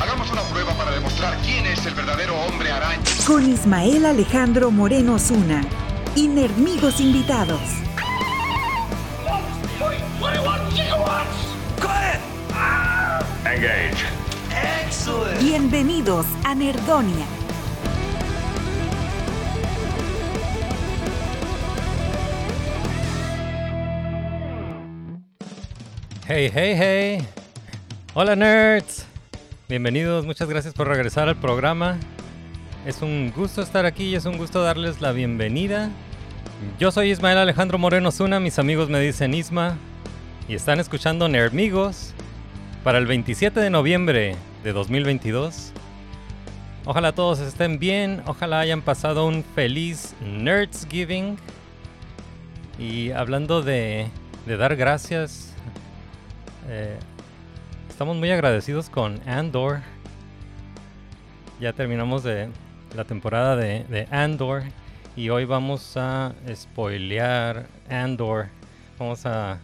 Hagamos una prueba para demostrar quién es el verdadero hombre araña. Con Ismael Alejandro Moreno Zuna. Y Nerdmigos invitados. Engage. Bienvenidos a Nerdonia. Hey, hey, hey. Hola nerds. Bienvenidos, muchas gracias por regresar al programa. Es un gusto estar aquí y es un gusto darles la bienvenida. Yo soy Ismael Alejandro Moreno Zuna, mis amigos me dicen Isma. Y están escuchando Nerdmigos para el 27 de noviembre de 2022. Ojalá todos estén bien, ojalá hayan pasado un feliz Nerdsgiving. Y hablando de, de dar gracias, eh, estamos muy agradecidos con Andor. Ya terminamos de la temporada de, Andor y hoy vamos a spoilear Andor. Vamos a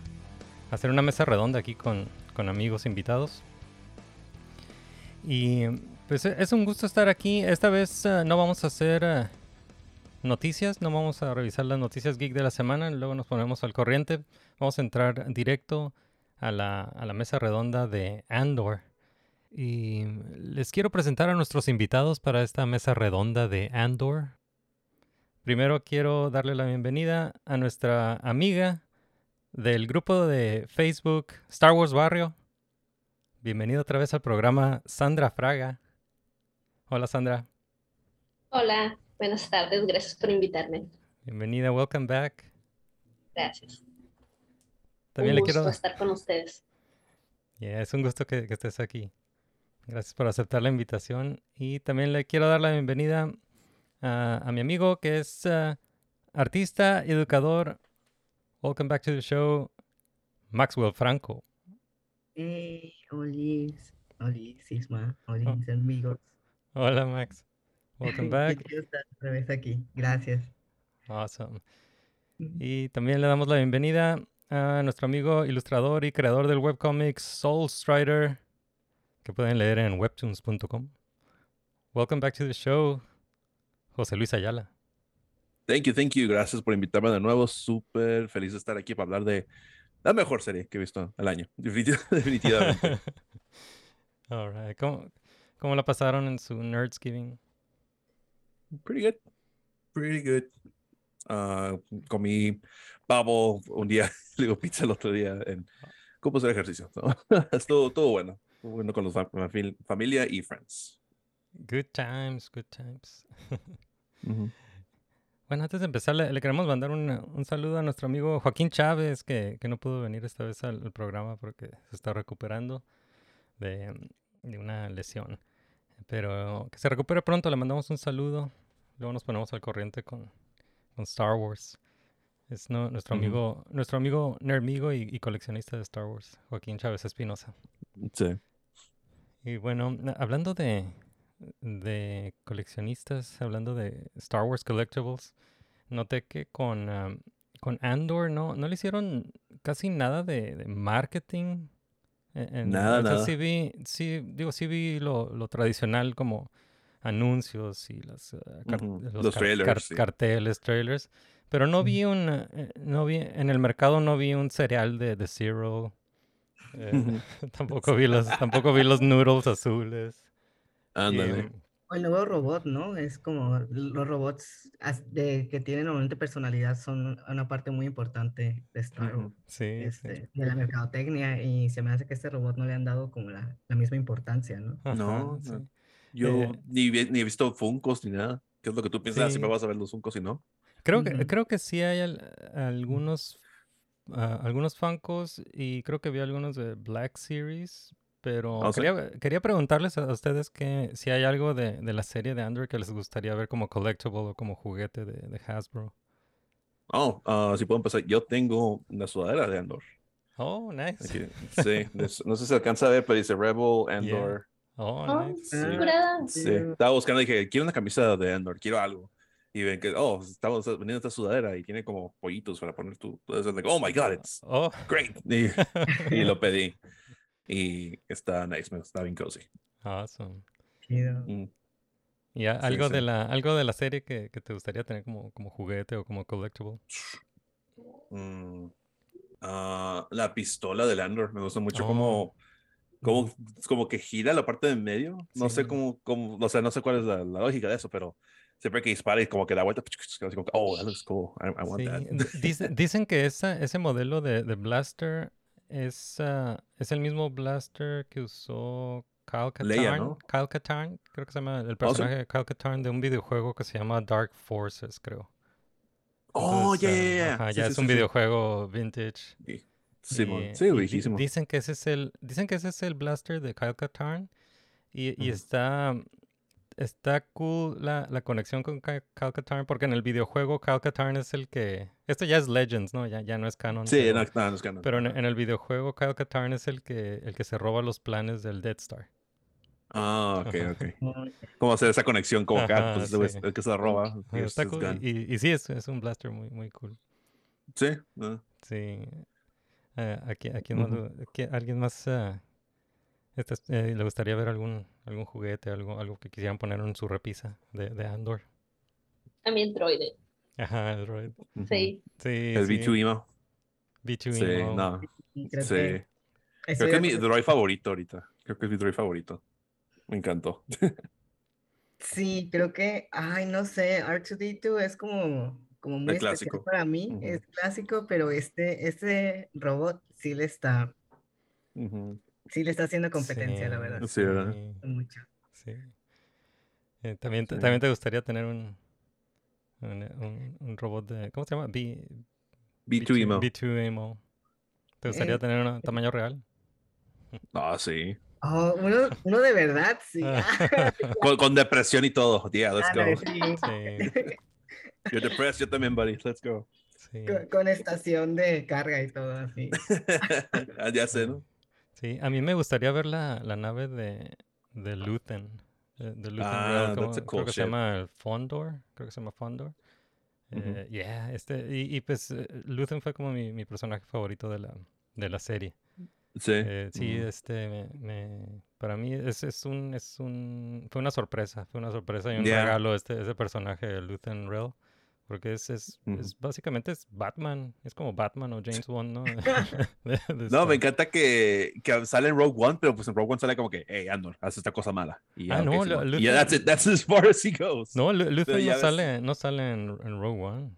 hacer una mesa redonda aquí con, con amigos invitados. Y pues e- es un gusto estar aquí. Esta vez eh, no vamos a hacer eh, noticias, no vamos a revisar las noticias geek de la semana, luego nos ponemos al corriente. Vamos a entrar directo a la, a la mesa redonda de Andor. Y les quiero presentar a nuestros invitados para esta mesa redonda de Andor. Primero quiero darle la bienvenida a nuestra amiga del grupo de Facebook Star Wars Barrio. Bienvenida otra vez al programa Sandra Fraga. Hola Sandra, Hola, buenas tardes, gracias por invitarme. bienvenida, welcome back. Gracias. También Un le gusto quiero... estar con ustedes. Yeah, es un gusto que, que estés aquí. Gracias por aceptar la invitación. Y también le quiero dar la bienvenida a, a mi amigo que es ah, artista y educador. Welcome back to the show, Maxwell Franco. Hey, Olis, Olis, Isma, Olis, Oh. amigos. Hola Max. Welcome back. chido estar otra vez aquí. Gracias. Awesome. Y también le damos la bienvenida a nuestro amigo ilustrador y creador del webcomic Soul Strider, que pueden leer en webtoons.com. Welcome back to the show, José Luis Ayala. Thank you, thank you. Gracias por invitarme de nuevo. Súper feliz de estar aquí para hablar de la mejor serie que he visto al año. Definitiv- Definitivamente. All right. ¿Cómo, cómo la pasaron en su Nerdsgiving? Pretty good. Pretty good. Ah, comí pavo un día, luego pizza el otro día. En, ¿Cómo hacer ejercicio? ¿no? Estuvo todo bueno. Estuvo bueno con fam- fam- familia y friends. Good times, good times. Bueno, antes de empezar, le, le queremos mandar un, un saludo a nuestro amigo Joaquín Chávez, que, que no pudo venir esta vez al, al programa porque se está recuperando de, de una lesión. Pero que se recupere pronto, le mandamos un saludo. Luego nos ponemos al corriente con, con Star Wars. Es no- nuestro amigo, nuestro amigo nerdmigo y, y coleccionista de Star Wars, Joaquín Chávez Espinosa. Sí. Y bueno, hablando de, de coleccionistas, hablando de Star Wars Collectibles, noté que con, am, con Andor no, no le hicieron casi nada de, de marketing. E- en- Nada, sea, nada. Sí vi, sí, digo, sí vi lo, lo tradicional como anuncios y las, eh, car- los, los car- trailers, car- sí. carteles, trailers. Pero no vi un, eh, no vi, en el mercado no vi un cereal de, de Zero. eh, tampoco vi los, tampoco vi los noodles azules. Ándale. O el nuevo robot, ¿no? Es como los robots as- de, que tienen normalmente personalidad son una parte muy importante de Star Wars, sí. este, de la mercadotecnia, y se me hace que este robot no le han dado como la, la misma importancia, ¿no? Ajá, No, sí. no. Yo Eh, ni, vi- ni he visto Funkos ni nada. ¿Qué es lo que tú piensas? Si me vas a ver los Funkos y no. Creo que, creo que sí hay al- algunos, ah, algunos Funkos y creo que vi algunos de Black Series, pero Oh, sí. quería, quería preguntarles a ustedes que si hay algo de, de la serie de Andor que les gustaría ver como collectible o como juguete de, de Hasbro. Oh, ah, si puedo empezar. Yo tengo una sudadera de Andor. Oh, nice. Aquí, Sí, no sé si se alcanza a ver, pero dice Rebel Andor. Oh, Oh, nice. Sí. curada. Sí, estaba buscando y dije, quiero una camisa de Andor, quiero algo. Y ven que, oh, estamos vendiendo esta sudadera y tiene como pollitos para poner tu. Entonces, like, oh my god, it's Oh, great. Y, y lo pedí. Y está nice, me está bien cozy. awesome. Mm. ¿Y Sí, algo, sí. De la, algo de la serie que, que te gustaría tener como, como juguete o como collectible? Mm. Ah, la pistola del Andor, me gusta mucho Oh. como, como, como que gira la parte de en medio. No sé cómo, cómo, o sea, no sé cuál es la, la lógica de eso, pero siempre que dispara y como que da vuelta, como oh, that looks cool. I, I want Sí, that. d- dice- dicen que esa, ese modelo de, de blaster es, ah, es el mismo blaster que usó Kyle Katarn. Leia, ¿no? Kyle Katarn, creo que se llama el sí? personaje de Kyle Katarn de un videojuego que se llama Dark Forces, creo. Oh, ya, Entonces, ya, ah, ya. ajá, Sí, ya sí, es un videojuego vintage. Simón. y- Sí, viejísimo. Dicen que ese es el, dicen que ese es el blaster de Kyle Katarn y, y Ujú. está, está cool la, la conexión con Ky- Kyle Katarn porque en el videojuego Kyle Katarn es el que, esto ya es Legends, ¿no? Ya, ya no es canon. Sí, pero, no, no, no es canon. pero en, el videojuego Kyle Katarn es el que, el que se roba los planes del Death Star. Ah, ok, ok. Cómo hacer esa conexión como ah, Ajá, pues, sí. el que se la roba. Es- Está es cool. Y, y sí, es, es un blaster muy, muy cool. Sí, ah. Sí. Eh, aquí, aquí, más alguien más este es- eh, le gustaría ver algún algún juguete, algo algo que quisieran poner en su repisa de, de Andor. A mi androide. Ajá, el droid. Ujú. Sí. Sí, El sí. B2 Emo. B2 Sí, no. creo Sí. que Creo que es mi droid favorito ahorita. Creo que es mi droid favorito. Me encantó. Sí, creo que, ay, no sé, R2D2 es como, como muy especial clásico. para mí, es clásico, pero este, este robot sí le está, sí le está haciendo competencia, la verdad, Sí, ¿verdad? Mucho. sí. Eh, también, Sí. también te gustaría tener un, un, un- un robot de, ¿cómo se llama? B, B2 Emo. B2 emo. ¿Te gustaría Eh, tener un tamaño real? Ah, sí. Oh, uno, uno de verdad, sí. Con, con depresión y todo. Yeah, let's go. sí. You're depressed, yo también, buddy. Let's go. sí. Con, con estación de carga y todo así. Ah, ya sé, ¿no? Sí, a mí me gustaría ver la, la nave de, de Luthen. De, de Luthen Ah, Rail, that's como- a creo cool que se ship. llama el Fondor. Creo que se llama Fondor. Ujú. Eh, yeah, este, y, y pues eh, Luthen fue como mi, mi personaje favorito de la, de la serie. Sí. Eh, sí, Ujú. este, me, me- para mí es, es un, es un, fue una sorpresa, fue una sorpresa y un Yeah. regalo este, ese personaje de Luthen Rail. Porque es, es, básicamente es Batman, es como Batman o James Bond, ¿no? De- de No, me encanta que, que sale en Rogue One, pero pues en Rogue One sale como que, hey, Andor, haz esta cosa mala. Y ya, Ah, ok, no, Simón. lo- Y Luthen- ya, that's it, that's as far as he goes. No, Lu- Luthen ya no sale, no sale en, en Rogue One.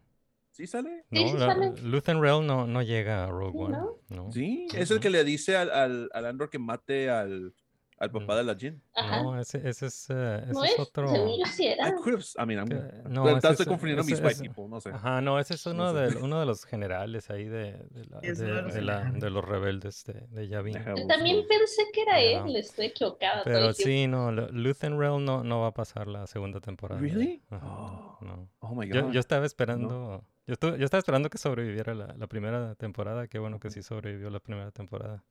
¿Sí sale? Sí, No, sí la- sale. Luthen Rail no, no llega a Rogue Sí, One. ¿no? No, Sí, es el que le dice al, al, al Andor que mate al, al papá Mm. de la Jin. Ajá. no, ese, ese es, eh, ese ¿No es es? otro. Según yo sí I era. could have, I mean, I'm, Que- no, no, ese estoy es- confundiendo ese mis white es- people, no sé. Ajá, no, ese es No uno sé. de, uno de los generales ahí de, de, la- de- de la- los rebeldes de, de Yavin. Yo también pensé que era Ajá. él, estoy equivocada todo Pero sí, no, Lu- Luthen Rail no, no va a pasar la segunda temporada. Really? Ajá, Oh. no. Oh my Yo, god. yo estaba esperando, yo, estu- yo estaba esperando que sobreviviera la, la primera temporada. Qué bueno que sí sobrevivió la primera temporada.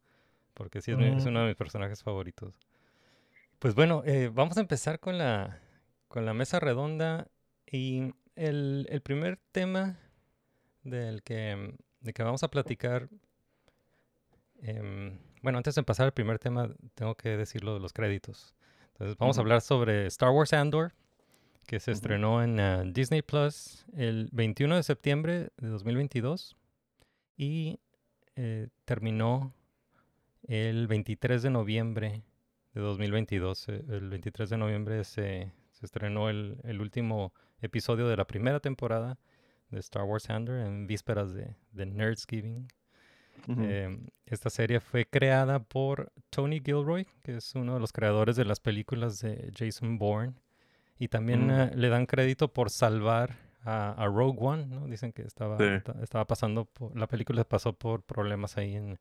Porque sí es, mi- es Mm. uno de mis personajes favoritos. Pues bueno, eh, vamos a empezar con la, con la mesa redonda. Y el, el primer tema del que, de que vamos a platicar. em, bueno, antes de pasar al primer tema, tengo que decirlo de los créditos. Entonces, vamos a hablar sobre Star Wars Andor, que se Ujú. estrenó en ah, Disney Plus el 21 de septiembre de 2022 y eh, terminó el 23 de noviembre de 2022. Eh, El 23 de noviembre se, se estrenó el, el último episodio de la primera temporada de Star Wars Andor en vísperas de, de Nerdsgiving. Ujú. Eh, esta serie fue creada por Tony Gilroy, que es uno de los creadores de las películas de Jason Bourne. Y también Mm. eh, le dan crédito por salvar a, a Rogue One, ¿no? Dicen que estaba, Sí. estaba pasando, por, la película pasó por problemas ahí en,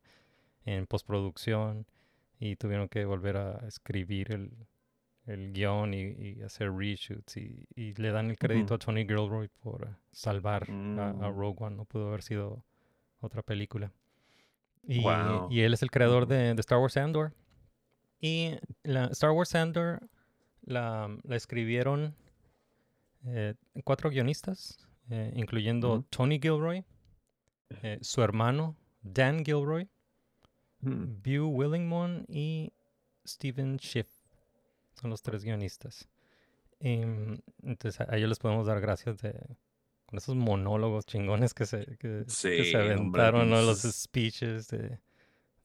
en postproducción. y tuvieron que volver a escribir el, el guion y, y hacer reshoots y, y le dan el crédito a Tony Gilroy por salvar a, a Mm. Rogue One. No pudo haber sido otra película. Y, Wow. y él es el creador de, de Star Wars Andor. Y la Star Wars Andor la, la escribieron eh, cuatro guionistas, eh, incluyendo Ujú. Tony Gilroy, eh, su hermano Dan Gilroy, Mm. Bew Willingmon y Steven Schiff. Son los tres guionistas. Em, entonces a ellos les podemos dar gracias de, con esos monólogos chingones que se, que, que Sí, se hombre, aventaron, ¿no? los pinches- speeches de...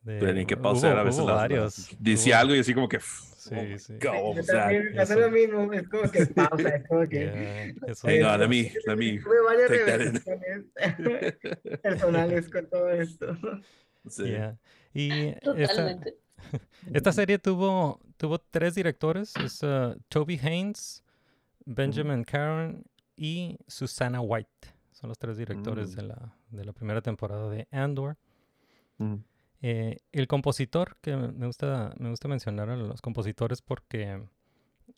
de Tenía que pausar a veces hubo las- varios. Decía hubo- algo y así como que. Sí, oh sí. God, también lo mismo, es como que pausa, es como que... Yeah, eso- Hang on, let me, let me. Take that in. personales con todo esto. Sí. yeah. Y esta, Totalmente. esta serie tuvo, tuvo tres directores. Es uh, Toby Haynes, Benjamin Caron y Susana White. Son los tres directores Mm. de, la, de la primera temporada de Andor. Mm. Eh, el compositor, que me gusta, me gusta mencionar a los compositores porque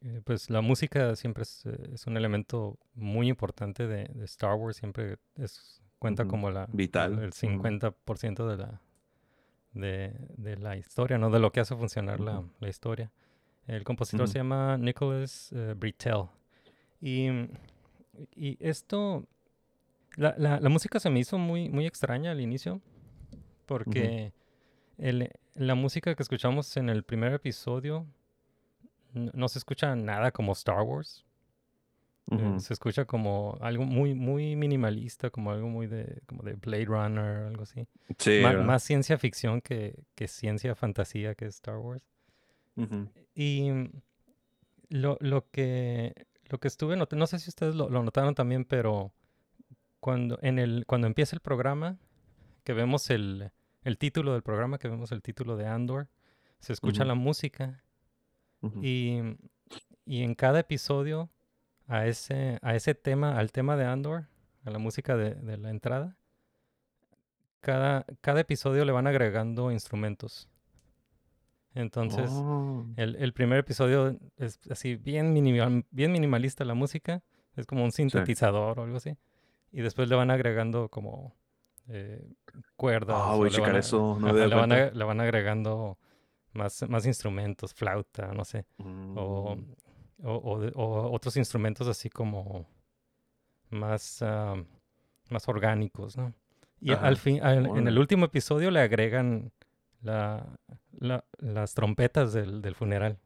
eh, pues la música siempre es, eh, es un elemento muy importante de, de Star Wars, siempre es, cuenta como la, Vital. el Ujú. 50% de la, de, de la historia, ¿no? De lo que hace funcionar la, la historia. El compositor se llama Nicholas Britell. Y, y esto, la, la, la música se me hizo muy, muy extraña al inicio, porque el- la música que escuchamos en el primer episodio no se escucha nada como Star Wars. Eh, se escucha como algo muy, muy minimalista, como algo muy de, como de Blade Runner, algo así. Sí, Ma- ¿verdad? más ciencia ficción que, que ciencia fantasía que Star Wars. Y mm, lo, lo que lo que estuve notando, no sé si ustedes lo, lo notaron también, pero cuando en el cuando empieza el programa, que vemos el, el título del programa, que vemos el título de Andor, se escucha la música y, y en cada episodio a ese, a ese tema, al tema de Andor, a la música de, de la entrada, cada, cada episodio le van agregando instrumentos. Entonces, Oh. el, el primer episodio es así bien, minimal- bien minimalista la música, es como un sintetizador o algo así. Y después le van agregando como eh, cuerdas. Ah, voy a checar eso, no le, van a- le van agregando más, más instrumentos, flauta, no sé. O, Mm. o, o de- o otros instrumentos así como más, ah, más orgánicos, ¿no? Y Ajá, al fin, al- en el último episodio le agregan la, la- las trompetas del, del funeral.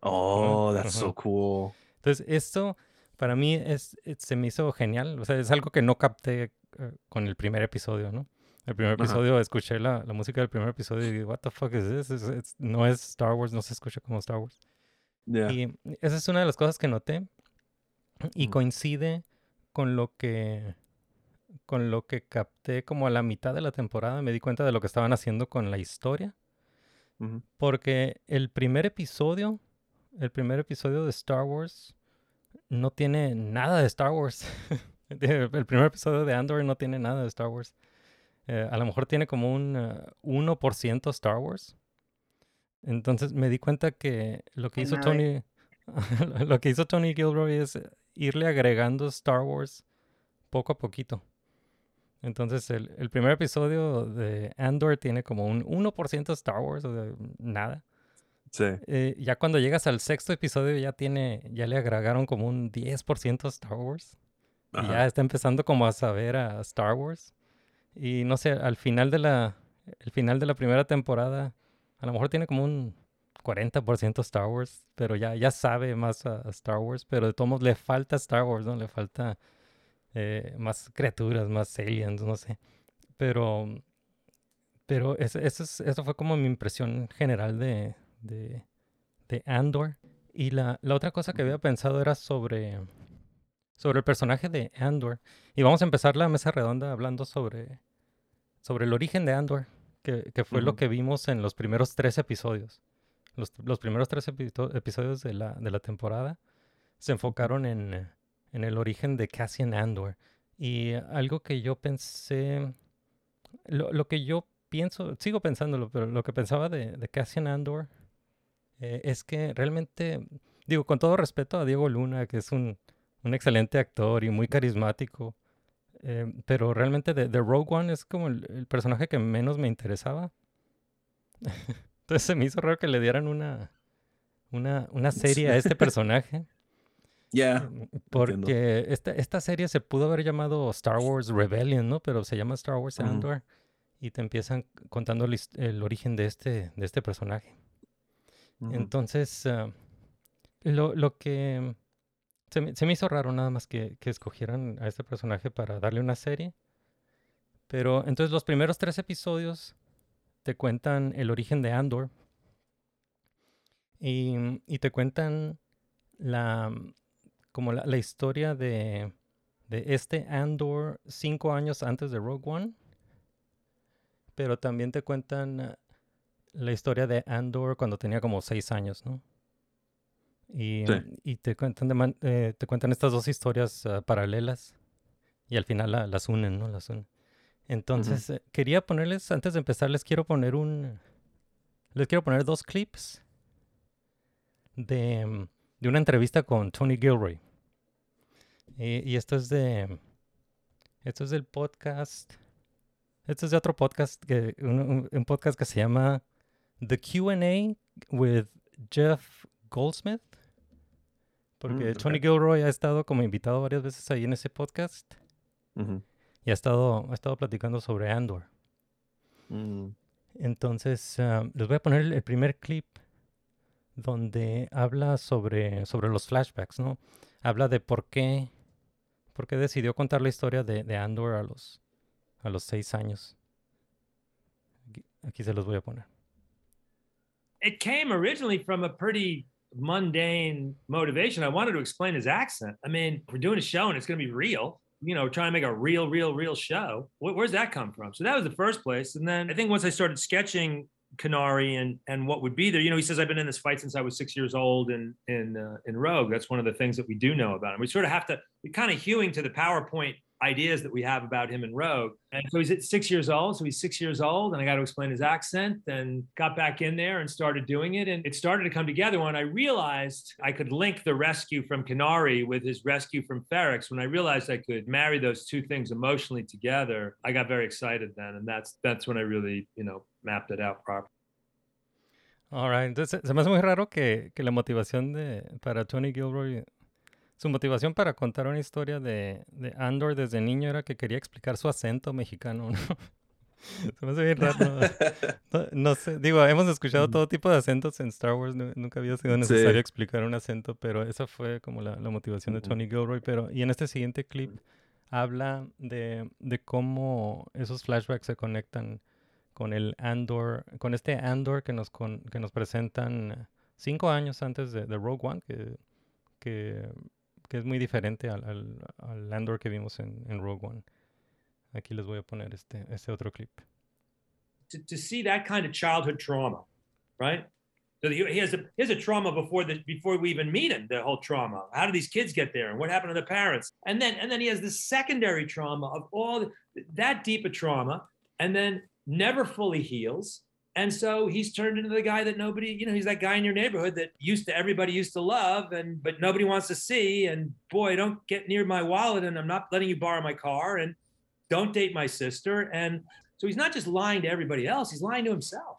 Oh, that's so Ajá. cool. Entonces, esto para mí es, es- se me hizo genial. O sea, es algo que no capté eh, con el primer episodio, ¿no? El primer Ajá. episodio escuché la, la música del primer episodio y digo, what the fuck is this? Es- es- no es Star Wars, no se escucha como Star Wars. Yeah. Y esa es una de las cosas que noté y coincide con lo que con lo que capté como a la mitad de la temporada, me di cuenta de lo que estaban haciendo con la historia, porque el primer episodio, el primer episodio de Star Wars no tiene nada de Star Wars. el primer episodio de Andor no tiene nada de Star Wars. Eh, a lo mejor tiene como un eh, 1% Star Wars. Entonces me di cuenta que lo que hizo. Tony, lo que hizo Tony Gilroy es irle agregando Star Wars poco a poquito. Entonces el, el primer episodio de Andor tiene como un 1% Star Wars, o sea, nada. Sí. Eh, ya cuando llegas al sexto episodio ya tiene, ya le agregaron como un 10% Star Wars. Y ya está empezando como a saber a Star Wars. Y no sé, al final de la, el final de la primera temporada, a lo mejor tiene como un 40% Star Wars, pero ya, ya sabe más a, a Star Wars, pero de todos modos le falta Star Wars, ¿no? Le falta eh, más criaturas, más aliens, no sé. Pero, pero eso, eso, es- eso fue como mi impresión general de, de, de Andor. Y la, la otra cosa que había pensado era sobre, sobre el personaje de Andor. Y vamos a empezar la mesa redonda hablando sobre, sobre el origen de Andor, que, que fue lo que vimos en los primeros tres episodios. Los, los primeros tres episo- episodios de la, de la temporada se enfocaron en, en el origen de Cassian Andor. Y algo que yo pensé, lo, lo que yo pienso, sigo pensándolo, pero lo que pensaba de, de Cassian Andor eh, es que realmente, digo, con todo respeto a Diego Luna, que es un, un excelente actor y muy carismático, eh, pero realmente de, de Rogue One es como el, el personaje que menos me interesaba. Entonces se me hizo raro que le dieran una, una, una serie a este personaje. Ya. Mm, Porque esta, esta serie se pudo haber llamado Star Wars Rebellion, ¿no? Pero se llama Star Wars. Andor. Y te empiezan contando el, el origen de este, de este personaje. Entonces, ah, lo, lo que se me, hizo raro nada más que, que escogieran a este personaje para darle una serie. Pero entonces los primeros tres episodios te cuentan el origen de Andor. Y, y te cuentan la como la, la historia de, de este Andor cinco años antes de Rogue One. Pero también te cuentan ah, la historia de Andor cuando tenía como seis años, ¿no? Y, Sí. y te cuentan de man- eh, te cuentan estas dos historias ah, paralelas y al final la- las unen, ¿no? Las unen. Entonces, eh, quería ponerles, antes de empezar, les quiero poner un, les quiero poner dos clips de, mm, de una entrevista con Tony Gilroy. Y, y esto es de, esto es del podcast, esto es de otro podcast, que, un- un podcast que se llama The Q&A with Jeff Goldsmith. Porque Mm, Tony ok. Gilroy ha estado como invitado varias veces ahí en ese podcast y ha estado, ha estado platicando sobre Andor. Mm. Entonces, ah, les voy a poner el- el primer clip donde habla sobre, sobre los flashbacks, ¿no? Habla de por qué, por qué decidió contar la historia de, de Andor a los, a los seis años. Aquí, aquí se los voy a poner. it came originally from a pretty mundane motivation. I wanted to explain his accent. I mean, we're doing a show and it's going to be real. You know, trying to make a real, real, real show. Wh- where's that come from? So that was the first place. And then I think once I started sketching Canary and and what would be there, you know, he says I've been in this fight since I was six years old in in uh, in Rogue. That's one of the things that we do know about him. We sort of have to we kind of hewing to the PowerPoint ideas that we have about him in Rogue. And so he's at six years old. So he's six years old, and I got to explain his accent. And got back in there and started doing it, and it started to come together when I realized I could link the rescue from Canary with his rescue from Ferrex. When I realized I could marry those two things emotionally together, I got very excited then, and that's that's when I really you know mapped it out properly. All right. Entonces, se me hace muy raro que, que la motivación de, para Tony Gilroy, su motivación para contar una historia de, de Andor desde niño era que quería explicar su acento mexicano, ¿no? Se me hace bien raro. ¿no? Sé, digo, hemos escuchado todo tipo de acentos en Star Wars, nu- nunca había sido necesario Sí. explicar un acento, pero esa fue como la, la motivación de. Tony Gilroy. Pero, y en este siguiente clip habla de, de cómo esos flashbacks se conectan con el Andor, con este Andor que nos, con- que nos presentan cinco años antes de, de Rogue One, que, que, que es muy diferente al, al, al Andor que vimos en, en Rogue One. Aquí les voy a poner este, este otro clip. to, to see that kind of childhood trauma, right? So he has a he has a trauma before the before we even meet him. The whole trauma. How do these kids get there, and what happened to the parents? And then and then he has the secondary trauma of all the, that deep a trauma, and then never fully heals. And so he's turned into the guy that nobody, you know, he's that guy in your neighborhood that used to everybody used to love, and but nobody wants to see. And boy, don't get near my wallet, and I'm not letting you borrow my car, and don't date my sister. And so he's not just lying to everybody else, he's lying to himself.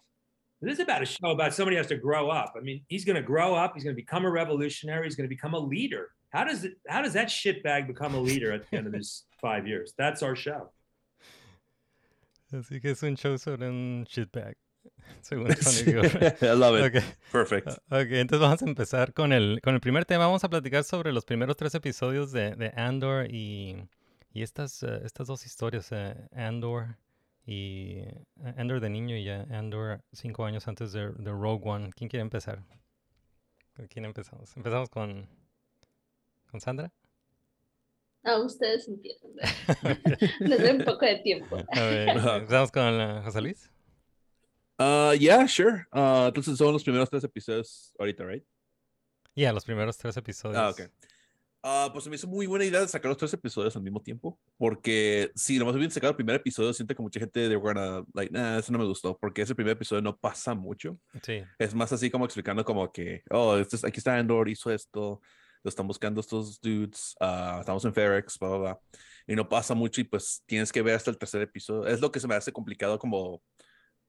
This is about a show about somebody has to grow up. I mean, he's going to grow up, he's going to become a revolutionary, he's going to become a leader. How does it, how does that shitbag become a leader at the end of this five years? That's our show. Así que es un show un shitbag, según Tony. I love it. Ok. Perfect. Ah, Ok, entonces vamos a empezar con el, con el primer tema. Vamos a platicar sobre los primeros tres episodios de, de Andor y, y estas, eh, estas dos historias, eh, Andor y eh, Andor de niño y ya Andor cinco años antes de, de Rogue One. ¿Quién quiere empezar? ¿Con quién empezamos? Empezamos con, con Sandra. Ah, ustedes empiezan. Nos doy un poco de tiempo. A ver, empezamos con José Luis. Uh, yeah, sure. Uh, entonces son los primeros tres episodios ahorita, right? Ya, los primeros tres episodios. Ah, ok. Ah, pues me hizo muy buena idea de sacar los tres episodios al mismo tiempo, porque si nomás hubieran sacado el primer episodio, siento que mucha gente de gonna, like, nah, eso no me gustó, porque ese primer episodio no pasa mucho. Sí. Es más así como explicando como que, oh, este es- aquí está Andor, hizo esto, lo están buscando estos dudes, ah, estamos en Ferex, bla, bla, bla. Y no pasa mucho y pues tienes que ver hasta el tercer episodio. Es lo que se me hace complicado como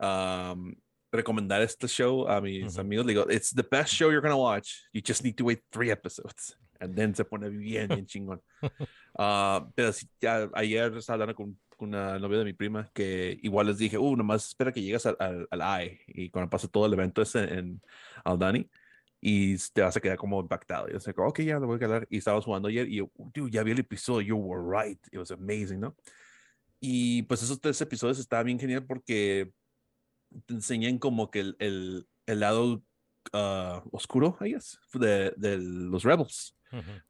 um, recomendar este show a mis amigos. Le digo, it's the best show you're to watch. You just need to wait three episodes. And then se pone bien, bien chingón. Ah, pero sí, ya ayer estaba hablando con, con una novia de mi prima que igual les dije, uh, nomás espera que llegues al, al, al I y cuando pase todo el evento ese en Aldani y te vas a quedar como impactado. Y yo sé, ok, ya lo voy a quedar. Y estábamos jugando ayer y yo, dude, ya vi el episodio, you were right. It was amazing, ¿no? Y pues esos tres episodios estaban bien genial porque te enseñan como que el, el, el lado ah, oscuro, I guess, de, de los Rebels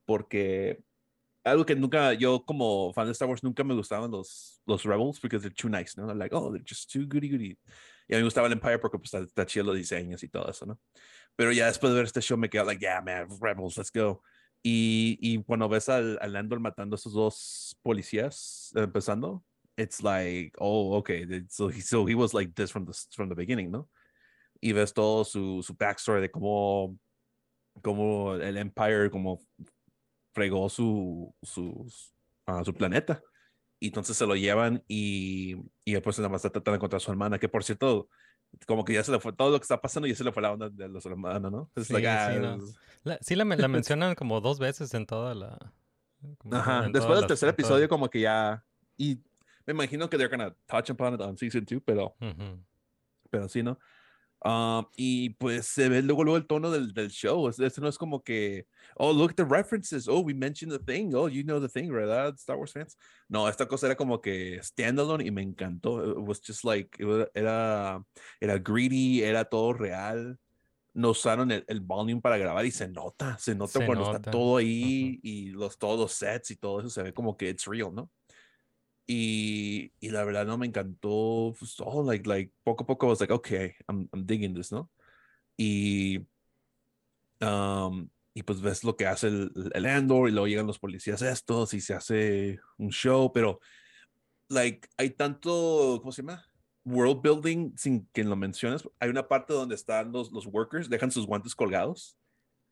porque algo que nunca, yo como fan de Star Wars, nunca me gustaban los, los Rebels porque they're too nice, ¿no? Like, oh, they're just too goody goody. Y a mí me gustaba el Empire porque pues está, está chido los diseños y todo eso, ¿no? Pero ya después de ver este show me quedé like, yeah, man, Rebels, let's go. Y, y cuando ves al, al Andor matando a esos dos policías empezando, it's like, oh, okay, so he, so he was like this from the, from the beginning, ¿no? Y ves todo su, su backstory de cómo, cómo el Empire, como fregó su, su, ah, su planeta. Y entonces se lo llevan y, y después nada más está tratando de encontrar a su hermana, que por cierto, como que ya se le fue todo lo que está pasando, ya se le fue la onda de los hermanos, ¿no? Es Sí, like, ah, sí, no. La- sí la, la mencionan como dos veces en toda la... Ajá, después del tercer episodio como que ya, y me imagino que they're gonna touch upon it on season 2, pero, Ujú. pero sí, ¿no? Ah, y pues se ve luego, luego el tono del, del show. Es- Este no es como que, oh, look at the references. Oh, we mentioned the thing. Oh, you know the thing, ¿verdad? Star Wars fans. No, esta cosa era como que standalone y me encantó. It was just like, it was- era, era greedy, era todo real. No usaron el, el volume para grabar y se nota, se nota Se cuando nota. está todo ahí y los, todos los sets y todo eso se ve como que it's real, ¿no? Y, y la verdad no me encantó pues, todo, like, like, poco a poco I was like, okay, I'm, I'm digging this, ¿no? Y, um, y pues ves lo que hace el, el Andor y luego llegan los policías estos y se hace un show, pero, like, hay tanto, ¿cómo se llama? World building sin que lo menciones. Hay una parte donde están los, los workers, dejan sus guantes colgados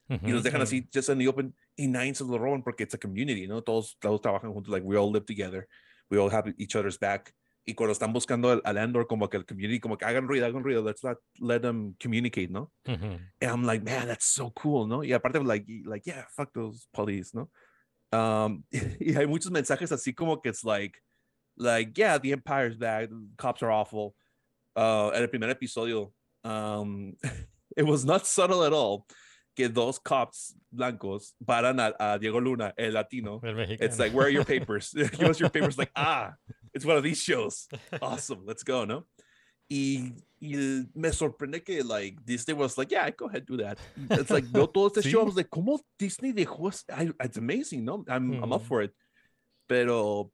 y los dejan así, just in the open, y nadie se los roban porque it's a community, ¿no? Todos, todos trabajan juntos, like, we all live together, we all have each other's back. Y cuando están buscando al, al Andor, como que el community, como que hagan ruido, hagan ruido, let's not let them communicate, ¿no? Ujú. And I'm like, man, that's so cool, ¿no? Y aparte, like, like yeah, fuck those police, ¿no? Um, y hay muchos mensajes así como que it's like, like, yeah, the Empire's back, the cops are awful. Uh, en el primer episodio, um, it was not subtle at all que dos cops blancos paran a, a Diego Luna, el latino. El It's like, where are your papers? Give us your papers. Like, ah, it's one of these shows. Awesome, let's go, ¿no? Y, y me sorprende que, like, Disney was like, yeah, go ahead, do that. It's like, veo todo este show, I was like, ¿cómo Disney dejó? I- It's amazing, ¿no? I'm, I'm up for it. Pero,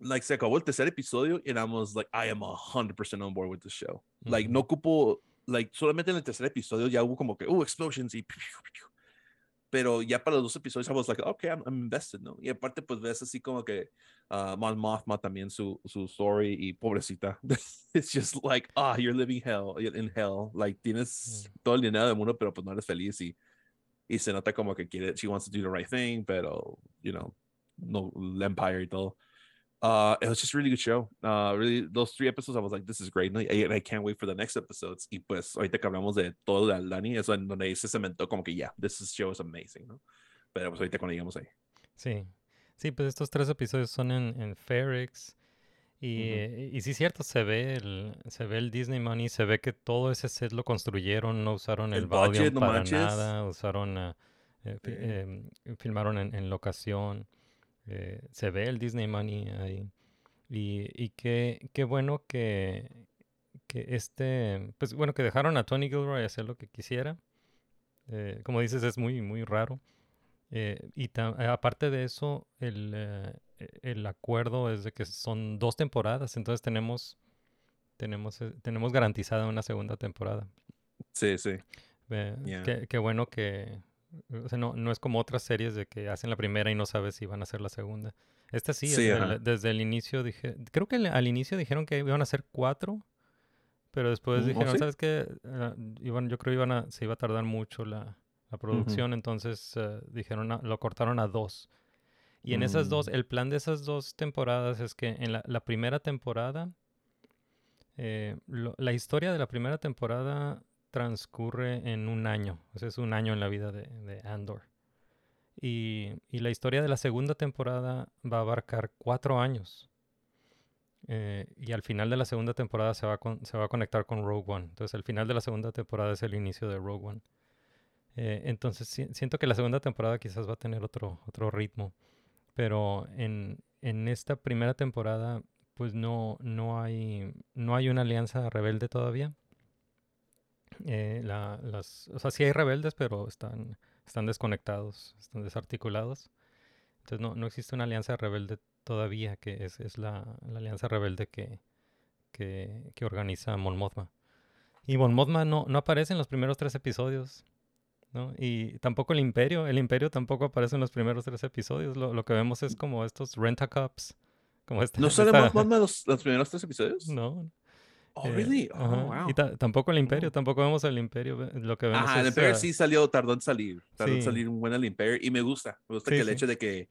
like, se acabó el tercer episodio and I was like, I am 100% on board with the show. Like, no ocupo, like, solamente en el tercer episodio ya hubo como que, uh, explosions y... Pero ya para los dos episodios, I was like, okay, I'm, I'm invested, ¿no? Y aparte, pues ves así como que uh, Mon Mothma también su, su story y pobrecita. It's just like, ah, you're living hell, in hell. Like, tienes todo el dinero del mundo, pero pues no eres feliz y, y se nota como que quiere, she wants to do the right thing, pero, you know, no, el empire y todo. Uh, it was just a really good show. Uh, really, those three episodes, I was like, this is great. ¿no? Y- And I can't wait for the next episodes. Y pues, ahorita que hablamos de todo de Dani, eso en donde se cementó como que, yeah, this is- show is amazing, ¿no? Pero pues ahorita cuando llegamos ahí. Sí. Sí, pues estos tres episodios son en, en Ferrix. Y, eh, y sí, cierto, se ve el, se ve el Disney Money, se ve que todo ese set lo construyeron, no usaron el, El budget, no para manches. nada, usaron, ah, eh, em, filmaron en, en locación, eh, se ve el Disney Money ahí. Y, y qué, qué bueno que, que este, pues bueno, que dejaron a Tony Gilroy hacer lo que quisiera. Eh, como dices, es muy, muy raro. Eh, y aparte de eso, el, eh, el acuerdo es de que son dos temporadas, entonces tenemos, tenemos, tenemos garantizada una segunda temporada. Sí, sí. Yeah. qué, qué bueno que, O sea, no, no es como otras series de que hacen la primera y no sabes si van a hacer la segunda. Esta sí, Sí, desde, el, desde el inicio dije, creo que al inicio dijeron que iban a ser cuatro, pero después Mm, ¿oh, dijeron, sí? ¿sabes qué? Ah, iban, yo creo iban a, se iba a tardar mucho la, la producción, entonces eh, dijeron, a- lo cortaron a dos. Y en esas dos, Mm. el plan de esas dos temporadas es que en la, la primera temporada, eh, lo- la historia de la primera temporada transcurre en un año, o sea, es un año en la vida de, Andor. Y, la historia de la segunda temporada va a abarcar cuatro años. Eh, y al final de la segunda temporada se va, a conectar con Rogue One. Entonces, el final de la segunda temporada es el inicio de Rogue One. Eh, entonces, si- siento que la segunda temporada quizás va a tener otro, otro ritmo. Pero en, en esta primera temporada, pues no, no, hay, no hay una alianza rebelde todavía. Eh, la- las, o sea, sí hay rebeldes, pero están, están desconectados, están desarticulados. Entonces no, no existe una alianza rebelde todavía, que es, es la, la alianza rebelde que, que, que organiza Mon Mothma. Y Mon Mothma no, no aparece en los primeros tres episodios. ¿no? Y tampoco el Imperio. El Imperio tampoco aparece en los primeros tres episodios. Lo, lo que vemos es como estos rent-a-cups. Como esta, ¿No sale esta- Mon Mothma los, los primeros tres episodios? No. Oh, Eh, really? Oh, wow. Y ta- tampoco el Imperio, tampoco vemos el Imperio. Lo que vemos Ajá, el es, Imperio ah, sí salió, tardó en salir. Tardó en Sí. salir un buen el Imperio y me gusta. Me gusta Sí, que el hecho de que,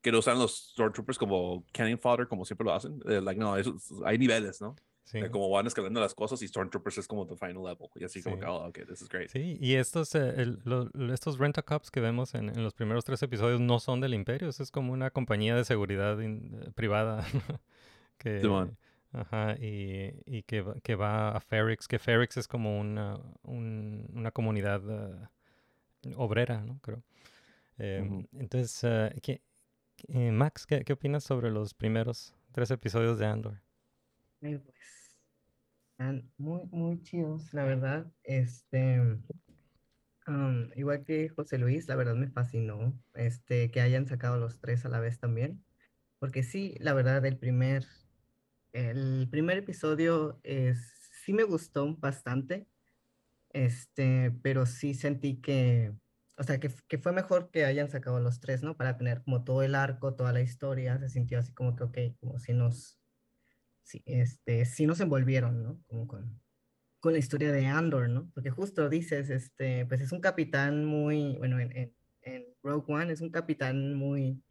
que no usan los Stormtroopers como cannon fodder, como siempre lo hacen. eh, like, no, eso- hay niveles, ¿no? Sí. De cómo van escalando las cosas y Stormtroopers es como the final level. Y así como Sí. que, oh, okay, this is great. Sí, y estos, eh, el- lo- lo- estos rent-a-cups que vemos en, en los primeros tres episodios no son del Imperio, eso es como una compañía de seguridad in- eh, privada que. Ajá, y, y que, va- que va a Ferrix, que Ferrix es como una, un- una comunidad eh, obrera, ¿no? Creo. Eh, Ujú. Entonces, eh, ¿qué- eh, Max, ¿qué, ¿qué opinas sobre los primeros tres episodios de Andor? Pues, están muy, muy chidos, la verdad. Este, igual que José Luis, la verdad me fascinó, este, que hayan sacado los tres a la vez también. Porque sí, la verdad, el primer, el primer episodio es, sí me gustó bastante, este, pero sí sentí que, o sea, que, que fue mejor que hayan sacado los tres, ¿no? Para tener como todo el arco, toda la historia, se sintió así como que, ok, como si nos, sí, este, sí nos envolvieron, ¿no? Como con, con la historia de Andor, ¿no? Porque justo dices, este, pues es un capitán muy, bueno, en, en, en Rogue One es un capitán muy,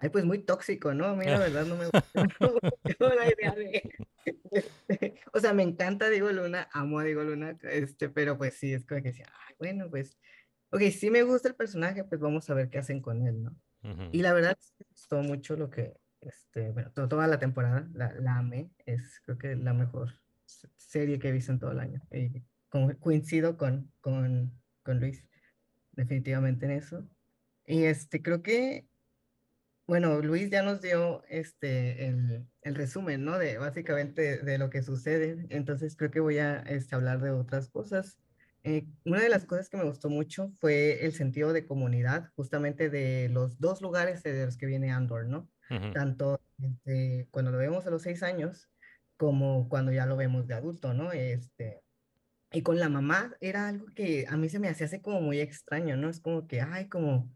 ay, pues muy tóxico, ¿no? A mí la verdad no me gusta la idea de, este, o sea, me encanta Diego Luna, amo a Diego Luna, este, pero pues sí, es como que decía, ay, bueno, pues, ok, sí me gusta el personaje, pues vamos a ver qué hacen con él, ¿no? Ujú. Y la verdad me gustó mucho lo que, este, bueno, to- toda la temporada, la, la amé, es creo que la mejor serie que he visto en todo el año. Y co- coincido con, con, con Luis, definitivamente en eso. Y este, creo que, bueno, Luis ya nos dio este, el, el resumen, ¿no? De básicamente de lo que sucede. Entonces creo que voy a este, hablar de otras cosas. Eh, una de las cosas que me gustó mucho fue el sentido de comunidad, justamente de los dos lugares de los que viene Andor, ¿no? Ujú. Tanto este, cuando lo vemos a los seis años como cuando ya lo vemos de adulto, ¿no? Este, y con la mamá era algo que a mí se me hacía así como muy extraño, ¿no? Es como que, ay, como,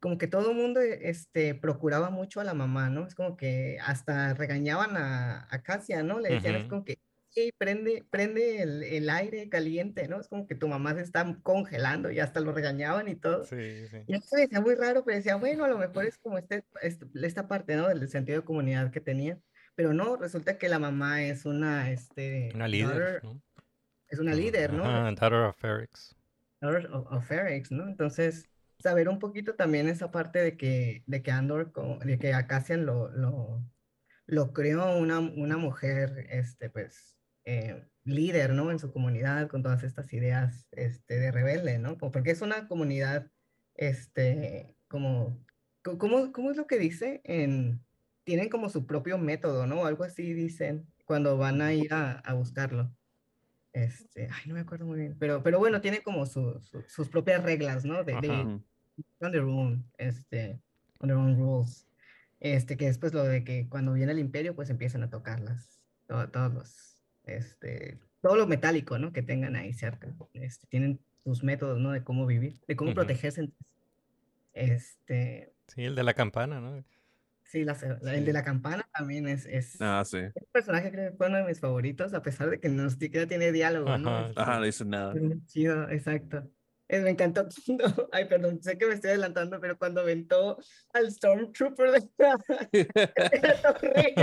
como que todo el mundo este, procuraba mucho a la mamá, ¿no? Es como que hasta regañaban a, a Cassia, ¿no? Le decían, es Ujú. como que, sí, prende, prende el, el aire caliente, ¿no? Es como que tu mamá se está congelando y hasta lo regañaban y todo. Sí, sí. Y me decía muy raro, pero decía, bueno, a lo mejor es como este, este- esta parte, ¿no? Del sentido de comunidad que tenía. Pero no, resulta que la mamá es una, este, Una líder, daughter- ¿no? es una líder, ¿no? Ajá, Daughter of Ferrix. Daughter of, ¿no? Entonces, saber un poquito también esa parte de que, de que Andor, de que a Cassian lo, lo, lo creó una, una mujer, este, pues, eh, líder, ¿no? En su comunidad, con todas estas ideas, este, de rebelde, ¿no? Porque es una comunidad, este, como, co- ¿cómo, cómo es lo que dice? En, tienen como su propio método, ¿no? Algo así dicen cuando van a ir a, a buscarlo. Este, ay, no me acuerdo muy bien, pero, pero bueno, tiene como su- su- sus propias reglas, ¿no? De, de-. On their own, este, on their own rules. Este, que después lo de que cuando viene el imperio, pues empiezan a tocarlas, to- todos los, este, todo lo metálico, ¿no? Que tengan ahí cerca. Este, tienen sus métodos, ¿no? De cómo vivir, de cómo Ujú. protegerse. entre sí. Este, Sí, el de la campana, ¿no? sí, la- la- el de la campana también es, es, Ah, sí. ese personaje creo que fue uno de mis favoritos, a pesar de que no siquiera tiene diálogo, ¿no? Ajá, Es- Ajá, no dice nada. es chido, exacto. Me encantó cuando, ay, perdón, sé que me estoy adelantando, pero cuando aventó al Stormtrooper de la, de la torre.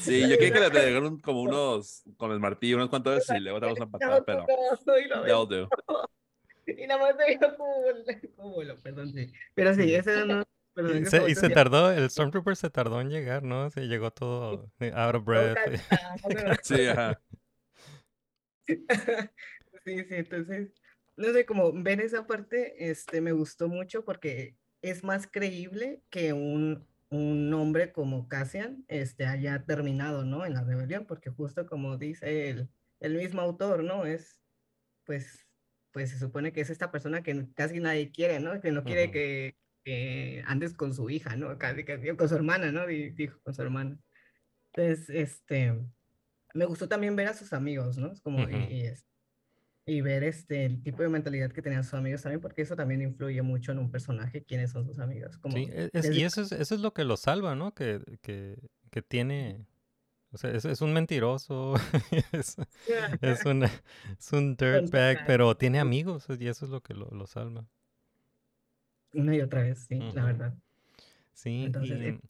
Sí, yo creo que le pegaron como unos, con el martillo, unos cuantos veces y luego damos una patada, pero Y lo that'll aventó. do. Y nada más se vio como, perdón, sí. Pero sí, ese de mis Y se, y tardó, el Stormtrooper se tardó en llegar, ¿no? Se llegó todo eh, out of breath. Sí, ajá. Sí, sí, entonces, no sé, como ver esa parte, este, me gustó mucho porque es más creíble que un, un hombre como Cassian, este, haya terminado, ¿no? En la rebelión, porque justo como dice el, el mismo autor, ¿no? Es, pues, pues se supone que es esta persona que casi nadie quiere, ¿no? Que no quiere que, que andes con su hija, ¿no? Casi, casi, con su hermana, ¿no? Di- Dijo, con su hermana. Entonces, este, me gustó también ver a sus amigos, ¿no? Es como, y- Ujú. y, es- y ver este, el tipo de mentalidad que tenían sus amigos también, porque eso también influye mucho en un personaje, quiénes son sus amigos. Como, Sí, e- es- desde- y eso es, eso es lo que lo salva, ¿no? Que, que, que tiene, o sea, es, es un mentiroso, es, es, una- es un dirtbag, pero tiene amigos y eso es lo que lo, lo salva. Una y otra vez, sí, la verdad. Sí, Entonces, y, es-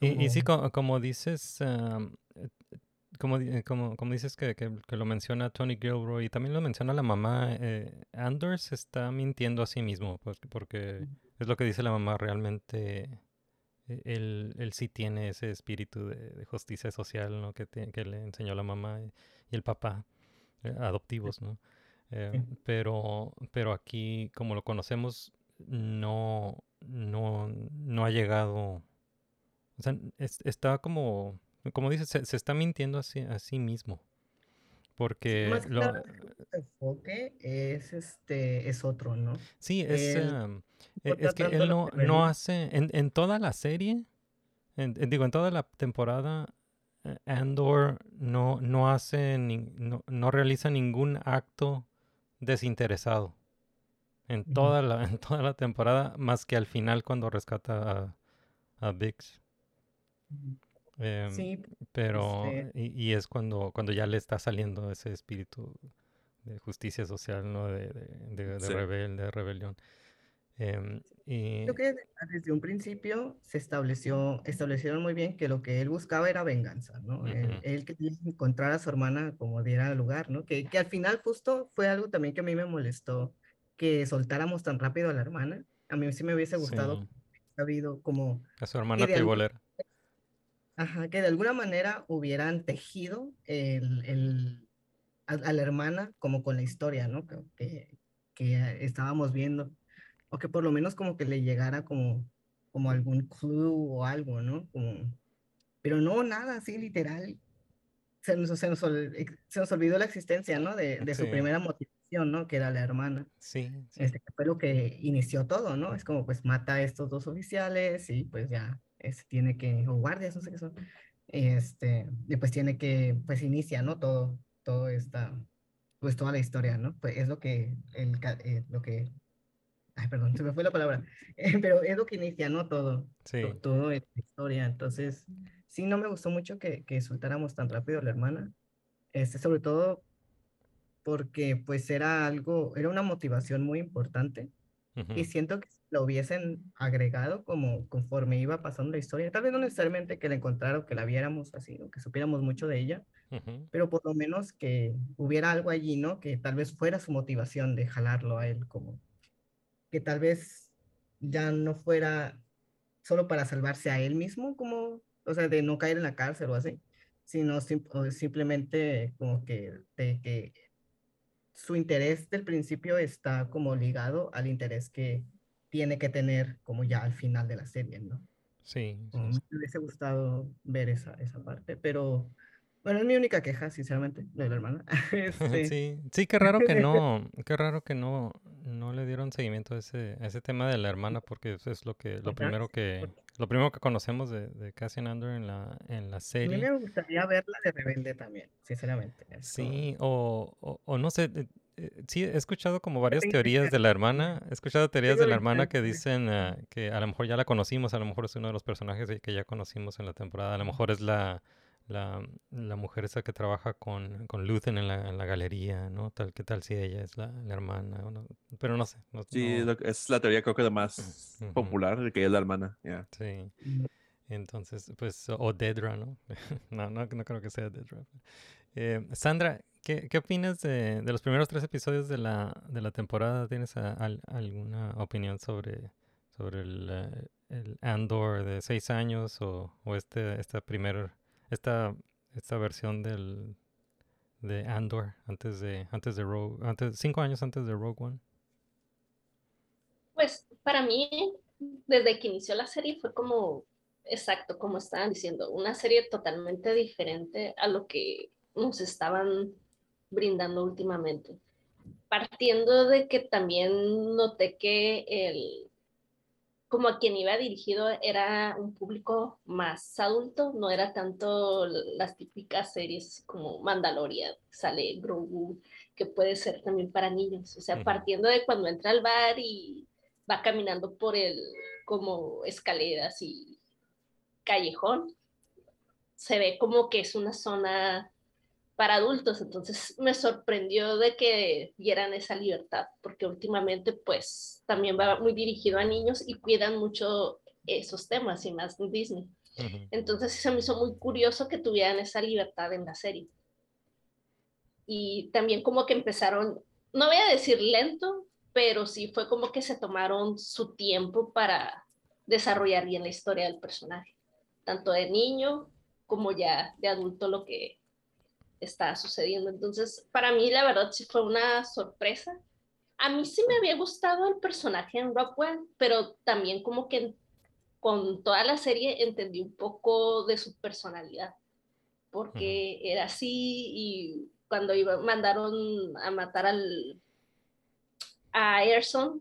y, y sí, como- co- como, dices, eh, como, como, como dices que, que, que lo menciona Tony Gilroy y también lo menciona la mamá, eh, Anders está mintiendo a sí mismo, porque, porque es lo que dice la mamá, realmente eh, él, él sí tiene ese espíritu de, de justicia social, ¿no? Que, que le enseñó la mamá y, y el papá, eh, adoptivos, ¿no? Eh, Sí. pero, pero aquí, como lo conocemos, no, no, no ha llegado, o sea, es- está como, como dices, se, se está mintiendo a sí, a sí mismo. Porque Más lo, el enfoque es, este, es otro, ¿no? Sí, es, Él am, e- es que él no, no hace, en, en toda la serie, en- en- digo, en toda la temporada, eh, Andor no, no hace, nin- no, no realiza ningún acto desinteresado. En toda la, en toda la temporada, más que al final cuando rescata a, a Biggs. Em, Sí, pero, este- y, y es cuando, cuando ya le está saliendo ese espíritu de justicia social, ¿no? De, de, de, de Sí. rebel- de rebelión. Em, y, Creo que desde un principio se estableció, establecieron muy bien que lo que él buscaba era venganza, ¿no? Él, Ujú. él quería encontrar a su hermana como diera lugar, ¿no? Que, que al final justo fue algo también que a mí me molestó, que soltáramos tan rápido a la hermana. A mí sí me hubiese gustado Sí. sabido como a su hermana tribolera. Ajá, que de alguna manera hubieran tejido el, el- a, a la hermana como con la historia, ¿no? Que, que, que, estábamos viendo. O que por lo menos como que le llegara como, como algún clue o algo, ¿no? Como, pero no, nada así literal. Se nos, se nos, se nos olvidó la existencia, ¿no? De, de su Sí. primera motivación, ¿no? Que era la hermana. Sí, sí. Este, que fue lo que inició todo, ¿no? Es como, pues, mata a estos dos oficiales y pues ya, este, tiene que, o guardias, no sé qué son, este, y pues tiene que, pues inicia, ¿no? Todo, todo esta, pues toda la historia, ¿no? Pues es lo que, el, eh, lo que, ay, perdón, se me fue la palabra, pero es lo que inicia, ¿no? Todo, Sí. to- todo la historia, entonces, sí, no me gustó mucho que, que soltáramos tan rápido a la hermana, este, sobre todo porque pues era algo, era una motivación muy importante y siento que lo hubiesen agregado como conforme iba pasando la historia, tal vez no necesariamente que la encontrara o que la viéramos así, o que supiéramos mucho de ella, Ujú. pero por lo menos que hubiera algo allí, ¿no? Que tal vez fuera su motivación de jalarlo a él, como que tal vez ya no fuera solo para salvarse a él mismo, como, o sea, de no caer en la cárcel o así, sino sim- o simplemente como que, de que su interés del principio está como ligado al interés que tiene que tener como ya al final de la serie, ¿no? Sí, sí, sí. me hubiese gustado ver esa, esa parte, pero bueno, es mi única queja, sinceramente, de la hermana. Este, Sí, sí, qué raro que no, qué raro que no, no le dieron seguimiento a ese, a ese tema de la hermana, porque eso es lo que, lo primero que, lo primero que conocemos de, de Cassian Andor en la, en la A mí serie. me gustaría verla de rebelde también, sinceramente. es como- Sí, o, o, o no sé, eh, sí, he escuchado como varias teorías de la hermana. He escuchado teorías de la hermana que dicen ah, que a lo mejor ya la conocimos, a lo mejor es uno de los personajes que ya conocimos en la temporada. A lo mejor es la, la, la mujer esa que trabaja con, con Luthen en la, en la galería, ¿no? Tal, ¿Qué tal si ella es la, la hermana? o no? Pero no sé. no- Sí, no- es la teoría creo que la más Ujú. popular, de que es la hermana. yeah. Sí. Entonces, pues, o Dedra, ¿no? no, no, no creo que sea Dedra. Eh, Sandra, ¿qué, opinas de, los primeros tres episodios de la, de la temporada? ¿Tienes alguna opinión sobre, sobre el, eh, el Andor de seis años o, o este, esta primer, esta, esta versión del de Andor antes de antes de Rogue, antes cinco años antes de Rogue One? Pues para mí, desde que inició la serie fue como, exacto, como estaban diciendo, una serie totalmente diferente a lo que nos estaban brindando últimamente. Partiendo de que también noté que el, como a quien iba dirigido era un público más adulto, no era tanto las típicas series como Mandalorian, sale Grogu, que puede ser también para niños. O sea, partiendo de cuando entra al bar y va caminando por el, como escaleras y callejón, se ve como que es una zona para adultos, entonces me sorprendió de que dieran esa libertad, porque últimamente pues también va muy dirigido a niños y cuidan mucho esos temas y más Disney. Ujú. Entonces sí se me hizo muy curioso que tuvieran esa libertad en la serie. Y también como que empezaron, no voy a decir lento, pero sí fue como que se tomaron su tiempo para desarrollar bien la historia del personaje, tanto de niño como ya de adulto lo que está sucediendo. Entonces, para mí la verdad sí fue una sorpresa. A mí sí me había gustado el personaje en Rockwell, pero también como que con toda la serie entendí un poco de su personalidad, porque era así y cuando iba, mandaron a matar al, a Erson,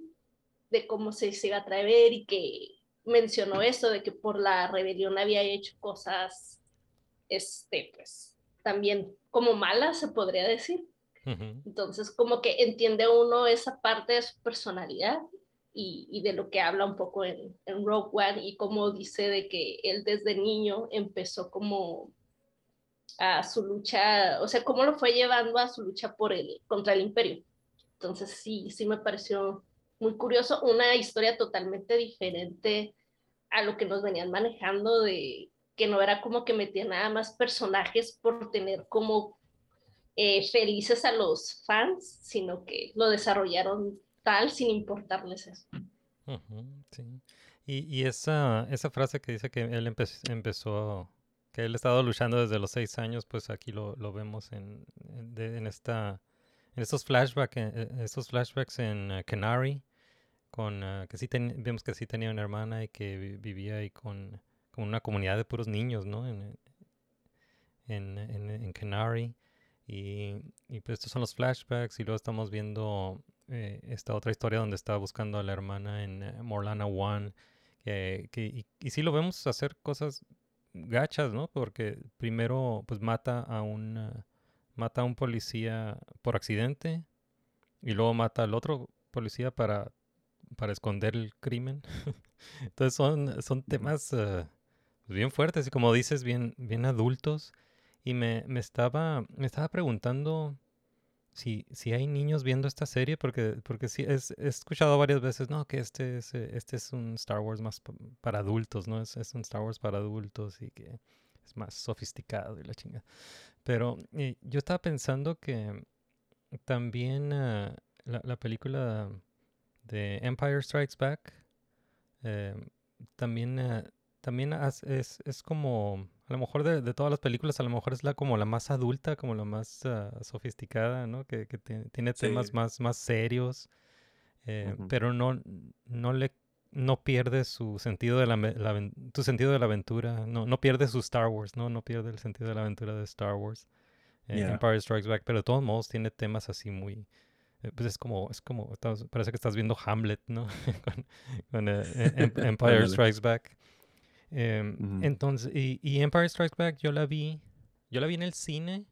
de cómo se, se iba a atrever y que mencionó eso, de que por la rebelión había hecho cosas, este, pues, también como malas, se podría decir. Entonces, como que entiende uno esa parte de su personalidad y, y de lo que habla un poco en, en Rogue One y como dice de que él desde niño empezó como a su lucha, o sea, cómo lo fue llevando a su lucha por el, contra el imperio. Entonces, sí, sí me pareció muy curioso, una historia totalmente diferente a lo que nos venían manejando de que no era como que metían nada más personajes por tener como eh, felices a los fans, sino que lo desarrollaron tal sin importarles eso. Sí. Y, y esa, esa frase que dice que él empe- empezó, que él ha estado luchando desde los seis años, pues aquí lo, lo vemos en, en, esta, en estos flashbacks, estos flashbacks en eh, Canary, con ah, que sí ten- vemos que sí tenía una hermana y que vi- vivía ahí con, una comunidad de puros niños, ¿no? En, en, en, en Canary. Y, pues estos son los flashbacks y luego estamos viendo eh, esta otra historia donde está buscando a la hermana en eh, Morlana One. Que, y, sí lo vemos hacer cosas gachas, ¿no? Porque primero pues mata a un, eh, mata a un policía por accidente y luego mata al otro policía para, para esconder el crimen. Entonces son, son temas bien fuertes y como dices, bien, bien adultos. Y me, me, estaba, me estaba preguntando si, si hay niños viendo esta serie, porque, porque sí, es, he escuchado varias veces, no, que este es, eh, este es un Star Wars más pa- para adultos, ¿no? Es, es un Star Wars para adultos y que es más sofisticado y la chinga. Pero eh, yo estaba pensando que también eh, la, la película de Empire Strikes Back eh, también, eh, también es, es como, a lo mejor de, de todas las películas, a lo mejor es la como la más adulta, como la más ah, sofisticada, ¿no? Que, que tie- tiene temas Sí. más, más serios, eh, pero no, no le no pierde su sentido de la, tu sentido de la aventura, no, no pierde su Star Wars, ¿no? No pierde el sentido de la aventura de Star Wars. eh, Yeah. Empire Strikes Back, pero de todos modos tiene temas así muy, eh, pues es como, es como, parece que estás viendo Hamlet, ¿no? con, con, eh, Em- Empire. Strikes Back. Em. Entonces, y, y Empire Strikes Back yo la vi, yo la vi en el cine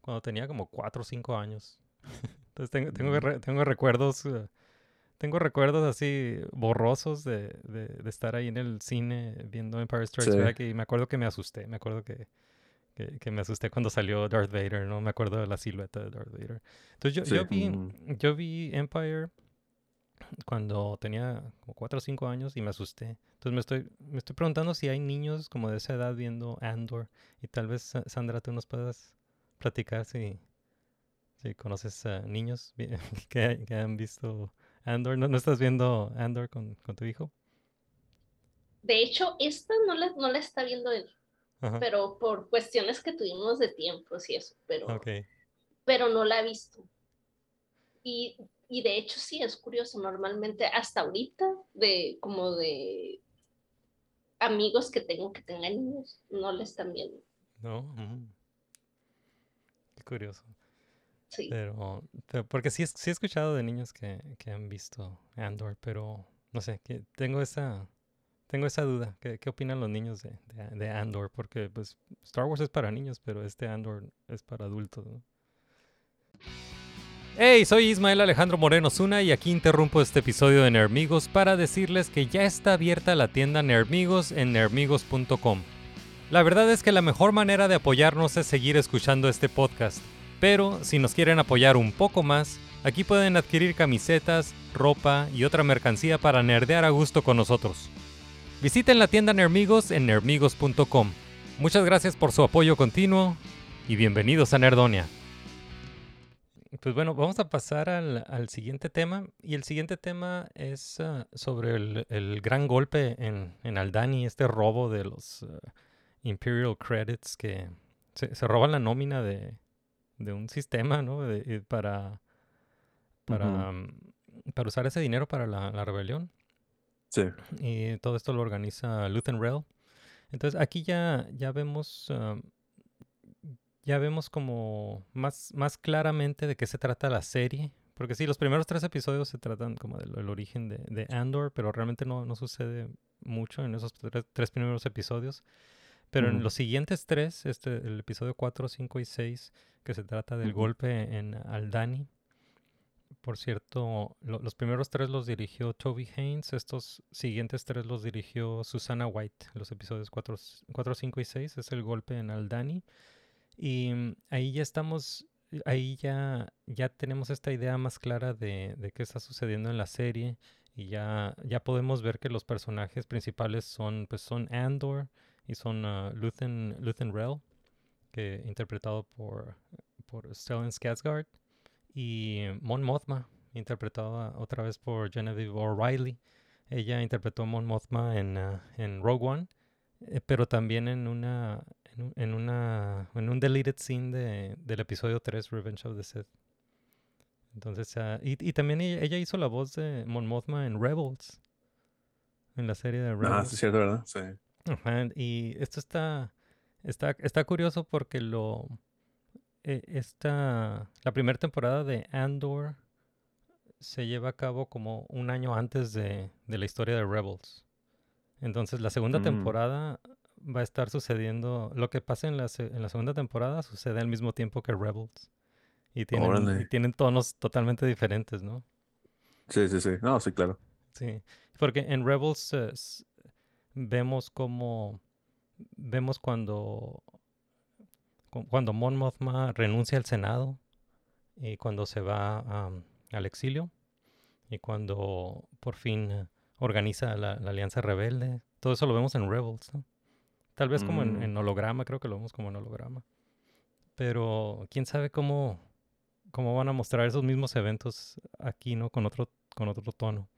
cuando tenía como 4 o 5 años. Entonces tengo, tengo, re- tengo recuerdos, eh, tengo recuerdos así borrosos de, de, de estar ahí en el cine viendo Empire Strikes Sí. Back y me acuerdo que me asusté, me acuerdo que, que, que me asusté cuando salió Darth Vader, ¿no? Me acuerdo de la silueta de Darth Vader. Entonces yo, Sí, yo vi, mm. yo vi Empire cuando tenía como 4 o 5 años y me asusté. Entonces me estoy, me estoy preguntando si hay niños como de esa edad viendo Andor y tal vez Sa- Sandra tú nos puedas platicar si, si conoces a niños que, que han visto Andor. ¿No, no estás viendo Andor con, con tu hijo? De hecho, esta no la, no la está viendo él, Ajá. pero por cuestiones que tuvimos de tiempos y eso, pero, Ok. pero no la ha visto. Y, y de hecho sí, es curioso, normalmente hasta ahorita, de como de amigos que tengo que tengan niños, no la están viendo. ¿No? Qué curioso. Sí. Pero, pero- porque sí, es- sí he escuchado de niños que, que han visto Andor, pero no sé, que tengo esa, tengo esa duda. ¿Qué, qué opinan los niños de, de, de Andor? Porque pues Star Wars es para niños, pero este Andor es para adultos, ¿no? Hey, soy Ismael Alejandro Moreno Zuna y aquí interrumpo este episodio de Nermigos para decirles que ya está abierta la tienda Nermigos en nermigos.com. La verdad es que la mejor manera de apoyarnos es seguir escuchando este podcast. Pero si nos quieren apoyar un poco más, aquí pueden adquirir camisetas, ropa y otra mercancía para nerdear a gusto con nosotros. Visiten la tienda Nermigos en nermigos.com. Muchas gracias por su apoyo continuo y bienvenidos a Nerdonia. Pues bueno, vamos a pasar al, al siguiente tema. Y el siguiente tema es ah, sobre el, el gran golpe en, en Aldani, este robo de los ah, Imperial Credits que se, se roban la nómina de, de un sistema, ¿no? De- eh, para, para, mm, para usar ese dinero para la, la rebelión. Sí. Y todo esto lo organiza Luthen Rail. Entonces aquí ya, ya vemos ah, ya vemos como más, más claramente de qué se trata la serie. Porque sí, los primeros tres episodios se tratan como del el origen de, de Andor, pero realmente no, no sucede mucho en esos tres, tres primeros episodios. Pero en los siguientes tres, este, el episodio 4, 5 y 6, que se trata del golpe en Aldani. Por cierto, lo- los primeros tres los dirigió Toby Haynes, estos siguientes tres los dirigió Susana White. Los episodios 4, 4 5 y 6 es el golpe en Aldani. Y mm, ahí ya estamos, ahí ya, ya tenemos esta idea más clara de, de qué está sucediendo en la serie. Y ya, ya podemos ver que los personajes principales son, pues son Andor y son ah, Luthen, Luthen Rail, que interpretado por, por Stellan Skarsgård, y Mon Mothma, interpretada otra vez por Genevieve O'Reilly. Ella interpretó a Mon Mothma en, ah, en Rogue One, eh, pero también en una en, en una en un deleted scene de, del episodio 3 Revenge of the Sith. Entonces, ah, y, y también ella, ella hizo la voz de Mon Mothma en Rebels. En la serie de Rebels. Ah, sí, es cierto, ¿verdad? Sí. Ajá, y esto está, está, está curioso porque lo eh, esta, la primera temporada de Andor se lleva a cabo como un año antes de, de la historia de Rebels. Entonces la segunda Mm. temporada va a estar sucediendo, lo que pasa en la, en la segunda temporada sucede al mismo tiempo que Rebels. Y tienen, y Órale. tienen tonos totalmente diferentes, ¿no? Sí, sí, sí. No, sí, claro. Sí, porque en Rebels eh, vemos como vemos cuando cu- cuando Mon Mothma renuncia al Senado y cuando se va am, al exilio y cuando por fin eh, organiza la, la Alianza Rebelde. Todo eso lo vemos en Rebels, ¿no? Tal vez como en, Mm. en holograma, creo que lo vemos como en holograma. Pero quién sabe cómo, cómo van a mostrar esos mismos eventos aquí, ¿no? Con otro, con otro tono.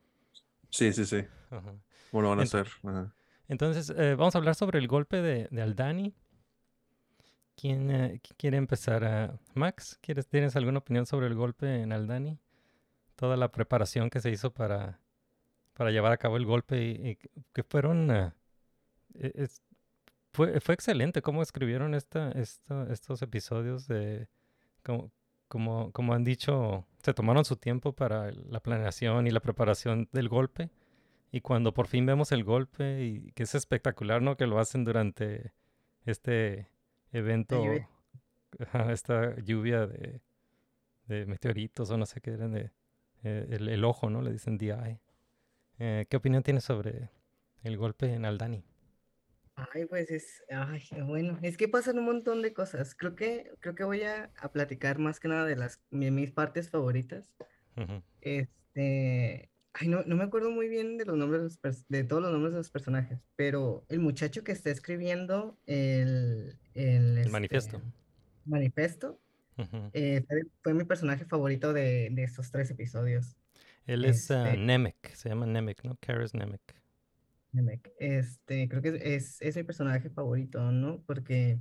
Sí, sí, sí. Ajá. Bueno, van a Ent-. Ajá. Entonces, eh, vamos a hablar sobre el golpe de, de Aldani. ¿Quién eh, qui- quiere empezar? Max, ¿quieres, ¿tienes alguna opinión sobre el golpe en Aldani? Toda la preparación que se hizo para, para llevar a cabo el golpe y, y que- fueron... ah, e- es- fue, fue excelente cómo escribieron esta, esta- estos episodios de... Como, como, como han dicho, se tomaron su tiempo para la planeación y la preparación del golpe. Y cuando por fin vemos el golpe, y que es espectacular, ¿no? Que lo hacen durante este evento, lluvia. esta lluvia de, de meteoritos o no sé qué eran de eh, el, el ojo, ¿no? Le dicen eye. Eh, ¿Qué opinión tienes sobre el golpe en Aldani? Ay, pues es, ay, bueno, es que pasan un montón de cosas. Creo que, creo que voy a, a platicar más que nada de las mi- mis partes favoritas. Este, ay, no, no me acuerdo muy bien de los nombres de, todos los nombres de los personajes, pero el muchacho que está escribiendo el, el, El manifiesto. este, manifiesto, Ujú. eh, fue, mi personaje favorito de, de estos tres episodios. Él es Este, Nemec, se llama Nemec, ¿no? Karis Nemec. Este, creo que es, es, mi personaje favorito, ¿no? Porque,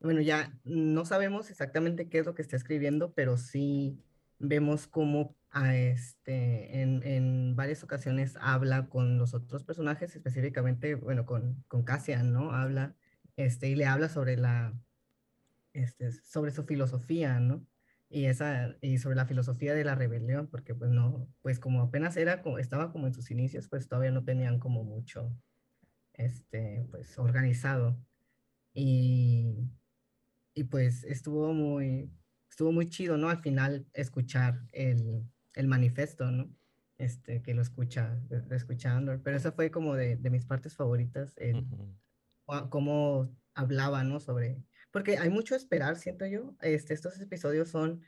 bueno, ya no sabemos exactamente qué es lo que está escribiendo, pero sí vemos cómo a este, en, en varias ocasiones habla con los otros personajes, específicamente, bueno, con, con Cassian, ¿no? Habla, este, y le habla sobre la, este, sobre su filosofía, ¿no? Y esa, y sobre la filosofía de la rebelión, porque pues no, pues como apenas era, como, estaba como en sus inicios, pues todavía no tenían como mucho, este, pues organizado. Y, y pues estuvo muy, estuvo muy chido, ¿no? Al final escuchar el, el manifiesto, ¿no? Este, que lo escucha, lo escucha Andor. Pero esa fue como de, de mis partes favoritas, el, Ujú. cua- cómo hablaba, ¿no? Sobre, porque hay mucho esperar, siento yo. Este, estos episodios son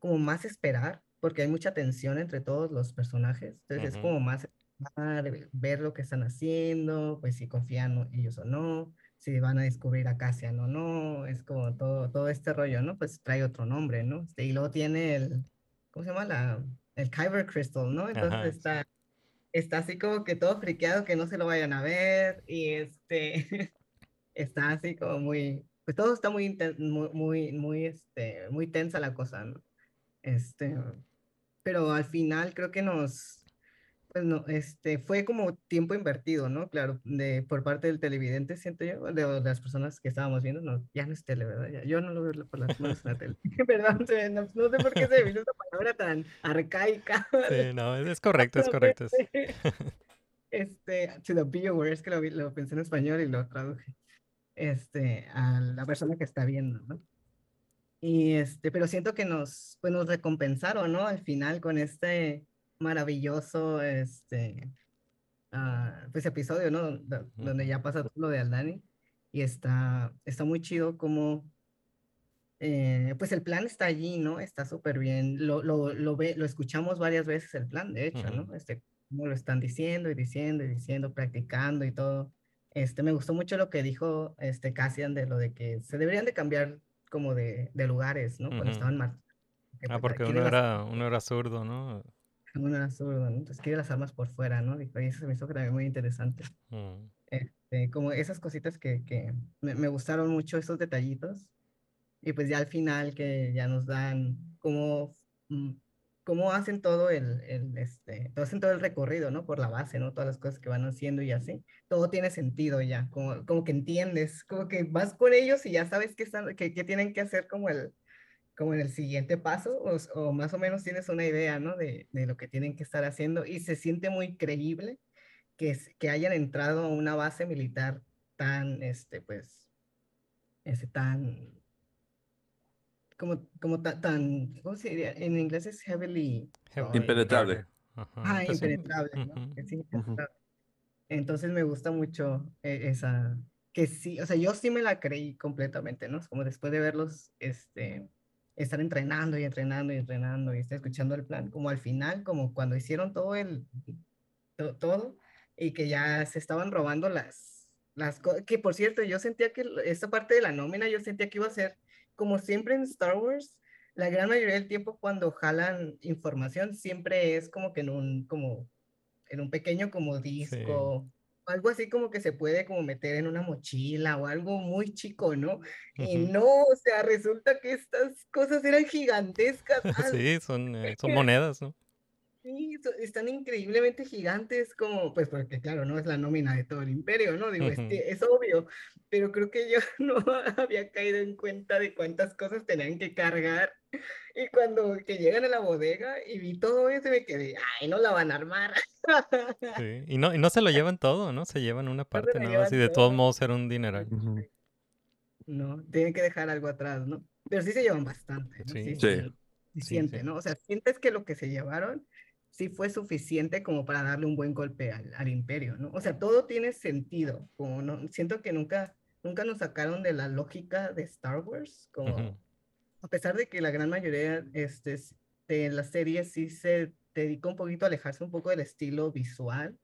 como más esperar, porque hay mucha tensión entre todos los personajes. Entonces es Ujú. como más esperar, ver lo que están haciendo, pues si confían ellos o no, si van a descubrir a Cassian o no, es como todo, todo este rollo, ¿no? Pues trae otro nombre, ¿no? Este, y luego tiene el, ¿cómo se llama? La, el Kyber Crystal, ¿no? Entonces Ajá, está, está así como que todo friqueado que no se lo vayan a ver y este está así como muy pues todo está muy muy muy muy este muy tensa la cosa ¿no? este pero al final creo que nos pues no este fue como tiempo invertido no claro de por parte del televidente siento yo de, de las personas que estábamos viendo no ya no es tele verdad Ya- yo no lo veo por las manos en la tele. Perdón se- no, no sé por qué se vino esa palabra tan arcaica Sí, no, es, correcto, es correcto. es- este, to the viewer, es que lo, lo pensé en español y lo traduje, este, a la persona que está viendo, ¿no? Y este, pero siento que nos, pues nos recompensaron, ¿no? Al final con este maravilloso, este, ah, pues episodio, ¿no? Do- Donde ya pasa todo lo de Aldani y está, está muy chido como, eh, pues el plan está allí, ¿no? Está súper bien, lo, lo, lo, ve, lo escuchamos varias veces el plan, de hecho, ¿no? Ujú. Este, como lo están diciendo y diciendo y diciendo, practicando y todo. Este, me gustó mucho lo que dijo este Cassian de lo de que se deberían de cambiar como de, de lugares, ¿no? Cuando Ujú. estaban mar- Ah, porque uno las- era, uno era zurdo, ¿no? uno era zurdo, ¿no? Entonces quiere las armas por fuera, ¿no? Y eso se me hizo también muy interesante. Mm. Este, como esas cositas que, que me, me gustaron mucho, esos detallitos. Y pues ya al final que ya nos dan cómo, mm, cómo hacen todo el, el, este, todo hacen todo el recorrido, ¿no? Por la base, ¿no? Todas las cosas que van haciendo y así. Todo tiene sentido ya, como, como que entiendes, como que vas con ellos y ya sabes qué están, qué, tienen que hacer como el, como en el siguiente paso, o, más o menos tienes una idea, ¿no? De, de lo que tienen que estar haciendo y se siente muy creíble que, que hayan entrado a una base militar tan, este, pues, ese tan, como, como ta- tan, ¿cómo se diría? En inglés es heavily, Heavily Impenetrable. ah, sí. impenetrable, ¿no? Que sí, impenetrable. Entonces me gusta mucho eh, esa, que sí, o sea, yo sí me la creí completamente, ¿no? Como después de verlos, este, estar entrenando y entrenando y entrenando y estar escuchando el plan, como al final, como cuando hicieron todo el, to- todo, y que ya se estaban robando las, las cosas, que por cierto, yo sentía que esta parte de la nómina, yo sentía que iba a ser, como siempre en Star Wars, la gran mayoría del tiempo cuando jalan información, siempre es como que en un, como, en un pequeño como disco, algo así como que se puede como meter en una mochila o algo muy chico, ¿no? Y no, o sea, resulta que estas cosas eran gigantescas. Sí, son, eh, son monedas, ¿no? Sí, están increíblemente gigantes, como, pues porque claro, no es la nómina de todo el imperio, ¿no? Digo, es Ujú. que es obvio, pero creo que yo no había caído en cuenta de cuántas cosas tenían que cargar. Y cuando que llegan a la bodega y vi todo eso, me quedé, ay, no la van a armar. Sí. Y no, y no se lo llevan todo, ¿no? Se llevan una parte lo nada más llevan y de todos todo. modos era un dineral. No, tienen que dejar algo atrás, ¿no? Pero sí se llevan bastante, ¿no? Sí. Sí. suficiente, sí. ¿no? O sea, sientes que lo que se llevaron sí fue suficiente como para darle un buen golpe al, al imperio, ¿no? O sea, todo tiene sentido, como no, siento que nunca, nunca nos sacaron de la lógica de Star Wars, como Ujú. a pesar de que la gran mayoría este, de las series sí se dedica un poquito a alejarse un poco del estilo visual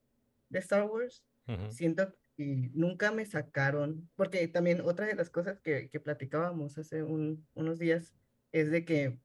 de Star Wars, Ujú. siento que nunca me sacaron, porque también otra de las cosas que, que platicábamos hace un- unos días es de que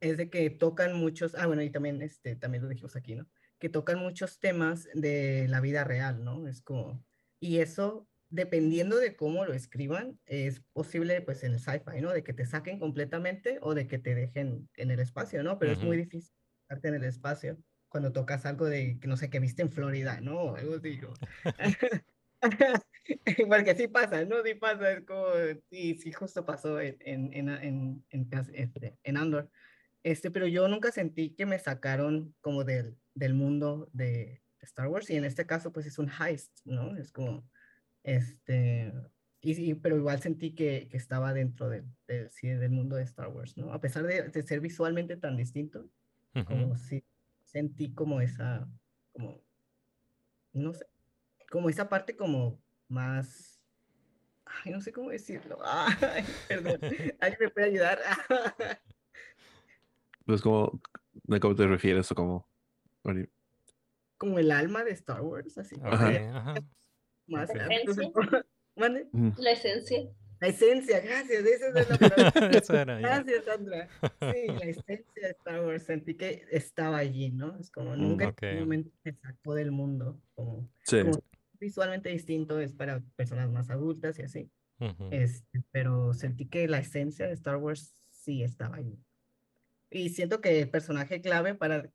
es de que tocan muchos, ah, bueno, y también, este, también lo dijimos aquí, ¿no? Que tocan muchos temas de la vida real, ¿no? Es como, y eso, dependiendo de cómo lo escriban, es posible, pues, en el sci-fi, ¿no? De que te saquen completamente o de que te dejen en el espacio, ¿no? Pero es muy difícil dejarte en el espacio cuando tocas algo de, que no sé, que viste en Florida, ¿no? O algo así, ¿no? Porque sí pasa, ¿no? Sí pasa, es como, sí, sí, justo pasó en, en, en, en, en, este, en Andor. Este, pero yo nunca sentí que me sacaron como del, del mundo de Star Wars y en este caso pues es un heist, ¿no? Es como, este, y, sí, pero igual sentí que, que estaba dentro del, del, sí, del mundo de Star Wars, ¿no? A pesar de, de ser visualmente tan distinto, como Ujú. sí, sentí como esa, como, no sé, como esa parte como más, ay, no sé cómo decirlo, ay, perdón, ¿alguien me puede ayudar? Pues como, ¿de cómo te refieres o you- como el alma de Star Wars, así. Ajá. Más, entonces, Esencia. ¿mande? La esencia. La esencia, gracias, esa es la palabra. Eso era ya. Gracias, Sandra. Sí, la esencia de Star Wars, sentí que estaba allí, ¿no? Es como Mm, nunca en un momento se sacó del mundo, como, Sí. como visualmente distinto, es para personas más adultas y así. Este, pero sentí que la esencia de Star Wars sí estaba ahí. Y siento que el personaje clave para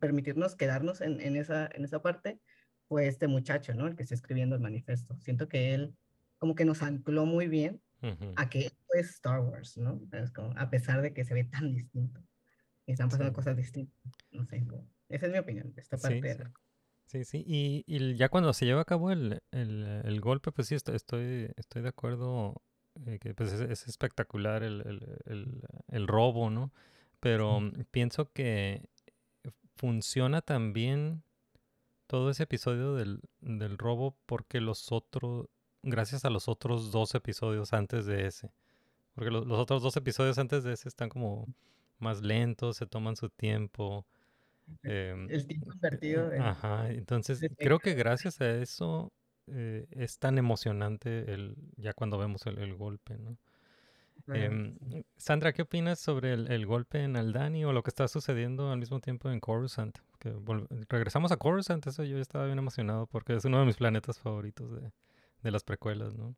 permitirnos quedarnos en, en esa, en esa parte fue este muchacho, ¿no? El que está escribiendo el manifiesto. Siento que él como que nos ancló muy bien Ujú. a que esto es Star Wars, ¿no? Es como, a pesar de que se ve tan distinto y están pasando Sí. cosas distintas. No sé, como- esa es mi opinión. Esta Sí, parte sí. era- Sí, sí. Y, y ya cuando se lleva a cabo el, el, el golpe, pues sí, estoy, estoy, de acuerdo eh, que pues es, es espectacular el, el, el, el robo, ¿no? Pero mm, pienso que funciona también todo ese episodio del, del robo porque los otros, gracias a los otros dos episodios antes de ese. Porque lo- los otros dos episodios antes de ese están como más lentos, se toman su tiempo. em, el tiempo invertido. en- Ajá, entonces creo que gracias a eso eh, es tan emocionante el, ya cuando vemos el, el golpe, ¿no? Em. Sandra, ¿qué opinas sobre el, el golpe en Aldani o lo que está sucediendo al mismo tiempo en Coruscant? Que regresamos a Coruscant, eso yo estaba bien emocionado porque es uno de mis planetas favoritos de, de las precuelas, ¿no?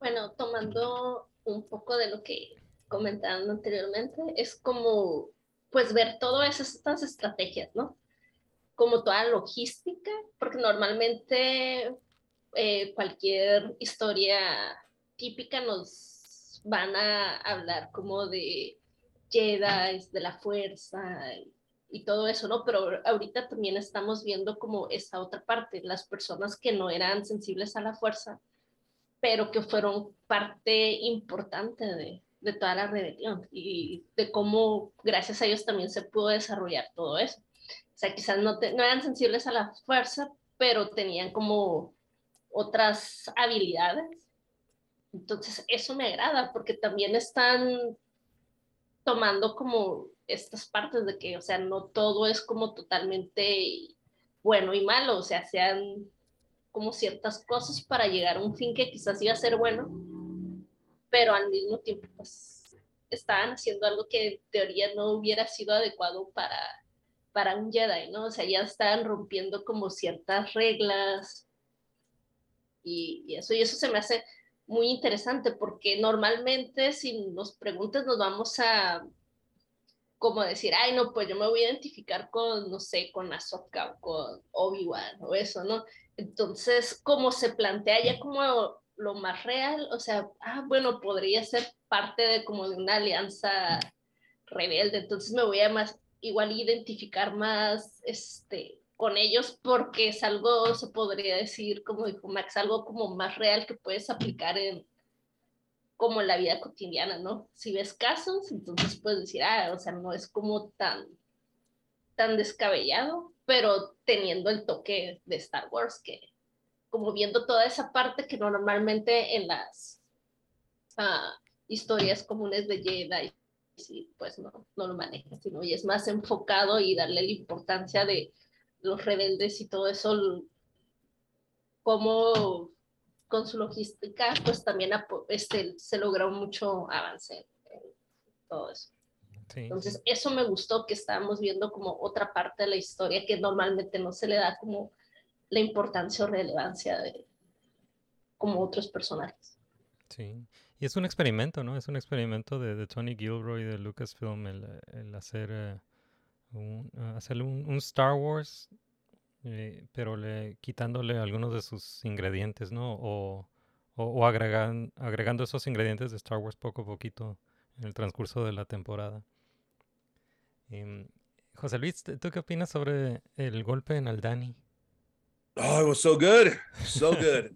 Bueno, tomando un poco de lo que comentaban anteriormente, es como pues ver todas estas estrategias, ¿no? Como toda logística, porque normalmente eh, cualquier historia típica nos van a hablar como de Jedi, de la fuerza y, todo eso, ¿no? Pero ahorita también estamos viendo como esta otra parte, las personas que no eran sensibles a la fuerza, pero que fueron parte importante de, de toda la rebelión y de cómo gracias a ellos también se pudo desarrollar todo eso. O sea, quizás no, te, no eran sensibles a la fuerza, pero tenían como otras habilidades. Entonces, eso me agrada porque también están tomando como estas partes de que, o sea, no todo es como totalmente bueno y malo, o sea, sean como ciertas cosas para llegar a un fin que quizás iba a ser bueno, pero al mismo tiempo, pues, estaban haciendo algo que en teoría no hubiera sido adecuado para, para un Jedi, ¿no? O sea, ya estaban rompiendo como ciertas reglas y, y eso, y eso se me hace muy interesante porque normalmente si nos preguntas nos vamos a como decir, ay, no, pues yo me voy a identificar con, no sé, con Ahsoka o con Obi-Wan o eso, ¿no? Entonces, como se plantea ya como lo más real, o sea, ah, bueno, podría ser parte de como de una alianza rebelde, entonces me voy a más, igual identificar más, este, con ellos porque es algo, se podría decir, como dijo Max, algo como más real que puedes aplicar en, como en la vida cotidiana, ¿no? Si ves casos, entonces puedes decir, ah, o sea, no es como tan, tan descabellado, pero teniendo el toque de Star Wars, que como viendo toda esa parte que normalmente en las ah, historias comunes de Jedi, sí, pues no, no lo maneja, sino y es más enfocado y darle la importancia de los rebeldes y todo eso, como con su logística, pues también este, se logró mucho avance en todo eso. Entonces, eso me gustó que estábamos viendo como otra parte de la historia que normalmente no se le da como la importancia o relevancia de como otros personajes. Sí, y es un experimento, ¿no? Es un experimento de, de Tony Gilroy de Lucasfilm el, el hacer, eh, un, hacer un, un, Star Wars eh, pero le, quitándole algunos de sus ingredientes, ¿no? O, o, agregan, agregando esos ingredientes de Star Wars poco a poquito en el transcurso de la temporada. Em, José Luis, ¿tú qué opinas sobre el golpe en Aldani? Oh, it was so good, so good.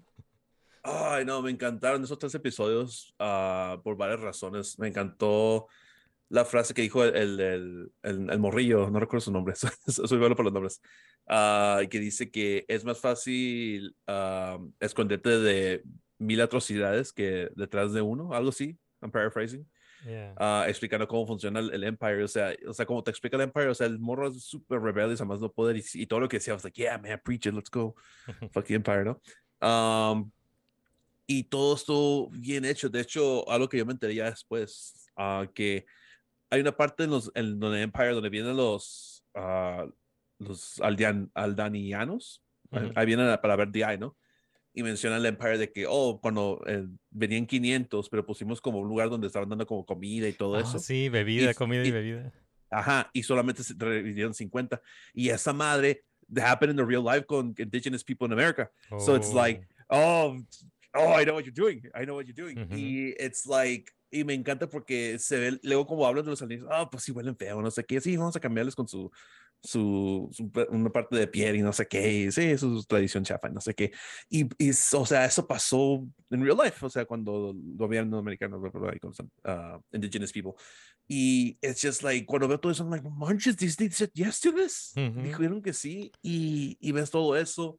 Ay, no, me encantaron esos tres episodios uh, por varias razones. Me encantó la frase que dijo el, el, el, morrillo, no recuerdo su nombre, soy bueno por los nombres, uh, que dice que es más fácil uh, esconderte de mil atrocidades que detrás de uno, algo así, I'm paraphrasing. Uh, explicando cómo funciona el, Empire, o sea, o sea, como te explica el Empire, o sea, el morro es súper rebelde, además no poder, y, y, todo lo que decía, was like, yeah, man, preach it, let's go, fuck the Empire, ¿no? Um, y todo esto bien hecho, de hecho, algo que yo me enteré ya después, uh, que hay una parte en los en donde Empire donde vienen los uh, los aldean, aldanianos ahí vienen para ver DI no y mencionan el Empire de que oh cuando eh, venían 500 pero pusimos como un lugar donde estaban dando como comida y todo ah, eso. sí bebida comida y, bebida. Ajá y solamente se dividieron 50 y esa madre happened in the real life con indigenous people in America. So it's like oh. oh I know what you're doing I know what you're doing. Y it's like y me encanta porque se ve, luego como hablan de los alienígenas, ah, pues sí huelen feo, no sé qué, sí, vamos a cambiarles con su, su, una parte de piel y no sé qué, sí, eso es tradición chafa, no sé qué. Y, y, o sea, eso pasó en real life, o sea, cuando el gobierno americano, con uh, indigenous people. Y it's just like, cuando veo todo eso, I'm like, manches, Disney said yes to this. Dijeron que sí, y, y ves todo eso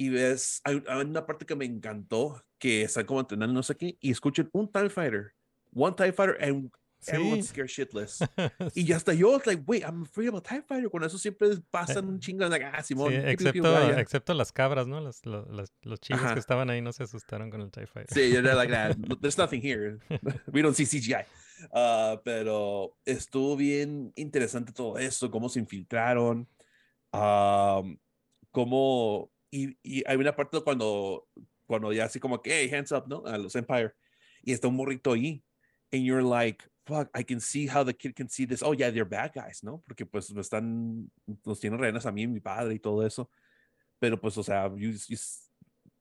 y ves, hay, hay, una parte que me encantó, que está como entrenando no sé qué, y escuchen un TIE Fighter one TIE Fighter and sí. everyone's scared shitless. y ya hasta yo, like, wait, I'm afraid of a TIE Fighter. Con eso siempre pasan un chingo, like, ah, Simón. Sí, excepto, excepto las cabras, ¿no? Los, los, los chicos que estaban ahí no se asustaron con el TIE Fighter. Sí, they're like, nah, there's nothing here. We don't see CGI. Uh, pero estuvo bien interesante todo eso, cómo se infiltraron, um, cómo, y, y, hay una parte cuando, cuando ya así como que, hey, hands up, ¿no? A los Empire, y está un morrito ahí, and you're like, fuck, I can see how the kid can see this. Oh, yeah, they're bad guys, ¿no? Porque pues están, nos tienen rehenes a mí, mi padre y todo eso. Pero pues, o sea, you, you,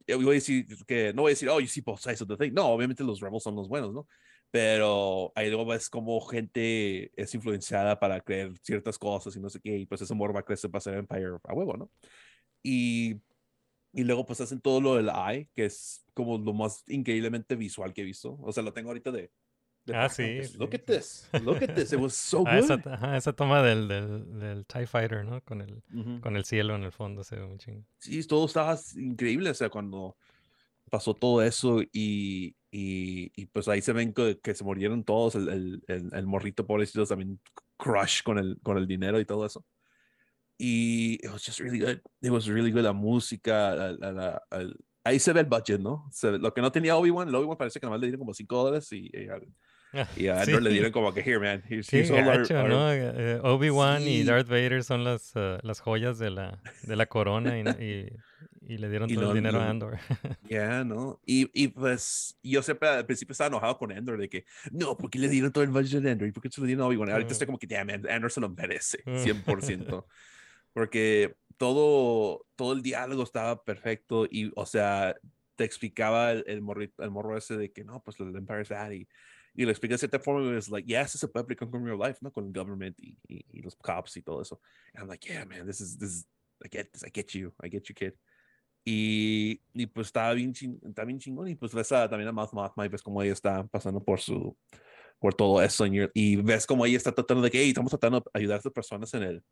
yo voy a decir que, no voy a decir, oh, you see both sides of the thing. No, obviamente los rebels son los buenos, ¿no? Pero ahí luego ves como gente es influenciada para creer ciertas cosas y no sé qué, y pues ese amor va a crecer para ser Empire a huevo, ¿no? Y, y luego pues hacen todo lo del Eye, que es como lo más increíblemente visual que he visto. O sea, lo tengo ahorita de Ah, sí. Look at this. Look at this. It was so ah, good. Esa, esa, toma del, del, del, TIE Fighter, ¿no? Con el, con el cielo en el fondo se ve muy chingo. Sí, todo estaba increíble. O sea, cuando pasó todo eso y, y, y pues ahí se ven que, que se murieron todos. El, el, el, el, morrito pobrecito también crush con el, con el dinero y todo eso. Y it was just really good. It was really good. La música, la, la, la, ahí se ve el budget, ¿no? Se, lo que no tenía Obi-Wan, Obi-Wan parece que nomás le dieron como 5 dólares y, y y a Andrew sí. le dieron como que, here, man, here's, here's all our, our... ¿no? Obi-Wan sí. y Darth Vader son las, uh, las joyas de la, de la corona y, y, y le dieron y todo lo, el dinero lo, a Andor. Ya, yeah, ¿no? Y, y pues yo siempre al principio estaba enojado con Andor de que, no, ¿por qué le dieron todo el budget a Andor? ¿Y por qué se lo dieron a Obi-Wan? Ahorita uh. estoy como que, damn, Andor se lo merece, 100%. Porque todo, todo el diálogo estaba perfecto y, o sea, te explicaba el, el, morrito, el morro ese de que, no, pues el Empire is bad y y lo expliqué de cierta forma, es like, yes, se puede aplicar con real life, ¿no? Con el government y, y, y, los cops y todo eso. And I'm like, yeah, man, this is, this is, I get this, I get you, I get you, kid. Y, y pues estaba bien, ching, estaba bien chingón. Y pues ves a, también a Mouth Mothma y ves cómo ella está pasando por su por todo eso. Y, y ves cómo ella está tratando de que, hey, estamos tratando de ayudar a estas personas en el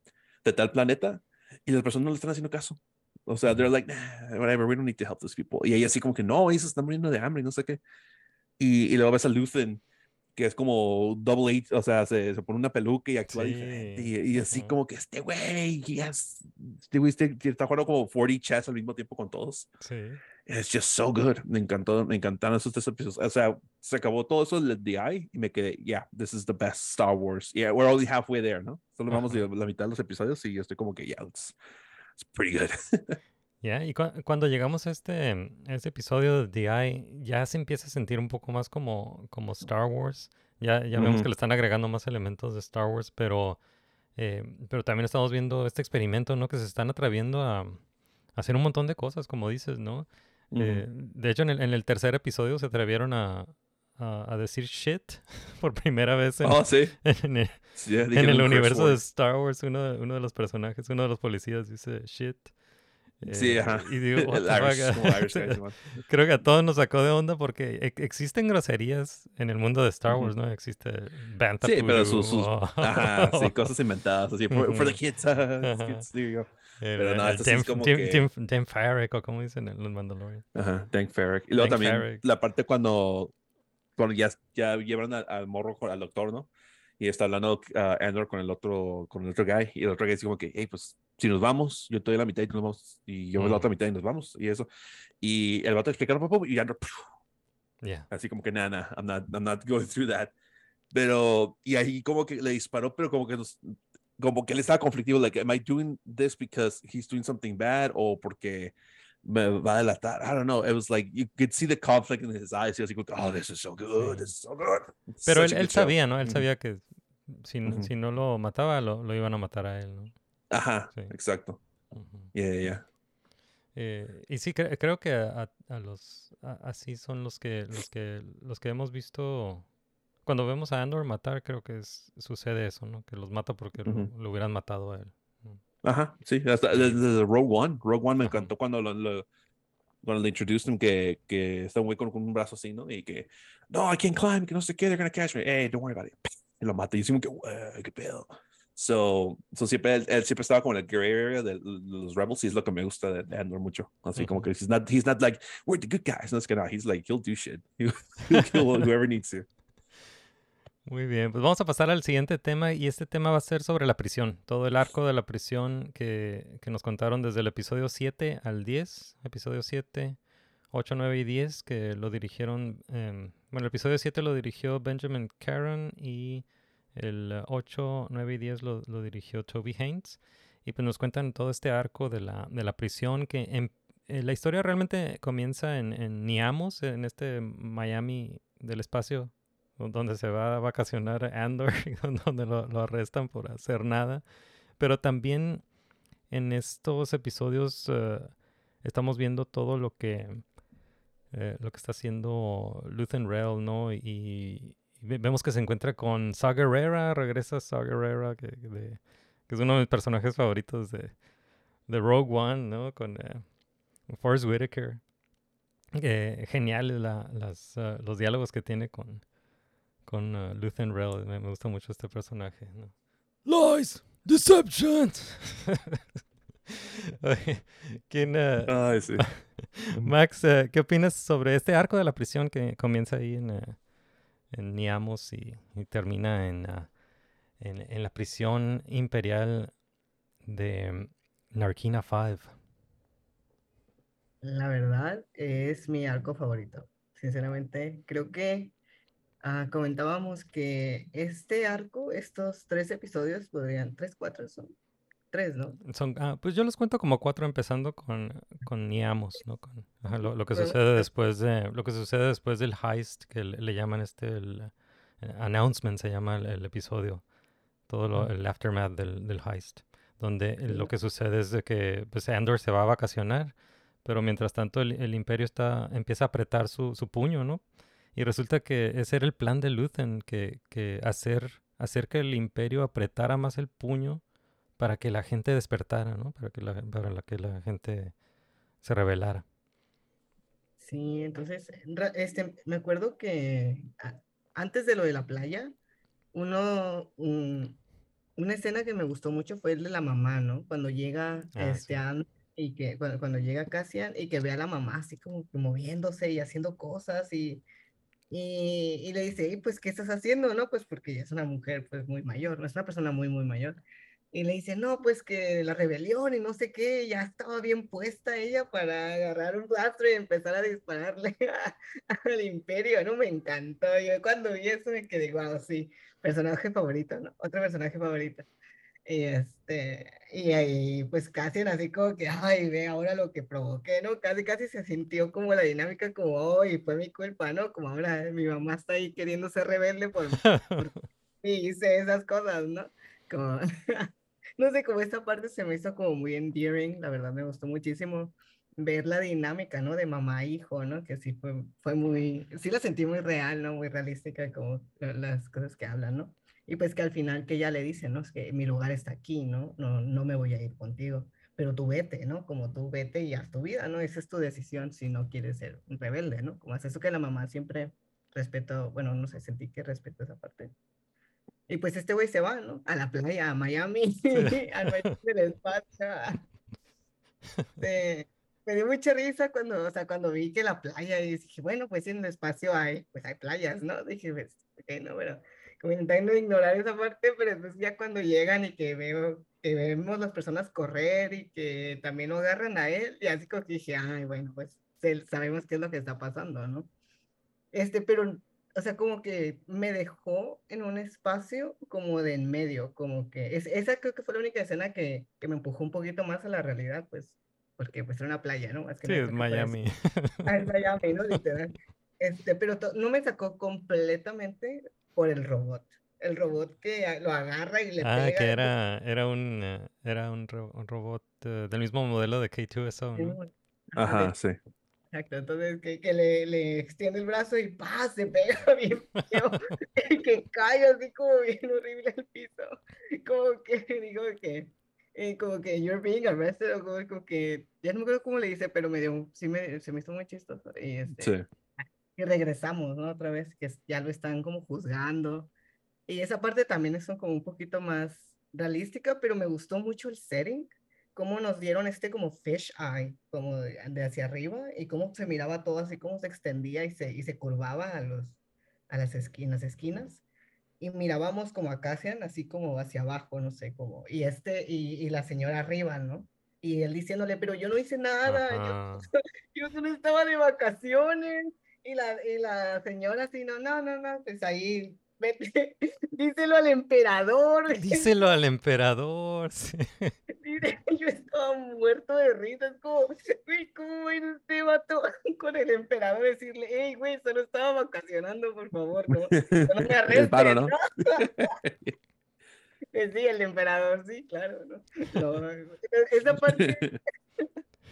de tal planeta. Y las personas no le están haciendo caso. O sea, they're like, nah, whatever, we don't need to help these people. Y ella así como que, no, ellos están muriendo de hambre y no sé qué. Y, y luego ves a Luthen, que es como double H, o sea, se, se pone una peluca y actúa Sí. diferente. Y, y así Ujú. como que este güey, yes, este güey este- está jugando como 40 chess al mismo tiempo con todos. Sí. It's just so good. Me encantó, me encantaron esos tres episodios. O sea, se acabó todo eso del DI y me quedé, yeah, this is the best Star Wars. Yeah, we're only halfway there, ¿no? Solo vamos de la mitad de los episodios y estoy como que, yeah, it's, it's pretty good. Ya, y cua- cuando llegamos a este, a este episodio de DI, ya se empieza a sentir un poco más como, como Star Wars. Ya, ya vemos que le están agregando más elementos de Star Wars, pero, eh, pero también estamos viendo este experimento, ¿no? Que se están atreviendo a, a hacer un montón de cosas, como dices, ¿no? Eh, de hecho, en el, en el tercer episodio se atrevieron a, a, a decir shit por primera vez en, Oh, sí. en el, Sí, en el universo de. Star Wars. Uno, de- uno de los personajes, uno de los policías dice shit. Sí, Eh, ajá. Y digo. Creo que a todos nos sacó de onda porque e- existen groserías en el mundo de Star Wars, ¿no? Existe Banta Sí, pero sus, sus o- ajá, sí, cosas inventadas, así, for, for the kids, Ajá. kids, there you go. el- Pero no, esto sí es como Tim- que- Tim- Tim Farrick, o como dicen en los Mandalorian. Ajá, Dank Farrick. Y luego también Farrick. la parte cuando, cuando ya, ya llevaron al, al morro al doctor, ¿no? Y está hablando ah, Andor con el otro, con el otro guy, y el otro guy dice como que, hey, pues, si nos vamos, yo estoy en la mitad y nos vamos, y yo a la Mm. otra mitad y nos vamos, y eso. Y el vato pum, y Andor, Yeah. así como que, nada, nah, I'm not, I'm not going through that. Pero, y ahí como que le disparó, pero como que nos, como que él estaba conflictivo, like, am I doing this because he's doing something bad o porque me va a delatar? I don't know. It was like, you could see the conflict in his eyes. He was like, oh, this is so good. This is so good. It's Pero él, él good show." sabía, ¿no? Él Ujú. sabía que si, si no lo mataba, lo, lo iban a matar a él, ¿no? Ajá, Sí. exacto. Ujú. Yeah, yeah, yeah. Eh, y sí, cre- creo que a, a los a- así son los que los que los que hemos visto cuando vemos a Andor matar, creo que es- sucede eso, ¿no? Que los mata porque lo- Ujú. lo, hubieran matado a él. Ajá, sí, hasta desde Rogue One. Rogue One me Ajá. encantó cuando lo, lo- cuando le introduced him que, que está un güey con, un brazo así, ¿no? Y que, no, I can't climb, que no sé qué, they're gonna catch me. Hey, don't worry about it. Y lo mata. Y como que, "Güey, qué pedo. So, so siempre, él, él siempre estaba como en el gray area de, los rebels y es lo que me gusta de, de Andor mucho. Así como que he's not, he's not like, we're the good guys. No es que no, he's like, he'll do shit. He'll kill whoever needs to. Muy bien, pues vamos a pasar al siguiente tema y este tema va a ser sobre la prisión, todo el arco de la prisión que, que nos contaron desde el episodio 7 al 10, episodio 7, 8, 9 y 10 que lo dirigieron, em, bueno, el episodio 7 lo dirigió Benjamin Caron y el eh, 8, 9 y 10 lo, lo dirigió Toby Haynes y pues nos cuentan todo este arco de la, de la prisión que em- eh, la historia realmente comienza en, en Niamos, en este Miami del espacio do- donde se va a vacacionar Andor donde lo, arrestan por hacer nada. Pero también en estos episodios eh, estamos viendo todo lo que eh, lo que está haciendo Luthen Rail, ¿no? Vemos que se encuentra con Saw Gerrera, regresa Saw Gerrera, que, que de- que es uno de mis personajes favoritos de, de Rogue One, ¿no? Con eh, Forrest Whitaker. Eh, geniales la- las, eh, los diálogos que tiene con, con uh, Luthen Rail. Me, me gusta mucho este personaje. ¿no? Lies, deception. ¿Quién, Ay, sí. Max, ¿qué opinas sobre este arco de la prisión que comienza ahí en, en Niamos y, termina en, en, en la prisión imperial de Narkina 5? La verdad es mi arco favorito. Sinceramente, creo que ah, comentábamos que este arco, estos tres episodios podrían, tres, cuatro son, tres, ¿no? Son, ah, pues yo los cuento como cuatro empezando con, con Niamos, ¿no? Con, ajá, lo, lo que sucede después de lo que sucede después del heist que le, le llaman este el, eh, announcement se llama el, el episodio. Todo lo, el aftermath del, del heist, donde lo que sucede es de que pues Andor se va a vacacionar, pero mientras tanto el, el imperio está empieza a apretar su, su puño, ¿no? Y resulta que ese era el plan de Luthen, que, que hacer, hacer que el imperio apretara más el puño para que la gente despertara, ¿no? Para que la, para la que la gente se revelara. Sí, entonces, este, me acuerdo que antes de lo de la playa, uno, un- una escena que me gustó mucho fue el de la mamá, ¿no? Cuando llega Ah, este sí. Y que cuando, cuando llega Cassian y que ve a la mamá así como que moviéndose y haciendo cosas y, y, y le dice, "Y, pues, ¿qué estás haciendo? No, pues porque ella es una mujer pues muy mayor, no es una persona muy, muy mayor. Y le dice, no, pues que la rebelión y no sé qué, ya estaba bien puesta ella para agarrar un rastro y empezar a dispararle al imperio, ¿no? Me encantó. Yo cuando vi eso me quedé, wow, sí, personaje favorito, ¿no? Otro personaje favorito. Y este, y ahí pues casi así como que, ay, ve ahora lo que provoqué, ¿no? Casi, casi se sintió como la dinámica como, ay, fue mi culpa, ¿no? Como ahora mi mamá está ahí queriendo ser rebelde por, por y hice esas cosas, ¿no? Como, no sé, como esta parte se me hizo como muy endearing, la verdad me gustó muchísimo ver la dinámica, ¿no? De mamá e hijo, ¿no? Que sí fue, fue muy, sí la sentí muy real, ¿no? Muy realística como la- las cosas que hablan, ¿no? Y pues que al final que ella le dice, ¿no? Es que mi lugar está aquí, ¿no? No, no me voy a ir contigo, pero tú vete, ¿no? Como tú vete y haz tu vida, ¿no? Esa es tu decisión si no quieres ser un rebelde, ¿no? Como hace eso que la mamá siempre respetó, bueno, no sé, sentí que respetó esa parte. Y pues este güey se va, ¿no? A la playa, a Miami, al Miami del espacio. Este, me dio mucha risa cuando, o sea, cuando vi que la playa y dije, bueno, pues en el espacio hay, pues hay playas, ¿no? Dije, pues, ok, no, pero como intentando ignorar esa parte, pero entonces ya cuando llegan y que veo, que vemos las personas correr y que también lo agarran a él, y así como que dije, ay, bueno, pues se- sabemos qué es lo que está pasando, ¿no? Este, pero, o sea, como que me dejó en un espacio como de en medio, como que es, esa creo que fue la única escena que, que me empujó un poquito más a la realidad, pues, porque pues era una playa, ¿no? Más que Sí, nada es Miami. ah, es Miami, ¿no? Literal. Este, pero no me sacó completamente por el robot. El robot que lo agarra y le Ah, pega. que era, era un, eh, era un, ro- un robot eh, del mismo modelo de K2SO, ¿no? Ajá, Ajá, sí. Exacto, entonces que, que le, le extiende el brazo y ¡pah! se pega bien feo, que cae así como bien horrible al piso. Como que digo que, eh, como que you're being arrested, o como, como que, ya no me acuerdo cómo le dice, pero me dio, sí me, se me hizo muy chistoso. Y, este, Sí. y regresamos, ¿no? Otra vez, que ya lo están como juzgando. Y esa parte también es como un poquito más realística, pero me gustó mucho el setting, cómo nos dieron este como fish eye, como de, de hacia arriba, y cómo se miraba todo así, cómo se extendía y se, y se curvaba a, los, a las esquinas, esquinas. Y mirábamos como a Cassian, así como hacia abajo, no sé, como, y este, y, y la señora arriba, ¿no? Y él diciéndole, pero yo no hice nada, yo, yo solo estaba de vacaciones. Y la, y la señora así, no, no, no, no, pues ahí, vete, díselo al emperador. Díselo al emperador. sí. Yo estaba muerto de risa, es como, güey, ¿cómo ir este vato con el emperador a decirle, hey, güey, solo estaba vacacionando, por favor, no, no me El paro, ¿no? ¿no? Eh, Sí, el emperador, sí, claro, ¿no? No, esa parte,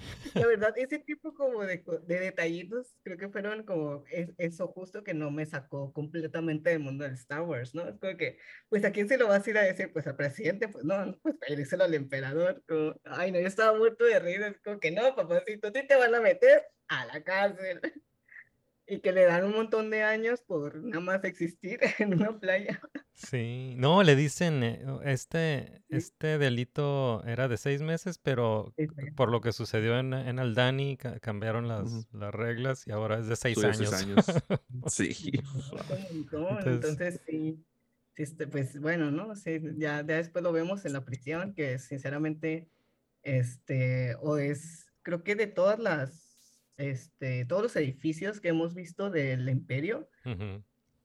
la verdad, ese tipo como de, de detallitos, creo que fueron como es- eso justo que no me sacó completamente del mundo de Star Wars, ¿no? Es como que, pues, ¿a quién se lo vas a ir a decir? Pues al presidente, pues no, pues para díselo al emperador, como, ay, no, yo estaba muerto de risa, es como que no, papacito, a ti te van a meter a la cárcel. Y que le dan un montón de años por nada más existir en una playa. Sí, no, le dicen, eh, este, este delito era de seis meses, pero Sí, sí. por lo que sucedió en, en Aldani, ca- cambiaron las, Ujú. las reglas y ahora es de seis Tuve años. seis años. Sí. Entonces- Entonces, sí, sí, este, pues bueno, ¿no? Sí, ya, ya después lo vemos en la prisión, que sinceramente, este, o es, creo que de todas las, este, todos los edificios que hemos visto del Imperio, Ujú.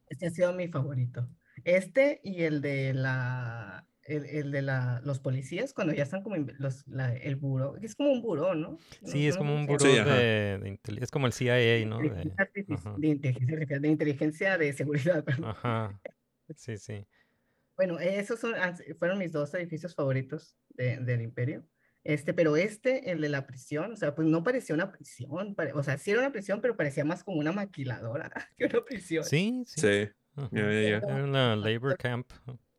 este ha sido mi favorito. Este y el de la, el, el de la, los policías, cuando ya están como los, la- el buró, es como un buró, ¿no? Sí, No- es como un buró Sí, de, de inteli- es como el CIA, ¿no? De, Inteligencia de inteligencia de inteligencia de seguridad, perdón. Ajá. Sí, sí. Bueno, esos son, fueron mis dos edificios favoritos de- del Imperio. Este, pero este, el de la prisión, o sea, pues no parecía una prisión, pare- o sea, sí era una prisión, pero parecía más como una maquiladora que una prisión. Sí, sí. Sí. Ajá. Ya, ya, ya. Era una labor camp.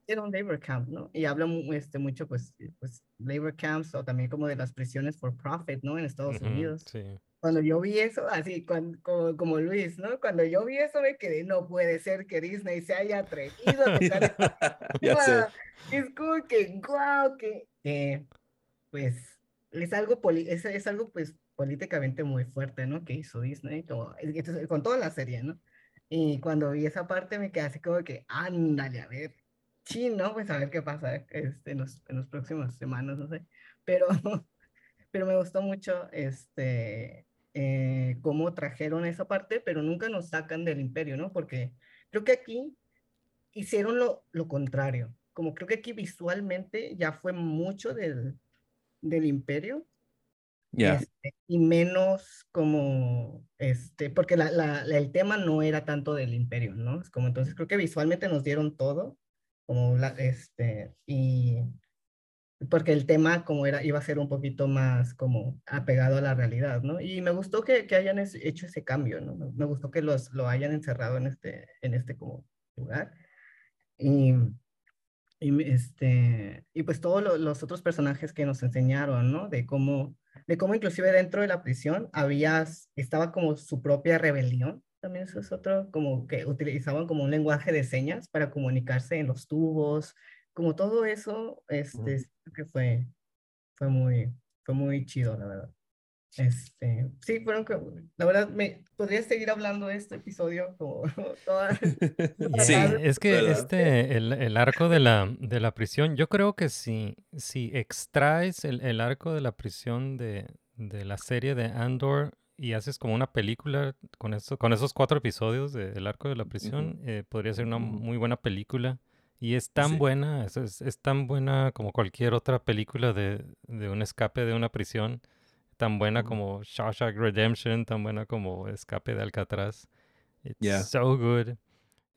era un labor camp, ¿no? Y habla este, mucho, pues, pues, labor camps o también como de las prisiones for profit, ¿no? En Estados Ujú, Unidos. Sí. Cuando yo vi eso, así cuan- como, como Luis, ¿no? Cuando yo vi eso me quedé, no puede ser que Disney se haya atrevido a tocar Ya sé. Guau, Es como que, guau, que, que, pues, es algo, poli- es, es algo, pues, políticamente muy fuerte, ¿no? Que hizo Disney, como, con toda la serie, ¿no? Y cuando vi esa parte me quedé así como que, ándale, a ver, sí, ¿no? Pues a ver qué pasa este, en, los, en las próximas semanas, no sé. Pero, pero me gustó mucho, este, eh, cómo trajeron esa parte, pero nunca nos sacan del imperio, ¿no? Porque creo que aquí hicieron lo, lo contrario. Como creo que aquí visualmente ya fue mucho del, del imperio este, y menos como, este, porque la, la- la- el tema no era tanto del imperio, ¿no? Es como entonces creo que visualmente nos dieron todo, como la, este, y porque el tema como era, iba a ser un poquito más como apegado a la realidad, ¿no? Y me gustó que, que hayan es- hecho ese cambio, ¿no? Me, me gustó que los, lo hayan encerrado en este, en este como lugar. Y, y este, y pues todos lo- los otros personajes que nos enseñaron, ¿no? De cómo, de cómo inclusive dentro de la prisión había, estaba como su propia rebelión. También eso es otro, como que utilizaban como un lenguaje de señas para comunicarse en los tubos, como todo eso, este, que fue, fue muy, fue muy chido, la verdad. Este, sí, fueron, que- la verdad, me podría seguir hablando de este episodio como toda, toda Sí, tarde, es que ¿verdad? este, el, el arco de la, de la prisión, yo creo que si, si extraes el, el arco de la prisión de, de la serie de Andor y haces como una película con, eso, con esos cuatro episodios del arco de la prisión, eh, podría ser una muy buena película. Y es tan Sí. buena, es, es, es tan buena como cualquier otra película de, de un escape de una prisión, tan buena como Shawshank Redemption, tan buena como Escape de Alcatraz. It's Yeah. so good.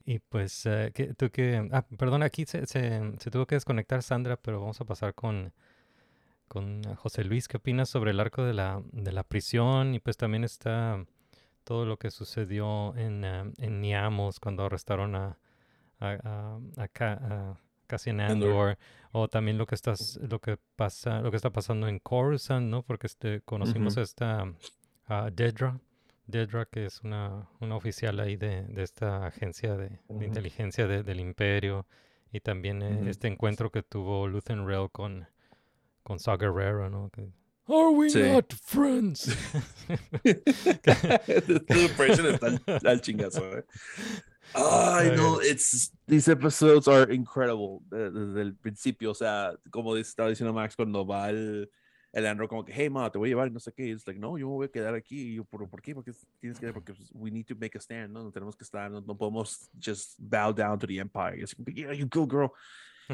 Y pues, ¿qué- tú que... Ah, perdón, aquí se, se, se tuvo que desconectar Sandra, pero vamos a pasar con, con José Luis. ¿Qué opinas sobre el arco de la, de la prisión? Y pues también está todo lo que sucedió en, eh, en Niamos cuando arrestaron a, a, a, a a Cassian Andor. Andor. O también lo que estás, lo que pasa, lo que está pasando en Coruscant, ¿no? Porque este, conocimos Ujú. a esta a Dedra. Dedra, que es una, una oficial ahí de, de esta agencia de, de Ujú. inteligencia de- del imperio. Y también eh, Ujú. este encuentro que tuvo Luthen Rail con, con Saw Gerrera, ¿no? Que, Are we Sí. not friends? Impression está al, al chingazo, eh. Ay, no, it's, these episodes are incredible desde el principio. O sea, como estaba diciendo Max cuando va el, el Andrew, como que, hey, ma, te voy a llevar, no sé qué. Es like, no, yo me voy a quedar aquí. Y yo, ¿por, ¿por qué? Porque tienes que, porque pues, we need to make a stand, ¿no? No tenemos que estar, no, no podemos just bow down to the empire. Y es como, yeah, you go, girl.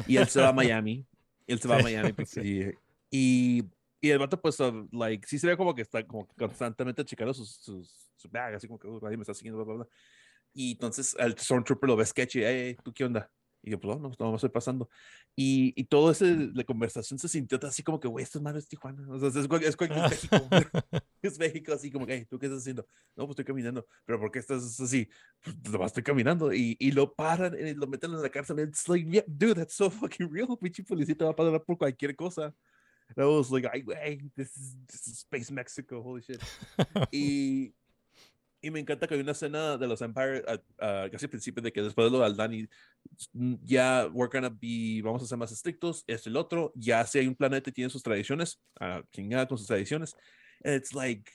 Y él se va a Miami. Él se va a Miami. porque- sí. y, y el vato, pues, uh, like, sí se ve como que está como que constantemente checando sus, sus, su bag, así como que, "Uh, nadie me está siguiendo, bla, bla, bla. Y entonces el Stormtrooper lo ve sketchy, hey, ¿tú qué onda? Y yo, pues, no, no, me estoy pasando. Y, y todo ese, la conversación se sintió así como que, güey, esto es madre es Tijuana. O sea, es, es, es México. es México, así como que, hey, ¿tú qué estás haciendo? No, pues estoy caminando. ¿Pero por qué estás así? Pues nomás estoy caminando. Y, y lo paran y lo meten en la cárcel. It's like, yeah, dude, that's so fucking real. Pinche policía te va a parar por cualquier cosa. And I was like, ay, güey, this is, this is Space Mexico, holy shit. y, y me encanta que hay una escena de los Empire ah, casi al principio de que después de lo de Aldani ya we're gonna be vamos a ser más estrictos es el otro ya si hay un planeta y tiene sus tradiciones uh, chingada con sus tradiciones and it's like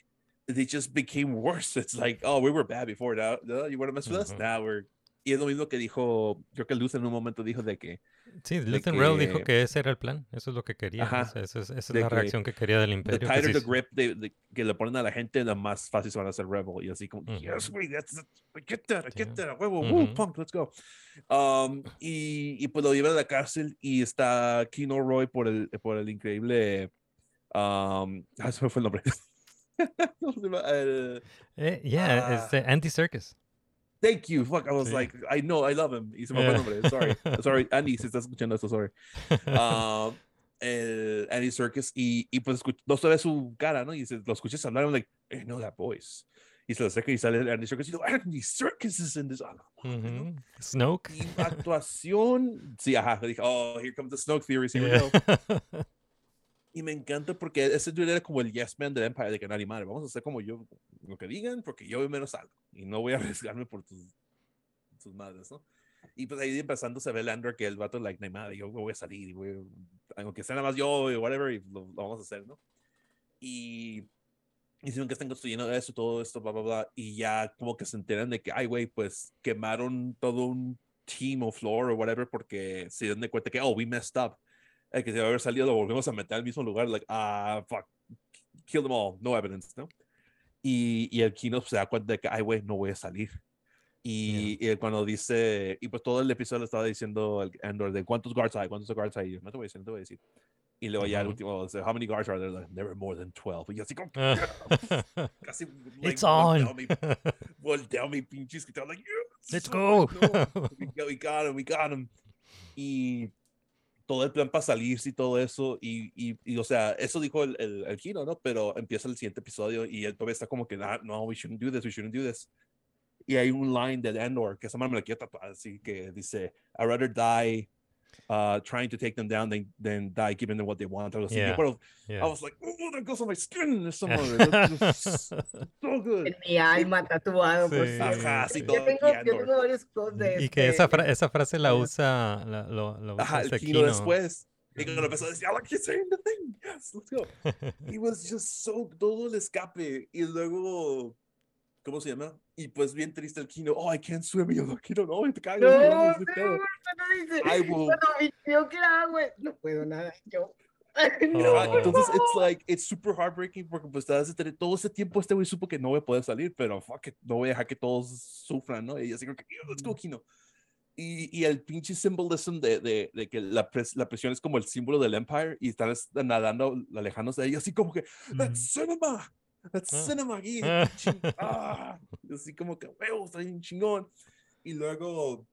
they just became worse. It's like oh we were bad before now no, you want to mess with us now we're y es lo mismo que dijo creo que Luz en un momento dijo de que Sí, de Luthen Rail dijo que- que ese era el plan, eso es lo que quería, Ajá, esa es, esa es de la que reacción que quería del the imperio. que tighter sí the grip they, they- que le ponen a la gente, la más fácil se van a hacer rebel. Y así como, Ujú. yes, wait, that's, I get that, I get that, huevo, woo, Ujú. punk, let's go. Um, y, y pues lo llevan a la cárcel y está Kino Roy por el, por el increíble, um, ah, se me fue el nombre. El- Eh, yeah, Ah. este Anti Circus. Thank you. Fuck, I was Sí. like, I know, I love him. Y se me fue el nombre. Sorry. Sorry, Andy, si estás escuchando esto, sorry. Um, el Andy Serkis y, y pues no se ve su cara, ¿no? Y se, lo escuchas hablar, I'm like, I know that voice. y se lo acerca y sale Andy Serkis y digo, Andy Circus is in this. Ah, no, Ujú. Snoke. Y actuación, sí, ajá, dije, oh, here comes the Snoke theories, here we go. Y me encanta porque ese dude era como el yes man del Empire, de que nadie madre, vamos a hacer como yo, lo que digan, porque yo menos algo. Y no voy a arriesgarme por tus, tus madres, ¿no? Y pues ahí empezando se ve el Andor que el vato, like, hay madre, yo voy a salir, y voy, aunque sea nada más yo, y whatever, y lo, lo vamos a hacer, ¿no? Y hicieron que están construyendo eso, todo esto, bla, bla, bla, y ya como que se enteran de que, ay, güey, pues quemaron todo un team o floor o whatever porque se dieron de cuenta que, oh, we messed up. El que se debe haber salido lo volvemos a meter al mismo lugar, like, ah, fuck, kill them all, no evidence, ¿no? Y, y el Kino se da cuenta de que, ay, güey, no voy a salir. Y, y cuando dice, y pues todo el episodio le estaba diciendo el Andor de cuántos guards hay, cuántos guards hay, yo, no te voy a decir, no te voy a decir. Y luego ya el último, dice, how many guards are there? Like, never more than 12. Y yo así como, casi, like, It's on. volteo mi- pinche escritor, like, yes, Let's go. no, we, got, we got him, we got him. Y todo el plan para salirse y todo eso, y, y, o sea, eso dijo el, el, Kino, ¿no? Pero empieza el siguiente episodio y él todavía está como que, "Ah, no, we shouldn't do this, we shouldn't do this. Y hay un line de Andor, que esa madre me la quiero tatuar, así que dice, I'd rather die uh, trying to take them down than, than die giving them what they want. algo así. Yeah, yeah. I was like, oh, that goes on my skin. That's so good. En mi alma tatuado, por Sí. cierto. Ajá, sí, Yo todo tengo, yo Andor. tengo varios quotes de Y que esa, este- fra- esa frase la usa, la- lo, lo usa Ajá, el este Kino después. Y cuando empezó a decir, I like you saying the thing. Yes, let's go. It was just so, todo el escape. Y luego, ¿cómo se llama? Y pues bien triste el Kino. Oh, I can't swim. Y yo, no, Kino, no, te no, no, no, no, no dice. I will- Cuando pidió que era agua, no puedo nada. Yo. No, Oh. entonces it's like it's super heartbreaking porque pues estás desde todo ese tiempo este güey supo que no voy a poder salir pero fuck it, no voy a dejar que todos sufran no y así como que "Yeah, let's go Kino y, y el pinche symbolism de, de, de que la, pres- la presión es como el símbolo del empire y están es- nadando alejándose de ellos así como que that's cinema that's Ah. cinema aquí Ah. ah", y así como que huevos está bien chingón y luego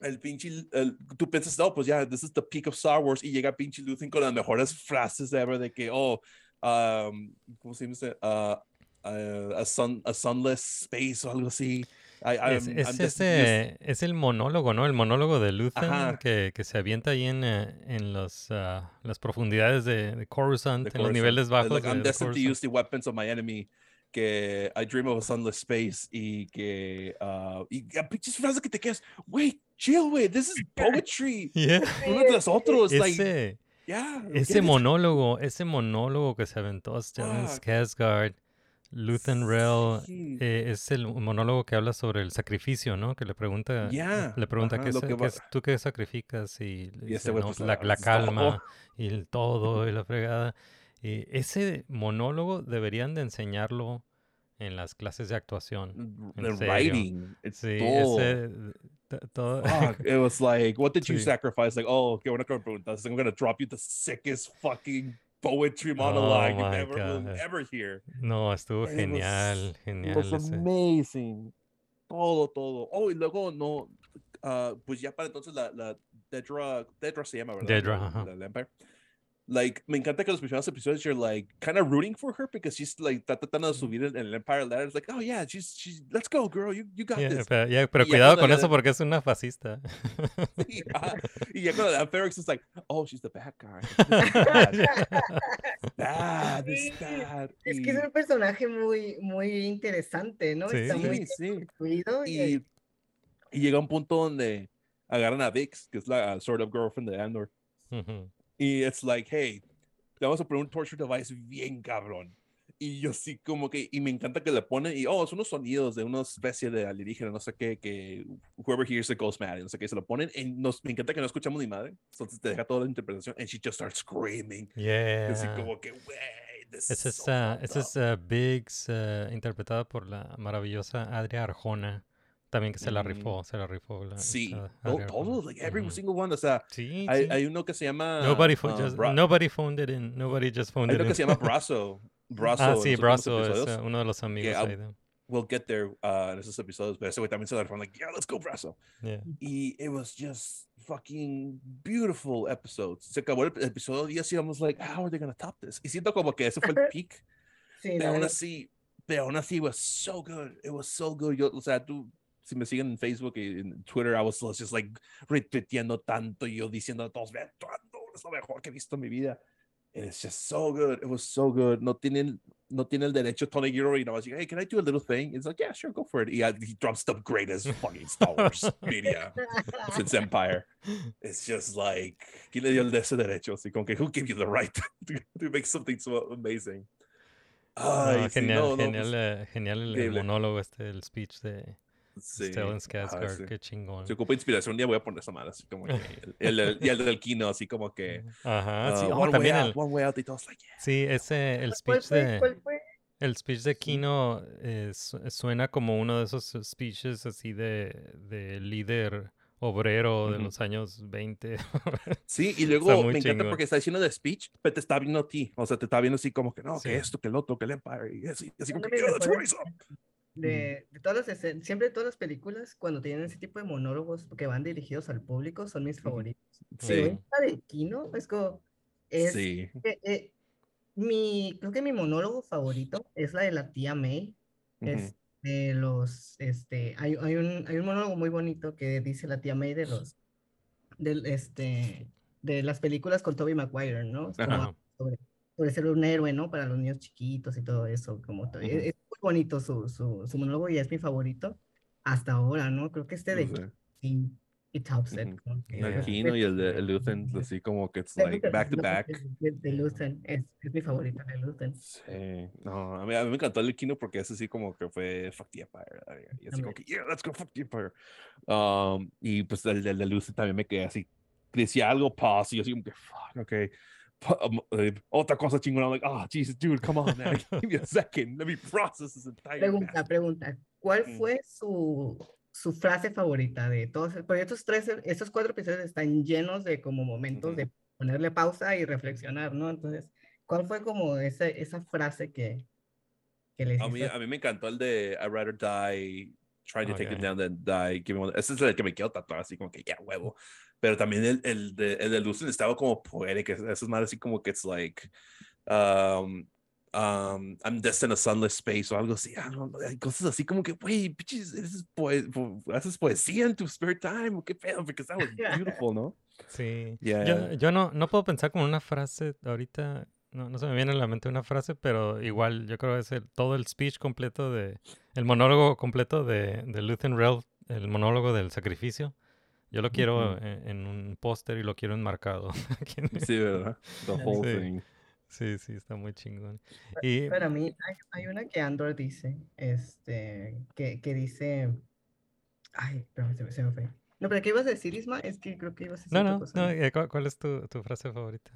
el pinche, el- tú piensas, no, pues ya, this is the peak of Star Wars, y llega pinche Luthen con las mejores frases ever de que, oh, um, ¿cómo se dice? Uh, uh, a, sun, a sunless space o algo así. I, Es, I'm- es I'm just- ese, es el monólogo, ¿no? El monólogo de Luthen que, que se avienta ahí en, eh, en los, ah, las profundidades de, de Coruscant, de en los niveles Uh, bajos like, de, I'm de destined to use the weapons of my enemy. Que I dream of a sunless space y que uh, y a pinches frases que te quedas, wait, chill, wait, this is poetry. Yeah. Uno de los otros, like, Ese, yeah, ese monólogo, ese monólogo que se aventó Stellan Fuck. Skarsgård, Luthen Rail, Sí. eh, es el monólogo que habla sobre el sacrificio, ¿no? Que le pregunta, Yeah, le pregunta ajá, ¿qué, lo que qué tú qué sacrificas y, Y dice, este güey, "No, pues, la, ah, la es todo". calma y el todo y la fregada. Y ese monólogo deberían de enseñarlo en las clases de actuación. en the writing, it's Sí, todo. ese, todo. Fuck, it was like, what did you Sí. sacrifice? Like, oh, qué bueno que me preguntas. I'm gonna drop you the sickest fucking poetry monologue you Oh ever will ever hear. No, estuvo It was- genial, It genial. was ese. amazing. Todo, todo. Oh, y luego no, ah, pues ya para entonces la, la Dedra, Dedra se llama, ¿verdad? Dedra, ajá. la- la Empire. Like, me encanta que los primeros episodios you're like kind of rooting for her because she's like está tratando de subir en el Empire ladder. It's like, oh yeah, she's, she's, let's go, girl, you, you got Yeah, this. pero, ya- pero cuidado con eso porque es una fascista. y, ya cuando Ferrex es like, oh, she's the bad guy. bad, this Sí, bad. Es que es un personaje muy, muy interesante, ¿no? Sí. Está muy sí, sí. construido y, Y, y llega un punto donde agarran a Vix, que es la uh, sort of girlfriend de Andor. Ujú. Y it's like, hey, le vamos a poner un torture device bien cabrón. Y yo sí como que, y me encanta que le ponen, y oh, son unos sonidos de una especie de alienígena, no sé qué, que whoever hears it goes mad, no sé qué, se lo ponen, y nos, me encanta que no escuchamos ni madre, entonces te deja toda la interpretación, and she just starts screaming. Yeah. Así como que, wey, this Esa is es, so esa up". es ah, Biggs, ah, interpretada por la maravillosa Adria Arjona. También que se la Mm. rifó, se la rifó. La, Sí, to- todos, Arjona. like every Ujú. single one, o sea, Sí, hay, sí. hay uno que se llama... Nobody, uh, just- nobody phoned it in. Nobody just phoned hay it uno in. que se llama Brazo. Brazo ah, sí, Brazo es ah, uno de los amigos ah, ahí de- We'll get there uh, en esos episodios, pero ese güey también se la rifó, like, yeah, let's go, Brazo. yeah. Y it was just fucking beautiful episodes. Se acabó el episodio 10 y íbamos like, how are they gonna top this? Y siento como que ese fue el peak. sí, Pero aún así, pero aún así, it was so good. It was so good. Yo, o sea, tú, si me siguen en Facebook y en Twitter, I was just like repitiendo tanto y yo diciendo a todos, vean, es lo mejor que he visto en mi vida. And it's just so good. It was so good. No tienen, no tiene el derecho Tony Giro y no was like, hey, can I do a little thing? It's like, yeah, sure, go for it. Yeah, he drops the greatest fucking Star Wars media since Empire. It's just like, ¿quién le dio el ese derecho? Así como que, who gave you the right to, to make something so amazing? Ay, No, genial, no, no, genial, pues, eh, genial el, el monólogo este, el speech de Sí, Stellan Skarsgård, sí. qué chingón. Si ocupa inspiración, un día voy a poner esa madre, así como que el, el, el- y el del Kino, así como que Ajá, sí, uh, oh, one, way también out, el, one way out, y todos like, yeah. sí, ese, el ¿Cuál speech fue? de, ¿Cuál fue? el speech de Kino eh, su- suena como uno de esos speeches así de, de líder obrero de Ujú. los años 20. Sí, y luego me encanta chingón. porque está diciendo de speech, pero te está viendo a ti. O sea, te está viendo así como que no, Sí. que esto, que el otro, que el Empire. Y así, así como que, yeah, rise up. De, de todas las siempre todas las películas, cuando tienen ese tipo de monólogos que van dirigidos al público, son mis favoritos. Sí, esta de Kino es como, es, sí. eh, eh, mi, creo que mi monólogo favorito es la de la tía May. Ujú. Es de los, este, hay, hay un, hay un monólogo muy bonito que dice la tía May de los, del, este, de las películas con Tobey Maguire, ¿no? Como sobre, sobre ser un héroe, ¿no? Para los niños chiquitos y todo eso, como, to- Ujú. es, es muy bonito su, su, su monólogo y es mi favorito hasta ahora, ¿no? Creo que este de No sé. y tops it, Ujú. como que El Yeah. Kino y el de el Luthen, así como que it's de like Luthen, back to no, back. de, de Luthen, es, es mi favorito de Luthen. Sí, no, a mí, a mí me encantó el Kino porque es así como que fue fuck the Empire. Y así como que, yeah, let's go fuck the Empire. Um, y pues el del de Luthen también me quedé así. Decía algo, pause, y yo así como que, fuck, ok. Um, eh, otra cosa chingona, I'm like, oh, Jesus, dude, come on, man. Give me a second. Let me process this entire Pregunta, pregunta, ¿cuál Mm. fue su, su frase favorita de todos? Porque estos tres, estos cuatro episodios están llenos de como momentos Ujú. de ponerle pausa y reflexionar, ¿no? Entonces, ¿cuál fue como esa, esa frase que, que les A mí, a mí me encantó el de I'd rather die trying to take it Ok. down than die giving one. Ese es el que me quiero tatuar, así como que ya huevo. Pero también el, el de, el de Lucen estaba como poético. Eso es más así como que it's like, um, um, I'm destined a sunless space o algo así. I don't know, hay cosas así como que, güey, bitches, ¿haces, poe po- haces poesía en tu spare time? ¿O ¿Qué pedo? Because that was beautiful, ¿no? Sí. Yeah. Yo, yo no, no puedo pensar como una frase ahorita. No, no se me viene a la mente una frase, pero igual yo creo que es el- todo el speech completo de. El monólogo completo de, de Luthen Rel, el monólogo del sacrificio. Yo lo quiero Ujú. en, en un póster y lo quiero enmarcado. Sí, ¿verdad? The whole Sí. thing. Sí, sí, está muy chingón. Y Para mí, hay, hay una que Andor dice, este, que, que dice, ay, espérame, se me, se me fue. No, pero ¿qué ibas a decir, Isma? Es que creo que ibas a decir no, no, cosa. no, eh, ¿cuál, cuál es tu, tu frase favorita?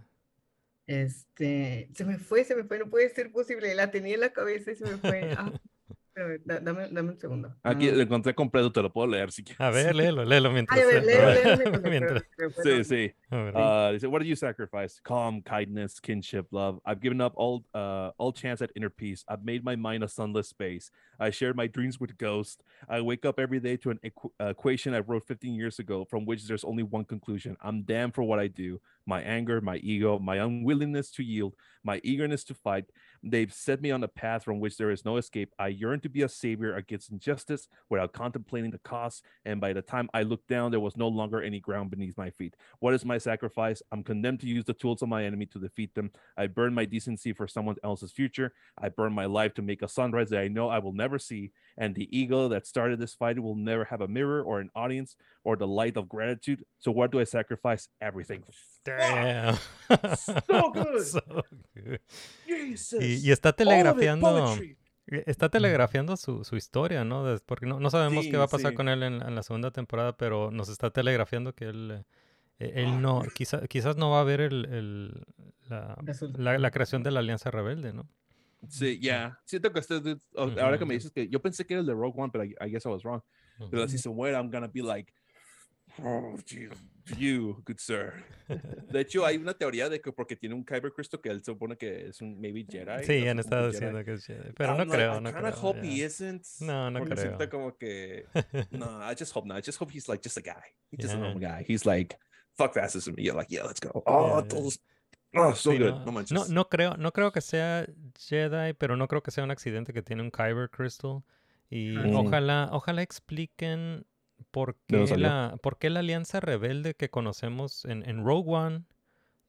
Este, se me fue, se me fue, no puede ser posible, la tenía en la cabeza y se me fue. Ah, dame, dame un segundo. Aquí Ah. lo encontré completo, te lo puedo leer si quieres. A ver, léelo, léelo mientras. Ay, a ver, léelo, léelo mientras me mientras- acuerdo, Sí, sí. a ver. Uh, they said, "What did you sacrifice? Calm, kindness, kinship, love. I've given up all, uh, all chance at inner peace. I've made my mind a sunless space. I share my dreams with ghosts. I wake up every day to an equ- equation I wrote 15 years ago, from which there's only one conclusion: I'm damned for what I do. My anger, my ego, my unwillingness to yield, my eagerness to fight. They've set me on a path from which there is no escape. I yearn to be a savior against injustice without contemplating the cost. And by the time I looked down, there was no longer any ground beneath my feet. What is my sacrifice? I'm condemned to use the tools of my enemy to defeat them. I burn my decency for someone else's future. I burn my life to make a sunrise that I know I will never see. And the ego that started this fight will never have a mirror or an audience or the light of gratitude. So what do I sacrifice? Everything. Damn. So good. So good. Jesus. Y, y está telegrafiando. eh, Está telegrafiando su, su historia, ¿no? Porque no, no sabemos qué Sí, va a pasar sí. con él en, en la segunda temporada, pero nos está telegrafiando que él, eh, eh, él no, quizá- quizás no va a ver el, el- la, la, la creación de la Alianza Rebelde, ¿no? Sí, yeah. Siento que oh, ahora que me dices que yo pensé que era el de Rogue One, pero I, I guess I was wrong. Pero si se muere, I'm gonna be like, you, good sir. De hecho, hay una teoría de que porque tiene un Kyber Crystal que él se supone que es un maybe Jedi. Sí, han estado diciendo Jedi. que es Jedi, pero I'm no like, creo, I no creo. hope he isn't. No, no porque creo. siento como que, no, I just hope not. I just hope he's like just a guy. He's just a normal guy. He's like, fuck fascism. You're like, yeah, let's go. Oh, Yeah, yeah. todos Oh, so Sí, good. no, No manches. no, no creo, no creo que sea Jedi, pero no creo que sea un accidente que tiene un Kyber Crystal. Y Mm. ojalá, ojalá expliquen por ¿De dónde qué, la, por qué la alianza rebelde que conocemos en, en Rogue One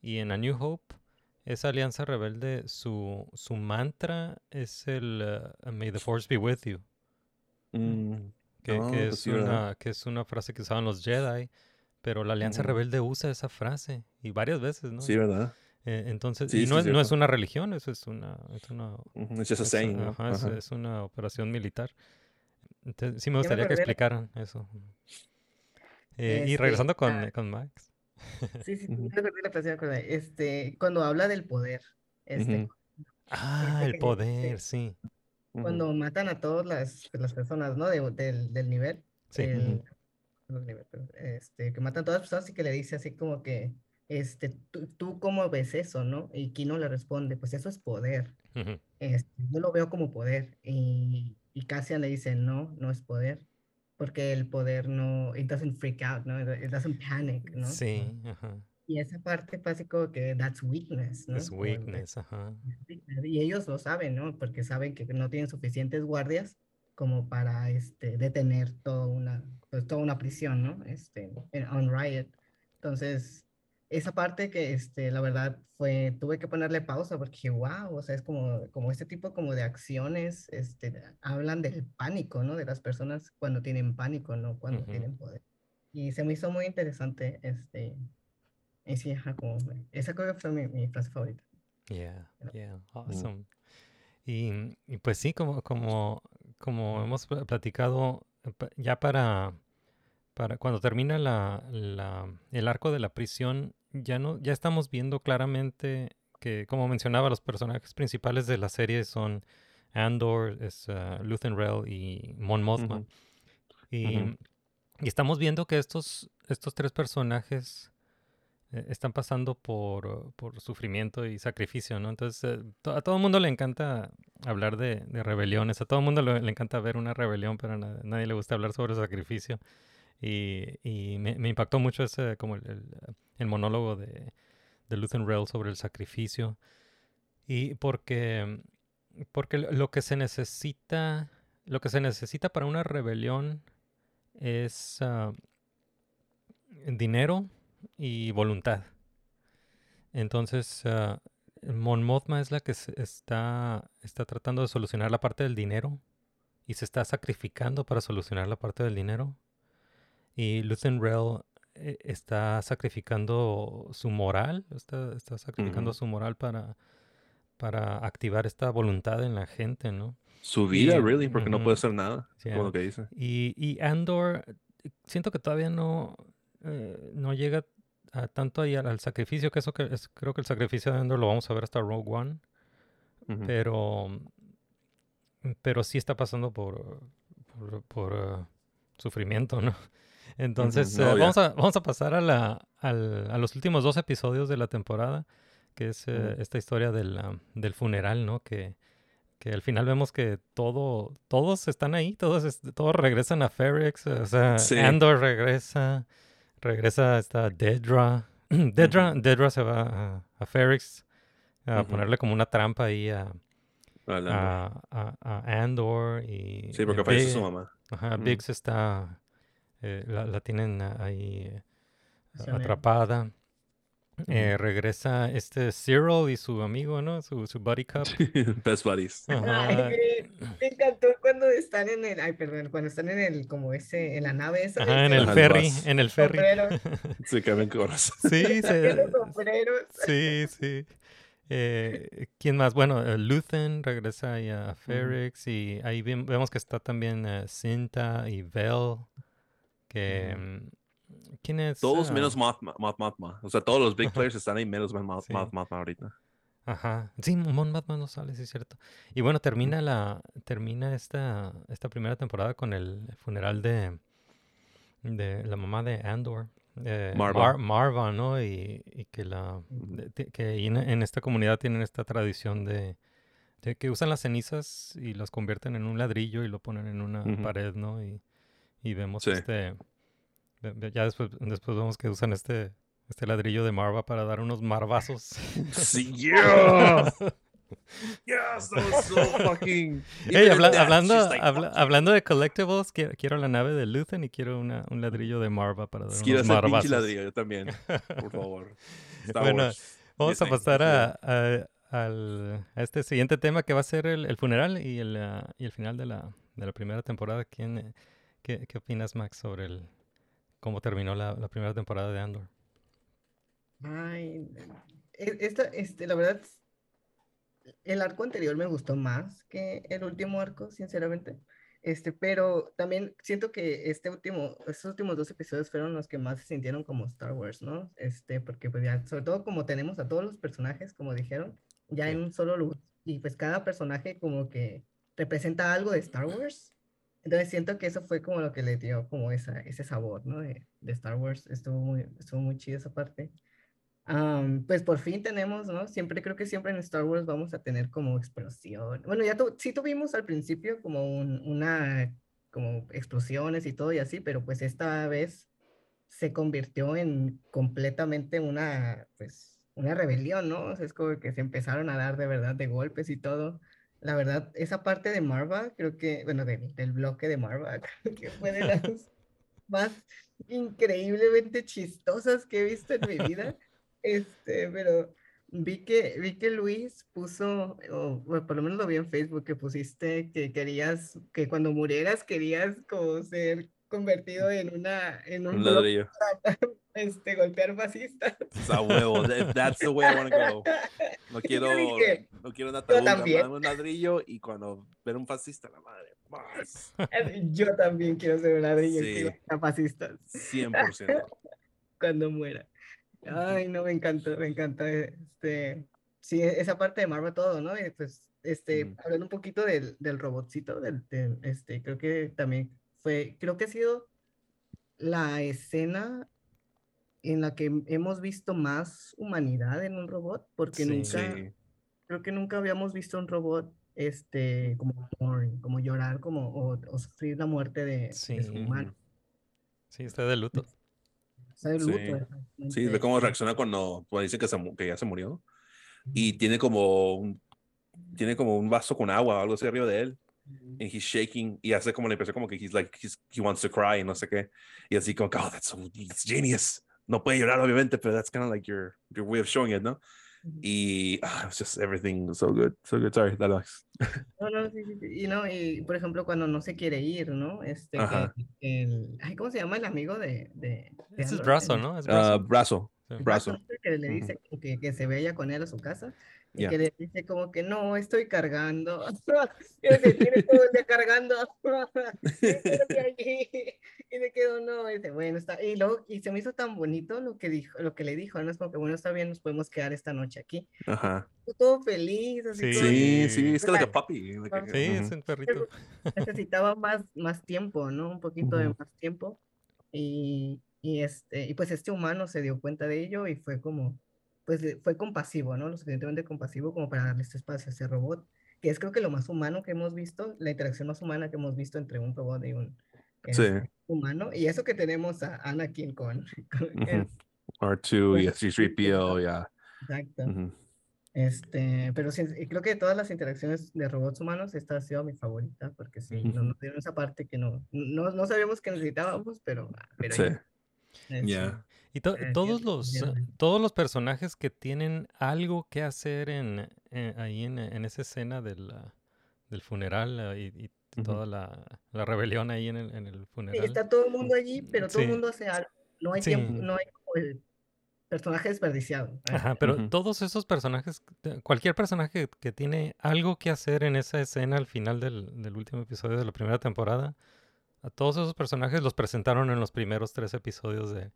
y en A New Hope, esa alianza rebelde, su, su mantra es el uh, May the Force be with you. Mm, Que, no, que pues es una, que es una frase que usaban los Jedi, pero la Alianza Ujú. Rebelde usa esa frase y varias veces, ¿no? Sí, ¿verdad? Eh, entonces, Sí, y sí, no, es es, no es una religión, eso es una, es una, Ujú, It's just a es, saying, ¿no? ajá, es- Ajá. es una operación militar. Entonces, sí me me gustaría que explicaran eso. Eh, y Este, regresando con, ah, con Max. Sí, sí, la. Este, cuando habla del poder, este, Ah, Este el poder, sí. cuando matan a todas las, las personas, ¿no? De- del, del nivel, Sí. el- este, que matan a todas las personas y que le dice así como que, este, tú, tú cómo ves eso, ¿no? Y Kino le responde, pues eso es poder. Este, yo lo veo como poder. Y, y Cassian le dice, no, no es poder. Porque el poder no, it doesn't freak out, ¿no? It doesn't panic, ¿no? Sí, ajá. Y esa parte básico que that's weakness, ¿no? Es weakness, ajá. Y ellos lo saben, ¿no? Porque saben que no tienen suficientes guardias como para este, detener toda una, pues, toda una prisión, ¿no? Este, en- on Riot. Entonces, esa parte que, este, la verdad, fue, tuve que ponerle pausa porque wow, o sea, es como, como este tipo como de acciones, este, hablan del pánico, ¿no? De las personas cuando tienen pánico, no cuando Ujú. tienen poder. Y se me hizo muy interesante, este, y sí, ajá, como, esa creo que fue mi, mi frase favorita. Yeah, yeah, awesome. Y, y pues sí, como, como, como hemos pla- platicado, ya para, para cuando termina la, la- el arco de la prisión, ya no, ya estamos viendo claramente que, como mencionaba, los personajes principales de la serie son Andor, es uh, Luthen Rael y Mon Mothma. Y, y estamos viendo que estos, estos tres personajes eh, están pasando por, por sufrimiento y sacrificio, ¿no? Entonces, eh, to- a todo el mundo le encanta hablar de, de rebeliones, a todo el mundo le, le encanta ver una rebelión, pero a na- nadie le gusta hablar sobre sacrificio. Y, me, impactó mucho ese, como el, monólogo de, de Luthen Rail sobre el sacrificio. Y porque, porque lo- que se necesita, lo que se necesita para una rebelión es ah, dinero y voluntad. Entonces, ah, Mon es la que está, está tratando de solucionar la parte del dinero y se está sacrificando para solucionar la parte del dinero. Y Luthen Rail eh, está sacrificando su moral, está, está sacrificando su moral para, para activar esta voluntad en la gente, ¿no? Su vida, Y- really, porque no puede hacer nada, Yeah. con lo que dice. Y, y Andor, siento que todavía no, eh, no llega a tanto ahí al, al sacrificio, que eso que es, creo que el sacrificio de Andor lo vamos a ver hasta Rogue One, pero, pero sí está pasando por, por, por, eh, sufrimiento, ¿no? Entonces, No, eh, vamos, a, vamos a pasar a, la, al- a los últimos dos episodios de la temporada, que es eh, esta historia del, del funeral, ¿no? Que, que al final vemos que todo, todos están ahí, todos, todos regresan a Ferrex, o sea, Sí. Andor regresa, regresa esta Dedra, Dedra, se va a, a Ferrex a ponerle como una trampa ahí a, a, a- a Andor y Sí, porque Big- su mamá. Ajá. Biggs está, eh, la, la tienen ahí eh, atrapada. Eh, regresa este Cyril y su amigo, ¿no? Su, su buddy cop. Best buddies. Ajá. Ay, me encantó cuando están en el, ay, perdón, cuando están en el, como ese, en la nave esa. Ajá, en el ferry, bus. en el ferry. ven con razón. Sí, se- los sombreros. sí, sí. Eh, ¿Quién más? Bueno, eh, Luthen regresa ahí a Ferrex y ahí ve- vemos que está también eh, Cinta y Vel. Que, mm, ¿Quién es? Todos ah, menos Mothma, Moth- Mothma. O sea, todos los big players están ahí, menos Moth, Sí. Mothma ahorita. Ajá. Sí, Mon Mothma no sale, sí es cierto. Y bueno, termina la termina esta esta primera temporada con el funeral de de la mamá de Andor, eh, Marva. Mar- Marva, ¿no? Y, y que la de- que en, en esta comunidad tienen esta tradición de, de que usan las cenizas y las convierten en un ladrillo y lo ponen en una pared, ¿no? Y, y vemos Sí. este ya después después vemos que usan este este ladrillo de Marva para dar unos marvazos. Sí, yeah. Yes, that was so fucking. Hey, habla- that, hablando, like, habla- hablando de collectibles, quiero, quiero la nave de Luthen y quiero una, un ladrillo de Marva para dar Quiero unos marvazos. ladrillo, yo también. Por favor. Star Bueno, Wars. Vamos a Disney, pasar por a, a- al- a este siguiente tema que va a ser el, el funeral y el, ah, y el final de la, de la primera temporada. ¿Quién, eh, qué, qué opinas, Max, sobre el, cómo terminó la, la primera temporada de Andor? Ay, e- esta, este, la verdad, el arco anterior me gustó más que el último arco, sinceramente. Este, pero también siento que este último, estos últimos dos episodios fueron los que más se sintieron como Star Wars, ¿no? Este, porque pues ya, sobre todo como tenemos a todos los personajes, como dijeron, ya en un solo lugar, y pues cada personaje como que representa algo de Star Wars. Entonces siento que eso fue como lo que le dio como esa, ese sabor, ¿no? De, de Star Wars. Estuvo muy, estuvo muy chido esa parte. Am, pues por fin tenemos, ¿no? Siempre creo que siempre en Star Wars vamos a tener como explosión. Bueno, ya tu- sí tuvimos al principio como un- una, como explosiones y todo y así, pero pues esta vez se convirtió en completamente una, pues, una rebelión, ¿no? O sea, es como que se empezaron a dar de verdad de golpes y todo. La verdad, esa parte de Marva, creo que, bueno, de- del bloque de Marva, creo que fue de las más increíblemente chistosas que he visto en mi vida. Este, pero vi que, vi que Luis puso, o bueno, por lo menos lo vi en Facebook, que pusiste que querías, que cuando murieras querías como ser convertido en una, en un Un bloque ladrillo. para, este, golpear fascistas. Es a huevo. that- That's the way I want to go. No quiero, dije, no quiero un yo ataúd, también. dame un ladrillo y cuando ver un fascista, la madre, más. Yo también quiero ser un ladrillo Sí. golpea fascistas 100%. cuando muera. Ay, no, me encantó, me encanta. Este, sí, esa parte de Marvel todo, ¿no? Y pues, este, Mm. hablando un poquito del, del robotcito, del, del, este, creo que también fue, creo que ha sido la escena en la que hemos visto más humanidad en un robot, porque Sí. nunca, Sí. creo que nunca habíamos visto un robot, este, como, como llorar, como, o, o sufrir la muerte de, de su Sí. humano. Sí, está de luto. El Sí. luto, Sí, ve cómo reacciona cuando, cuando dicen que, se que ya se murió. Y tiene como un, tiene como un vaso con agua o algo así arriba de él. And he's shaking y hace como la impresión como que he's like, he's, he wants to cry y no sé qué. Y así como, oh, that's so it's genius. No puede llorar, obviamente, pero that's kind of like your, your way of showing it, ¿no? Y ah, it's just everything so good, so good. Sorry, dale, Alex. No, no, sí, sí, sí. Y no, y por ejemplo, cuando no se quiere ir, ¿no? Este, que el, ay, ¿cómo se llama el amigo de, de, de es brazo, ¿no? Es brazo. brazo, el brazo. este que le dice como que, que se vaya con él a su casa y Ya. que le dice como que no, estoy cargando. él se tiene todo el día cargando. Y se quedó, no, y dice, bueno, está. Y luego, y se me hizo tan bonito lo que dijo, lo que le dijo, ¿no? Es como que, bueno, está bien, nos podemos quedar esta noche aquí. Ajá. Todo feliz, así Sí. todo Sí, sí, es que like a like a- Sí, es un perrito. necesitaba más, más tiempo, ¿no? Un poquito de Ujú. más tiempo. Y, y, este, y pues este humano se dio cuenta de ello y fue como, pues fue compasivo, ¿no? Lo suficientemente compasivo como para darle este espacio a ese robot, que es creo que lo más humano que hemos visto, la interacción más humana que hemos visto entre un robot y un Sí. este, humano. Y eso que tenemos a Anakin con, con Ujú. R2 y C3PO, ya. Exacto. Ujú. Este, pero sí, y creo que de todas las interacciones de robots humanos, esta ha sido mi favorita, porque sí, nos, Ujú. nos dieron esa parte que no, no, no sabíamos que necesitábamos, pero, pero Sí. ya. Este, Ya. Y to- Eh, todos los eh, todos los personajes que tienen algo que hacer en, en- ahí en, en esa escena del, del funeral ah, y, toda la, la rebelión ahí en el, en el sí, funeral. está todo el mundo allí, pero todo el Sí. mundo hace algo. No hay Sí. tiempo, no hay como el personaje desperdiciado. Ajá, pero todos esos personajes, cualquier personaje que tiene algo que hacer en esa escena al final del, del último episodio de la primera temporada, a todos esos personajes los presentaron en los primeros tres episodios de,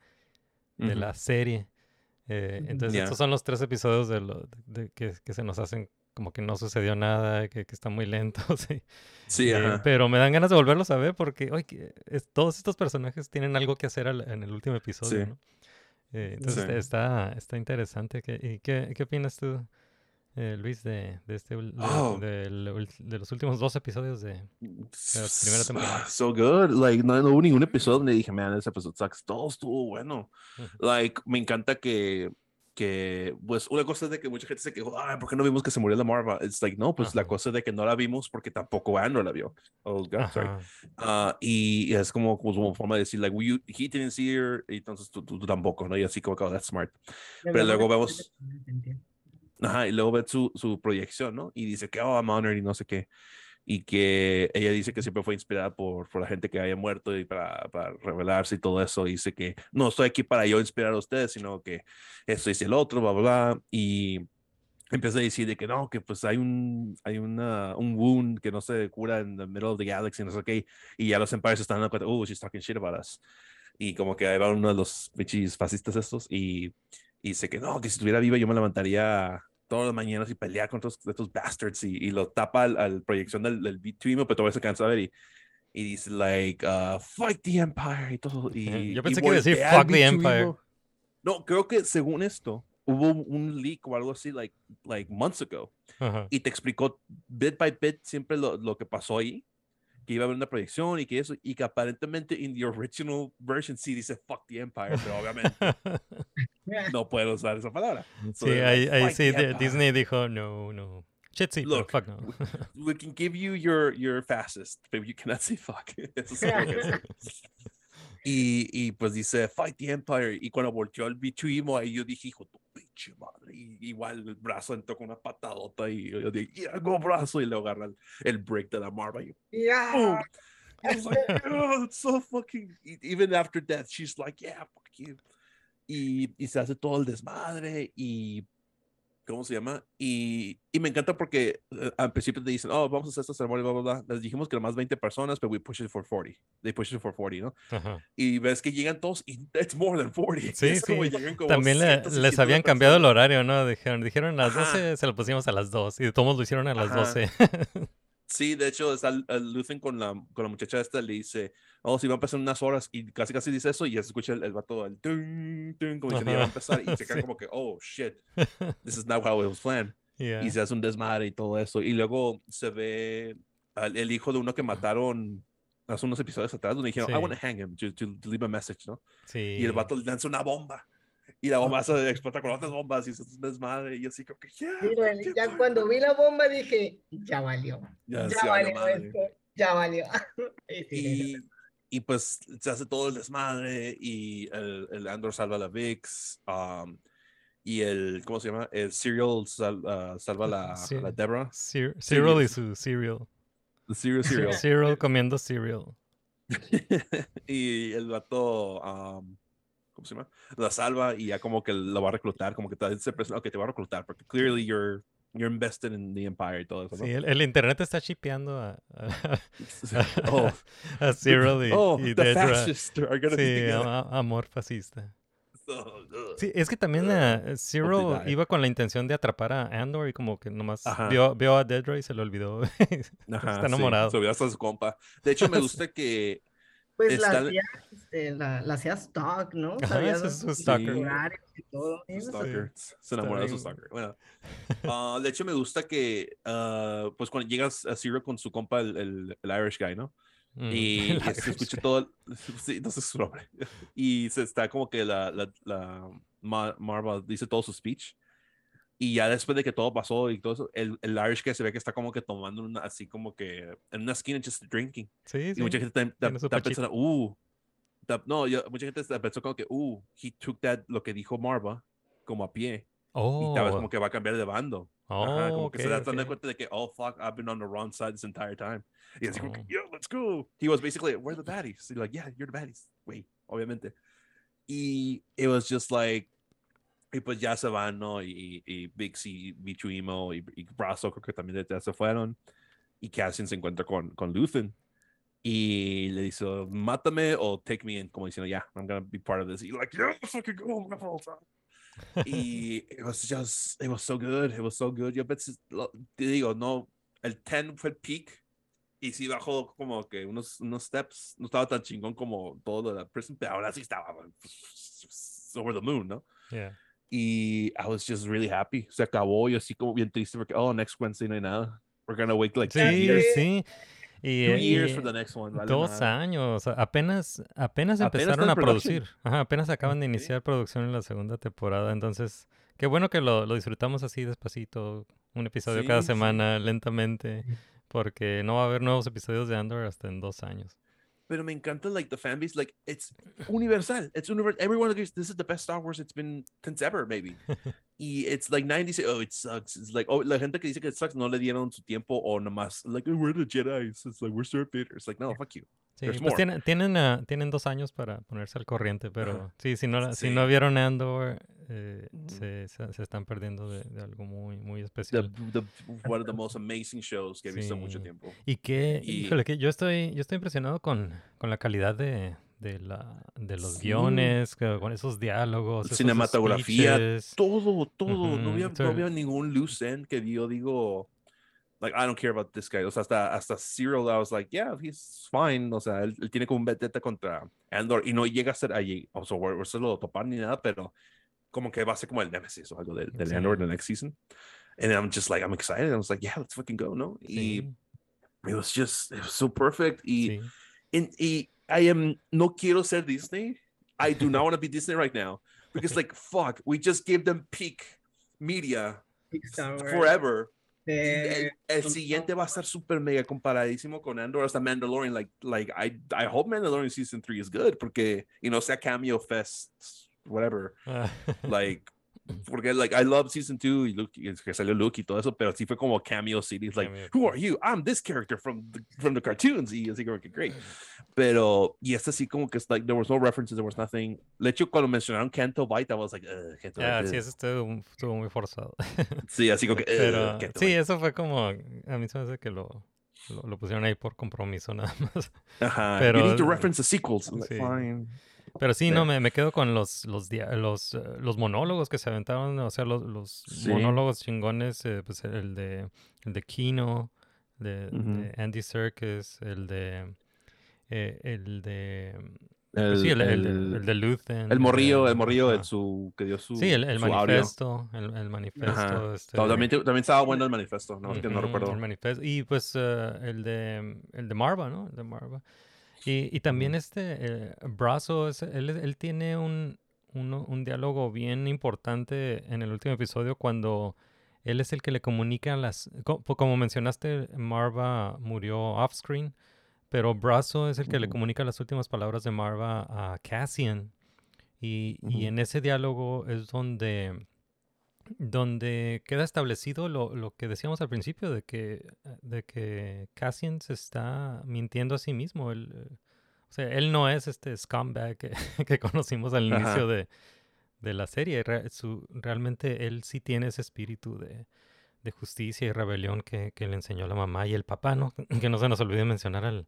la serie. Eh, entonces, Ya. estos son los tres episodios de lo, de- que, que se nos hacen como que no sucedió nada, que, que están muy lentos. y- Sí, eh, pero me dan ganas de volverlos a ver porque oye, que es- todos estos personajes tienen algo que hacer al- en el último episodio, Sí. ¿no? Eh, entonces Sí. está, está interesante. ¿Qué, y qué, qué opinas tú, eh, Luis, de, de este de, Oh. ul- de los últimos dos episodios de, de la primera temporada? So good. Like, no, no hubo ningún episodio donde dije, man, ese episodio sucks. Todo estuvo bueno. Like, me encanta que, que, pues, una cosa es de que mucha gente se quejó, ay, ¿por qué no vimos que se murió la Marva? It's like, no, pues la cosa es de que no la vimos porque tampoco Andrew la vio. Oh, God, sorry. Ajá. Ah, y es como, como una forma de decir, like, you, he didn't see her, y entonces tú, tú, tú tampoco, ¿no? Y así como, oh, that's smart. Pero luego vemos, ajá, y luego ves su, su proyección, ¿no? Y dice que, oh, I'm honored y no sé qué. Y que ella dice que siempre fue inspirada por, por la gente que haya muerto y para, para revelarse y todo eso. Dice que no estoy aquí para yo inspirar a ustedes, sino que esto y el otro, bla, bla, bla. Y empieza a decir de que no, que pues hay un, hay una, un wound que no se cura en the middle of the galaxy, no sé qué. Y ya los empires están dando cuenta, oh, she's talking shit about us. Y como que va uno de los bichis fascistas estos y, y dice que no, que si estuviera viva yo me levantaría todas las mañanas y pelear contra estos, estos bastards y, y lo tapa al, al proyección del, del B2 pero todavía se cansa de ver y, y dice like uh, fight the empire y todo y Yo y pensé que iba a decir, "Fuck the B2 empire". no creo que según esto hubo un leak o algo así like like months ago Ajá. y te explicó bit by bit siempre lo, lo que pasó ahí que iba a haber una proyección y que eso y que aparentemente en the original version sí dice fuck the empire pero obviamente no puedo usar esa palabra So Sí, ahí, like, ahí "Fight sí, the de- empire." Disney dijo, no, no. Shit, sí, Look, fuck no. we can give you your your fastest, but you cannot say fuck. Eso es lo y, y pues dice fight the empire y cuando volteó el bicho ahí yo dije hijo tu pinche madre y igual el brazo entró con una patadota y yo, dije yeah, go brazo y le agarra el, el break de la marva y Yeah. boom. I was like, oh, it's so fucking. Even after death, she's like, yeah, fuck you. Y, y se hace todo el desmadre y. ¿Cómo se llama? Y, y me encanta porque eh, al principio te dicen, oh, vamos a hacer esta ceremonia, bla, bla, bla. Les dijimos que nomás 20 personas, pero we push it for 40. They push it for 40, ¿no? Ajá. Y ves que llegan todos y it's more than 40. Sí, Es como sí. llegan como También le- 150 les habían cambiado el personas. horario, ¿no? Dijeron, dijeron a las Ajá. 12, se lo pusimos a las 2 y todos lo hicieron a las Ajá. 12. Sí, de hecho, está el, el Luthen con la, con la muchacha esta, le dice, oh, sí, va a empezar en unas horas, y casi casi dice eso, y ya se escucha el, el vato, el tung, tung, como diciendo, ya va a empezar, y se queda Sí. como que, oh, shit, this is not how it was planned. Yeah. Y se hace un desmadre y todo eso, y luego se ve al- el hijo de uno que mataron hace unos episodios atrás, donde dijeron, I Sí. want to hang him, to, to, to leave a message, ¿no? Sí. Y el vato le lanza una bomba, y la bomba se explota con otras bombas, y se hace un desmadre, y yo así como que, yeah, Mira, ya cuando vi la bomba dije, ya valió. Ya, Ya, sí, valió esto, ya valió. Y y, pues se hace todo el desmadre y el, el Andor salva a la Vix um, y el, ¿cómo se llama? El Serial sal- ah, salva a la, Sí. a la Deborah. Cyril y su cereal. The Serial Serial. Cyril comiendo cereal. y el vato, um, ¿cómo se llama? La salva y ya como que lo va a reclutar, como que te, se presenta, ok, te va a reclutar porque clearly you're, you're invested in the Empire y todo eso, ¿no? Sí, el, el internet está chipeando a, a, Oh. a Cyril y, Oh, y the fascists are gonna be Sí, amor fascista. Sí, es que también eh, Cyril die. iba con la intención de atrapar a Andor y como que nomás vio, vio a Dedra y se lo olvidó. Ajá, Está sí, enamorado. se olvidó hasta su compa. De hecho, me gusta que Pues la está- hacía, este, la, la hacía stock, ¿no? Ajá, ese es los stalker. y todo. Eso stalker. Sí. Se enamoró de su stalker. Bueno, ah, de hecho, me gusta que, ah, pues, cuando llegas a Zero con su compa, el, el, el Irish guy, ¿no? Mm, Y, se escucha guy. todo. Sí, no sé su nombre. Y se está como que la, la, la Ma- Marva dice todo su speech. Y ya después de que todo pasó y todo eso, el, el Irish guy se ve que está como que tomando una, así como que en una esquina, just drinking. Sí, Y sí. mucha gente está, está- pensando, uh, está- no, yo- mucha gente está- pensó como que, uh, he took that, lo que dijo Marva, como a pie. Y tal vez Oh, como que va a cambiar de bando. oh, Ajá, como que se da ok, dando ok. cuenta de que, oh, fuck, I've been on the wrong side this entire time. Y así como que, Oh. yo, let's go. He was basically, we're the baddies. Y like, yeah, you're the baddies. Wait, obviamente. Y it was just like, y pues ya se van, ¿no? Y, y Bixie, Bichu Emo y, y Brazo creo que también ya se fueron. Y Cassian se encuentra con, con Luthen. Y le dice, mátame o take me in, como diciendo, yeah, I'm gonna be part of this. Y like, yeah, fucking go, rebels. y it was just, it was so good, it was so good. Yo pensé, lo- te digo, no, el 10 fue el peak. Y sí bajó como que unos, unos steps, no estaba tan chingón como todo lo de la prison, pero ahora sí estaba pues, over the moon, ¿no? Yeah. Y I was just really happy. Se acabó. Yo así como bien triste porque, oh, next Wednesday no hay nada. We're gonna wait like two Sí, years. sí. Y, Two eh, years y for the next one. vale dos años. Apenas, apenas empezaron a producir. Ajá, apenas acaban de iniciar producción en la segunda temporada. Entonces, qué bueno que lo, lo disfrutamos así despacito. Un episodio cada Sí, semana, lentamente. Porque no va a haber nuevos episodios de Andor hasta en dos años. Pero me encanta like the fan base. Like it's universal. It's universal. Everyone agrees this is the best Star Wars it's been since ever, maybe. y it's like 90 say, oh, it sucks. It's like, oh, la gente que dice que it sucks no le dieron su tiempo o nomás like we're the Jedi. It's like we're Darth Vader. It's like no, fuck you. Sí, There's pues tienen, tienen, ah, tienen dos años para ponerse al corriente, pero Ajá. sí, si no, la- si Sí. no vieron Andor, eh, se, se, se están perdiendo de, de algo muy, muy The, especial. the one of the most amazing shows que he visto en mucho Sí. tiempo. Y que, Y- híjole, que yo estoy, yo estoy impresionado con, con la calidad de, de, la, de los Sí. guiones, con esos diálogos, esos Cinematografía, speeches. todo, todo. No Ujú, había, so- no había ningún loose end que yo digo, like, I don't care about this guy. O sea, hasta, hasta Cyril, I was like, yeah, he's fine. O sea, él, él tiene como un vendetta contra Andor y no llega a ser allí, o sea, o se lo topar ni nada, pero como que va a ser como el Nemesis o algo del, del Sí. Andor the next season. And I'm just like, I'm excited. I was like, yeah, let's fucking go, ¿no? Y it was just, it was so perfect. Y, sí. and, y I am, no quiero ser Disney. I do not want to be Disney right now because like, fuck, we just gave them peak media forever. Eh, el, siguiente va a ser super mega comparadísimo con Andor hasta Mandalorian. Like, like I, I hope Mandalorian season 3 is good porque, you know, sea cameo fest, whatever. Ah, Like, porque, like, I love season 2 y Luke, que salió Luke y todo eso, pero sí fue como cameo series. Like, Cameo. who are you? I'm this character from the, from the cartoons. Y así como que great. Pero, y este sí como que es like, there was no references, there was nothing. De hecho, cuando mencionaron Canto Bite, I was like, Ugh, Canto ah, Bite. sí, ugh". eso estuvo, estuvo muy forzado. Sí, así como que, "Ugh, Pero sí, Bite". eso fue como, a mí se me hace que lo, lo, lo pusieron ahí por compromiso nada más. Ajá. pero- you need to reference the sequels. I'm like, Sí. fine. Pero sí, no, me, me quedo con los, los, los, eh, los monólogos que se aventaron, o sea, los, los Sí. monólogos chingones, eh, pues el de, el de Kino, de, Ujú. de Andy Serkis, el de, eh, el de, El, pues sí, el, el, el- el de Luthen. el morrillo, el morrillo en su, que dio su, Sí, el, el su audio. manifiesto, el, el manifiesto, Ajá. este, No, también, también estaba bueno el manifiesto, no, es que no recuerdo. El manifiesto. Y pues eh, el de el de Marva, ¿no? El de Marva. Y, y también este eh, Brazo, es- él, él tiene un, un diálogo bien importante en el último episodio cuando él es el que le comunica las... co- Como mencionaste, Marva murió off-screen, pero Brazo es el que le comunica las últimas palabras de Marva a Cassian. Y, y en ese diálogo es donde donde queda establecido lo, lo que decíamos al principio de que de que Cassian se está mintiendo a sí mismo. Él, o sea, él no es este scumbag que, que conocimos al Ajá. inicio de, de la serie. Re- su- realmente él sí tiene ese espíritu de, de justicia y rebelión que, que le enseñó la mamá y el papá, ¿no? Que no se nos olvide mencionar al,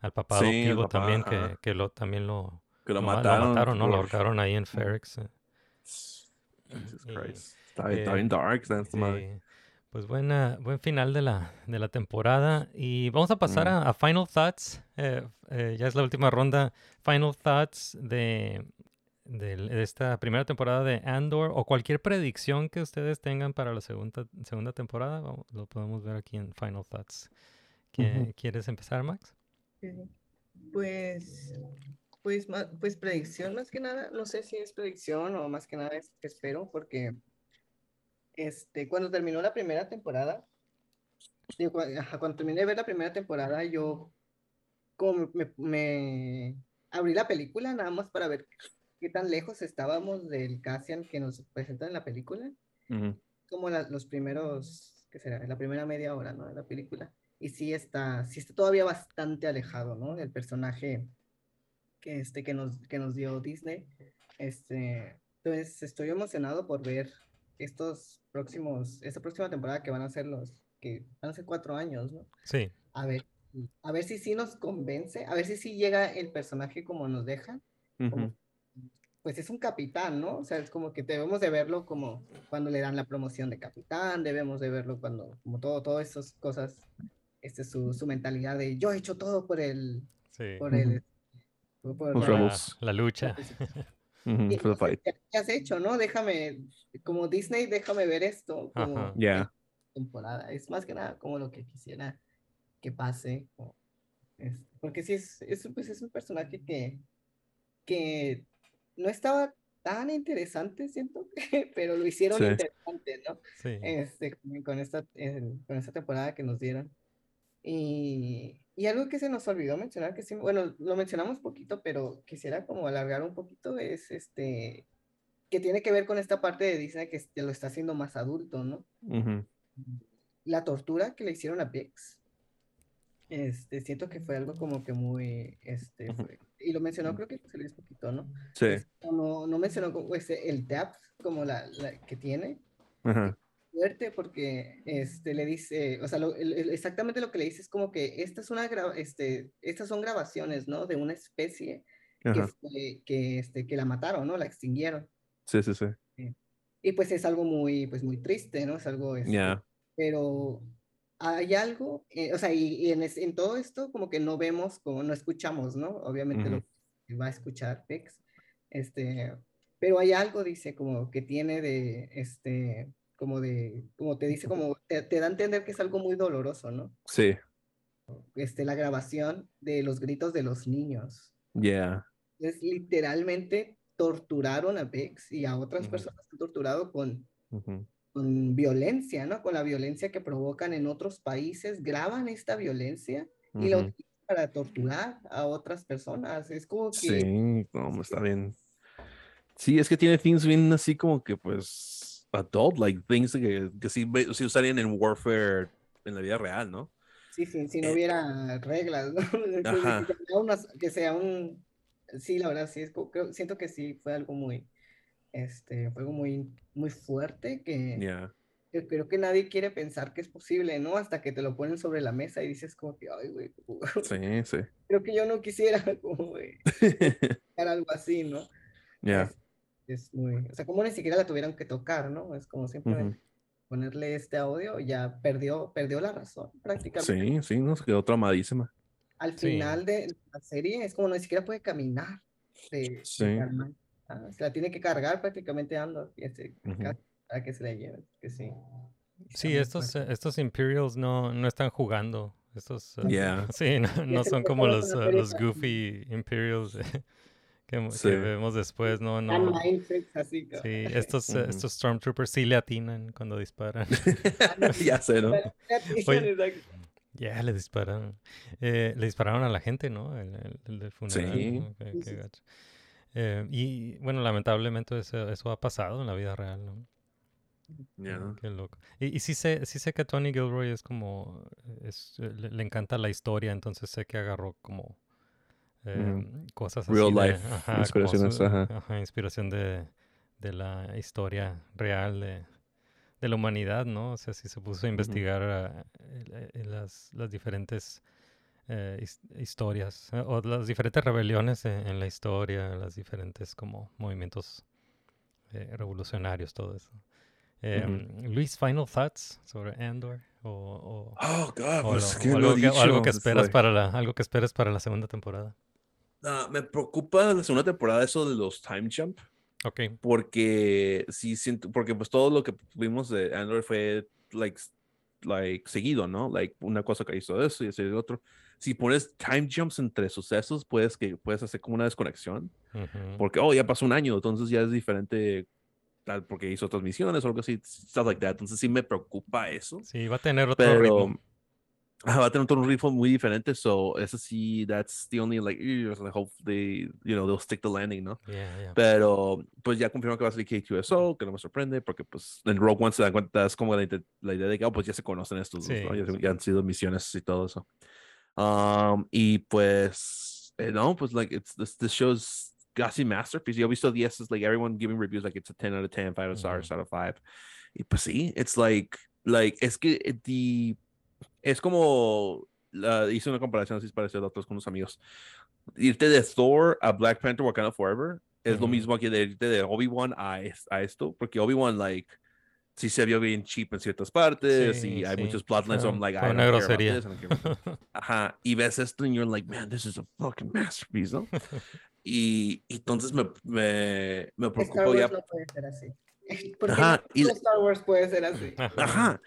al papá Sí, adoptivo papá, también, que, que lo, también lo, Que lo ma- mataron. ¿no? Lo ahorcaron ahí en Ferrex. eh. Jesus Y, Christ. Está, bien- está eh, bien dark, madre. Sí, Pues buena, buen final de la, de la temporada. Y vamos a pasar Mm. a, a Final Thoughts. Eh, eh, ya es la última ronda. Final Thoughts de, de esta primera temporada de Andor o cualquier predicción que ustedes tengan para la segunda, segunda temporada. vamos- lo podemos ver aquí en Final Thoughts. ¿Qué- Ujú. ¿Quieres empezar, Max? Eh, Pues, pues, pues predicción más que nada, no sé si es predicción o más que nada es que espero, porque este, cuando terminó la primera temporada, digo, cuando terminé de ver la primera temporada, yo como me, me abrí la película nada más para ver qué tan lejos estábamos del Cassian que nos presentan en la película como la- los primeros, ¿qué será? La primera media hora, ¿no? De la película. Y sí está, sí está todavía bastante alejado, ¿no? Del personaje que, este, que, nos, que nos dio Disney. Este, entonces estoy emocionado por ver estos próximos, esta próxima temporada que van a ser los, que van a ser cuatro años, ¿no? Sí. A ver, a ver si sí nos convence, a ver si sí llega el personaje como nos deja Ujú. pues es un capitán, ¿no? O sea, es como que debemos de verlo como cuando le dan la promoción de capitán, debemos de verlo cuando, como todo, todas esas cosas, este, su, su mentalidad de yo he hecho todo por el, Sí. por el, por, por Los la-. La, la Y for the fight. ¿Qué has hecho, no? Déjame, como Disney, déjame ver esto. Como Ajá. Yeah. temporada. Es más que nada como lo que quisiera que pase. o- es- porque sí, es, es, pues es un personaje que, que no estaba tan interesante, siento, pero lo hicieron Sí. interesante, ¿no? Sí. Este, con- con esta, eh, con esta temporada que nos dieron. Y, y algo que se nos olvidó mencionar, que sí, bueno, lo mencionamos poquito, pero quisiera como alargar un poquito, es este, que tiene que ver con esta parte de Disney que lo está haciendo más adulto, ¿no? Mhm. La tortura que le hicieron a Bex, este, siento que fue algo como que muy, este, fue- y lo mencionó creo que se le poquito, ¿no? Sí. Este, no, no mencionó como ese, el depth como la, la que tiene, Ajá. Fuerte porque este le dice, o sea, lo- el- exactamente lo que le dice es como que esta es una este, estas son grabaciones, ¿no? De una especie que, fue- que, este, que la mataron, ¿no? La extinguieron. Sí, sí, sí. Y pues es algo muy, pues muy triste, ¿no? Es algo, este, Yeah. pero hay algo, eh, o sea, y, y en, en todo esto como que no vemos, como no escuchamos, ¿no? Obviamente lo que va a escuchar Pex, este, pero hay algo, dice, como que tiene de, este, como de, como te dice, como te, te da a entender que es algo muy doloroso, ¿no? Sí. Este, la grabación de los gritos de los niños. Yeah. Es literalmente torturaron a Pex y a otras Ujú. personas que han torturado con, Mhm. con violencia, ¿no? Con la violencia que provocan en otros países, graban esta violencia y la utilizan para torturar a otras personas. Es como que Sí, no, está bien. Sí, es que tiene things bien así como que pues adult, like things que, que sí, sí usarían en warfare en la vida real, ¿no? Sí, sí, si no hubiera reglas, ¿no? Ajá. que sea unas- que sea un, sí, la verdad, sí, es, creo- siento que sí, fue algo muy, este, fue algo muy, muy fuerte que, Yeah. creo que nadie quiere pensar que es posible, ¿no? Hasta que te lo ponen sobre la mesa y dices como que, ay, güey, Sí, sí. creo que yo no quisiera como, güey, algo así, ¿no? Yeah. Es, muy, o sea, como ni siquiera la tuvieron que tocar, ¿no? Es como simplemente ponerle este audio, ya perdió, perdió la razón prácticamente. Sí, sí, nos quedó traumadísima. Al Sí. final de la serie es como ni siquiera puede caminar. de- de Sí. Ah, se la tiene que cargar prácticamente ando este, Ujú. ca- para que se la lleven. Que sí. Sí, estos, estos Imperials no, no están jugando. Estos, eh, Yeah. sí, no, no son como los, eh, los goofy Imperials que, que Sí. vemos después. No, no. así. Sí, estos, eh, Ujú. estos Stormtroopers sí le atinan cuando disparan. ya sé, ¿no? Oye, Ya, le dispararon. Eh, le dispararon a la gente, ¿no? El, el- el del funeral. Sí. ¿no? Qué- qué gacho. Eh, y bueno, lamentablemente eso, eso ha pasado en la vida real, ¿no? Yeah. Qué loco. Y, y sí sé, sí sé que Tony Gilroy es como, es, le, le encanta la historia, entonces sé que agarró como eh, cosas así Real de- life ajá, como inspiraciones, su- ajá. ajá, inspiración de, de la historia real de, de la humanidad, ¿no? O sea, sí se puso a investigar ah, las, las diferentes eh, his- historias, eh, o las diferentes rebeliones en, en la historia, las diferentes como movimientos eh, revolucionarios, todo eso. Eh, Luis, final thoughts sobre Andor o, o- Oh, God, o pues, lo- ¿qué o lo algo, que, o algo dicho? que It's esperas like- para la algo que esperas para la segunda temporada. Ah, me preocupa la segunda temporada eso de los time jump. Ok. Porque sí siento, porque pues todo lo que vimos de Android fue like, like seguido, ¿no? Like una cosa que hizo eso y ese y otro. Si pones time jumps entre sucesos, puedes que puedes hacer como una desconexión. Ujú. Porque, oh, ya pasó un año, entonces ya es diferente tal porque hizo otras misiones o algo así, stuff like that. Entonces sí me preocupa eso. Sí, va a tener otro Pero ritmo. Va a tener otro ritmo muy diferente, so eso sí, that's the only like, I hope they, you know, they'll stick the landing, ¿no? Yeah, yeah. Pero pues ya confirmó que va a salir K2SO, que no me sorprende, porque pues en Rogue One se dan cuenta, es como la, la idea de que, oh, pues ya se conocen estos dos, Sí, ¿no? Ya, sí. han sido misiones y todo eso. Um, y pues, eh, no, pues like, it's, this, this show's casi masterpiece. Yo he visto 10, es like everyone giving reviews like it's a 10 out of 10, 5 stars out of 5. Y pues sí, it's like, like, es que eh, the, es como, la- hice una comparación así parecida a otros con unos amigos. Irte de Thor a Black Panther Wakanda Forever es lo mismo que de irte de Obi-Wan a, es- a esto, porque Obi-Wan, like, sí se vio bien cheap en ciertas partes Sí, y hay sí. muchos plotlines, so Fue- I'm like, una grosería. Ajá, y ves esto y you're like, man, this is a fucking masterpiece, ¿no? Y, y entonces me, me, me Star preocupo Wars ya. no puede ser así. Porque Ajá, y no Star Wars puede ser así. Ajá.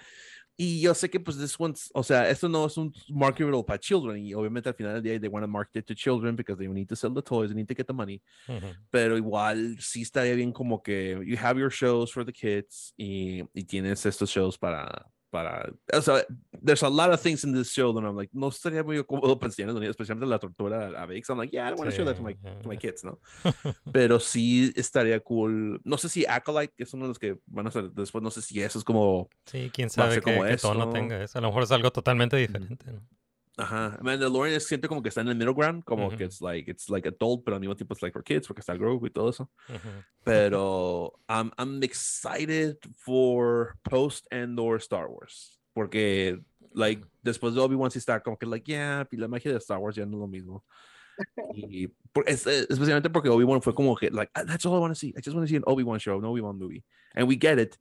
Y yo sé que pues this one's, o sea, esto no es un marketable para children y obviamente al final del día they want to market it to children because they need to sell the toys, they need to get the money. Ujú. Pero igual sí estaría bien como que you have your shows for the kids y, y tienes estos shows para, para, o sea, there's a lot of things in this show that I'm like, no estaría muy cómodo niños, especialmente la tortura a Vix. I'm like, yeah, I don't want to show that to my, Sí, to my kids, ¿no? Pero sí estaría cool. No sé si Acolyte, que es uno de los que van a hacer después, no sé si eso es como Sí, quién sabe ser que, como que tono tenga eso. A lo mejor es algo totalmente diferente. ¿no? Ajá, Mandalorian es- siento como que está en el middle ground, como Ujú. que it's like, it's like adult, pero al mismo tiempo es like for kids, porque está Grogu y todo eso. Ujú. Pero I'm, I'm excited for post Andor Star Wars, porque like después de Obi-Wan sí está como que like, yeah, y la magia de Star Wars ya no es lo mismo. Y por- es- eh, especialmente porque Obi-Wan fue como que like, "Ah, that's all I want to see. I just want to see an Obi-Wan show, an Obi-Wan movie. And we get it.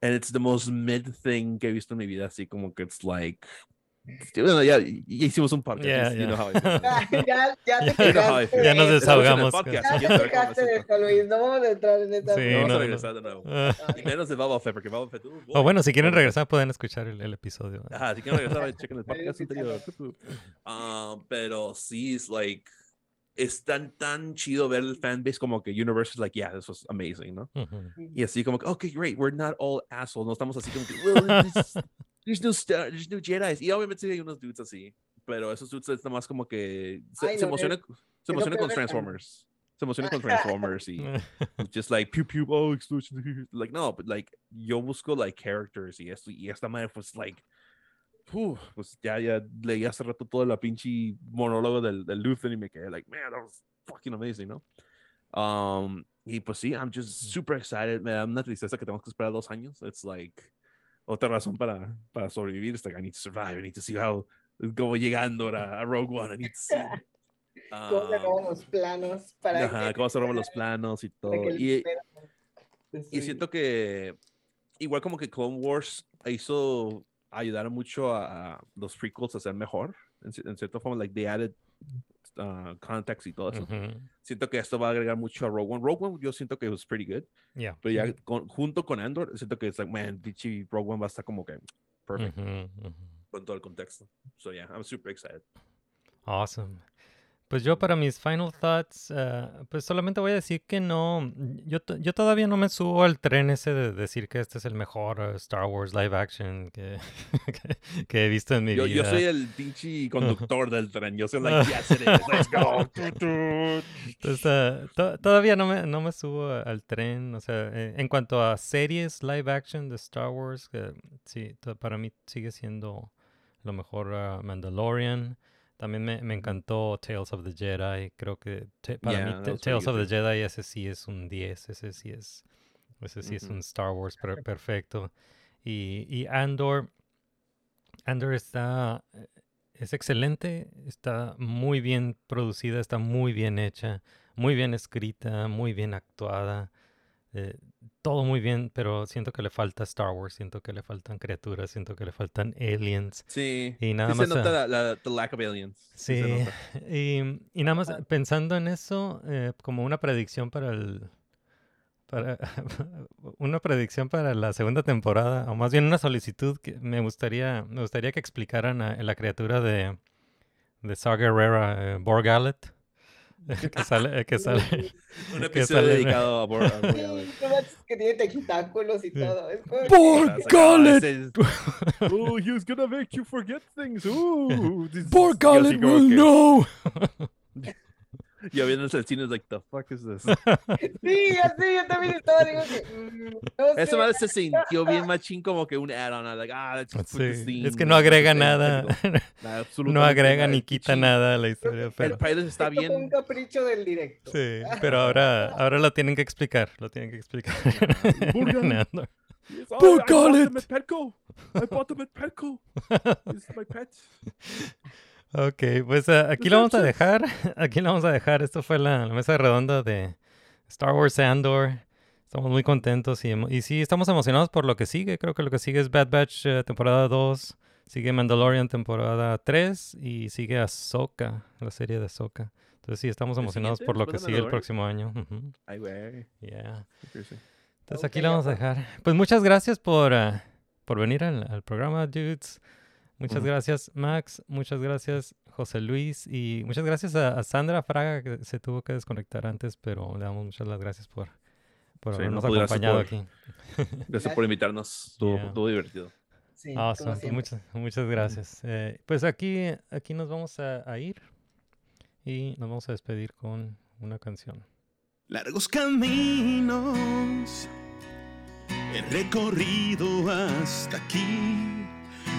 And it's the most mid thing que he visto en mi vida, así como que it's like Bueno, ya, ya hicimos un podcast. Yeah, you- you know yeah. ya, ya te. Ya nos de- desahogamos. Podcast, Ya te me de esto, Luis. No vamos a entrar en esta. Sí, Vamos no, a no. regresar de nuevo. Ah. Y menos de Boba Fett, porque Boba Fett. uh, O boy. bueno, si quieren regresar, pueden escuchar el, el episodio. Ajá, si quieren regresar, chequen el podcast anterior. Ah, pero sí, es like, es tan, tan chido ver el fanbase como que Universe is like, yeah, this was amazing, ¿no? Ujú. Y así como que, okay, great, we're not all assholes, no estamos así como que, well, this- there's no, star, there's no Jedi. Y obviamente sí hay unos dudes así, pero esos dudes es nada más como que se, Ay, se no, emociona, es- se con Transformers. Se emociona con Transformers y just like pew pew oh explosion like no but like yo busco like characters y esto y esta madre pues like uf, pues ya ya leí hace rato todo la pinche monólogo del, del Luthen y me quedé like man that was fucking amazing no um y pues sí I'm just super excited me da una tristeza que tenemos que esperar dos años it's like otra razón para para sobrevivir it's like I need to survive I need to see how como llegando a, a Rogue One I need to see. ¿Cómo se um, roban los planos para Ajá, que, cómo se roban los planos y todo. Y, y siento que, igual como que Clone Wars hizo ayudar mucho a, a los prequels a ser mejor, en, en cierta forma, like they added uh, context y todo eso. Siento que esto va a agregar mucho a Rogue One. Rogue One yo siento que was pretty good, Yeah. pero ya con- junto con Andor, siento que es like, man, dichi Rogue One va a estar como que perfect con todo el contexto. So yeah, I'm super excited. Awesome. Pues yo para mis final thoughts, eh, pues solamente voy a decir que no, yo, to- yo todavía no me subo al tren ese de decir que este es el mejor eh, Star Wars live action que, que, que he visto en mi Yo, vida. yo soy el pinche conductor del tren. Yo soy like, yes it is, let's go. Entonces, to- todavía no me, no me subo al tren. O sea, eh, en cuanto a series live action de Star Wars, que sí, para mí sigue siendo lo mejor ah, Mandalorian. También me, me encantó Tales of the Jedi. Creo que te- para Yeah, mí Tales of the Jedi ese sí es un 10. Ese sí es, ese sí es un Star Wars per- perfecto. Y, y Andor, Andor está, eh, es excelente, está muy bien producida, está muy bien hecha, muy bien escrita, muy bien actuada, eh, todo muy bien, pero siento que le falta Star Wars, siento que le faltan criaturas, siento que le faltan aliens. Sí. Y nada sí más, se nota ah, la, la- the lack of aliens. Sí. Y, y nada más pensando en eso, eh, como una predicción para el... Para, una predicción para la segunda temporada, o más bien una solicitud que me gustaría, me gustaría que explicaran a, la criatura de, de Saw Gerrera, eh, Borgalet, que sale, eh, que sale, Un episodio sale- dedicado a Bor- a Bor- Sí, no manches, que tiene tentáculos y todo. Como que- Borgalet, Oh, he's gonna make you forget things. Ooh, así como will know. Ya viendo el cine, es like, the fuck is this? Sí, así, yo también estaba, digo que. mm, no madre se sintió bien machín como que un add-on. ah, Like, ah, let's just put this Sí, scene, es que no agrega nada, no agrega ni quita nada a la historia, pero... El pilot está fue un bien. capricho del directo. Sí, pero ahora, ahora lo tienen que explicar, lo tienen que explicar. Andor. Yes, oh, I bought them at Petco. I bought them at Petco. This is my pet. Ok, pues ah, aquí lo vamos a dejar, aquí lo vamos a dejar. Esto fue la, la mesa redonda de Star Wars Andor. Estamos muy contentos y, y sí, estamos emocionados por lo que sigue. Creo que lo que sigue es Bad Batch eh, temporada 2. Sigue Mandalorian temporada 3 y sigue Ahsoka, la serie de Ahsoka. Entonces sí, estamos ¿El emocionados por lo que sigue el próximo año. Ay, güey. Yeah. Entonces aquí la vamos a dejar. Pues muchas gracias por, ah, por venir al, al programa, dudes. Muchas gracias, Max. Muchas gracias, José Luis. Y muchas gracias a, a Sandra Fraga, que se tuvo que desconectar antes, pero le damos muchas las gracias por, por Sí, habernos no, gracias acompañado por- aquí. Gracias por invitarnos. Estuvo, Yeah. estuvo divertido. Sí, Awesome. Muchas, muchas gracias. Eh, pues aquí, aquí nos vamos a, a ir y nos vamos a despedir con una canción. Largos caminos he recorrido hasta aquí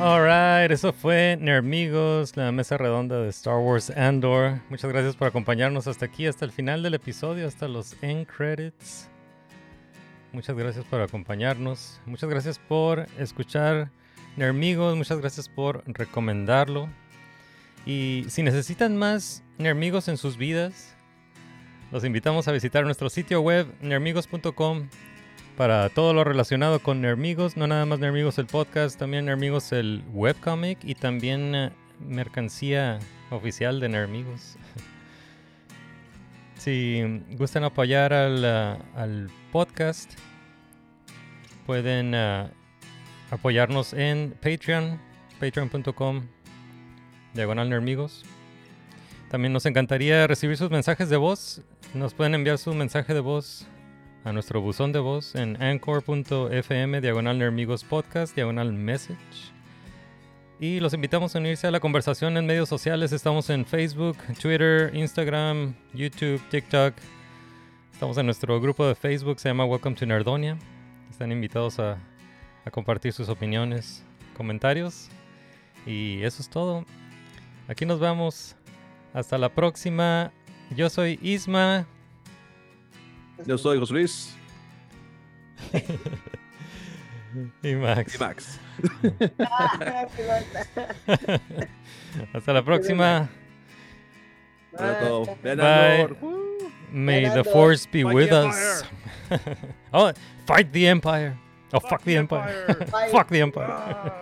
Alright, eso fue Nermigos, la mesa redonda de Star Wars Andor. Muchas gracias por acompañarnos hasta aquí, hasta el final del episodio, hasta los end credits. Muchas gracias por acompañarnos. Muchas gracias por escuchar Nermigos. Muchas gracias por recomendarlo. Y si necesitan más Nermigos en sus vidas, los invitamos a visitar nuestro sitio web nermigos.com para todo lo relacionado con Nermigos, no nada más Nermigos el podcast, también Nermigos el webcomic y también eh, mercancía oficial de Nermigos. si gustan apoyar al, ah, al podcast, pueden ah, apoyarnos en Patreon, patreon.com, diagonal Nermigos. También nos encantaría recibir sus mensajes de voz. Nos pueden enviar su mensaje de voz a nuestro buzón de voz en anchor.fm diagonal podcast diagonal message. Y los invitamos a unirse a la conversación en medios sociales. Estamos en Facebook, Twitter, Instagram, YouTube, TikTok. Estamos en nuestro grupo de Facebook, se llama Welcome to Nerdonia. Están invitados a, a compartir sus opiniones, comentarios. Y eso es todo. Aquí nos vemos. Hasta la próxima. Yo soy Isma. Yo soy José Luis. y Max. Y Max. Hasta la próxima. Bueno, vean Bye. May Vean the force be Fight with us. oh, fight the empire. Oh, fuck, the empire. Fight. fuck the empire.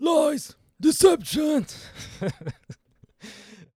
Lies, deception.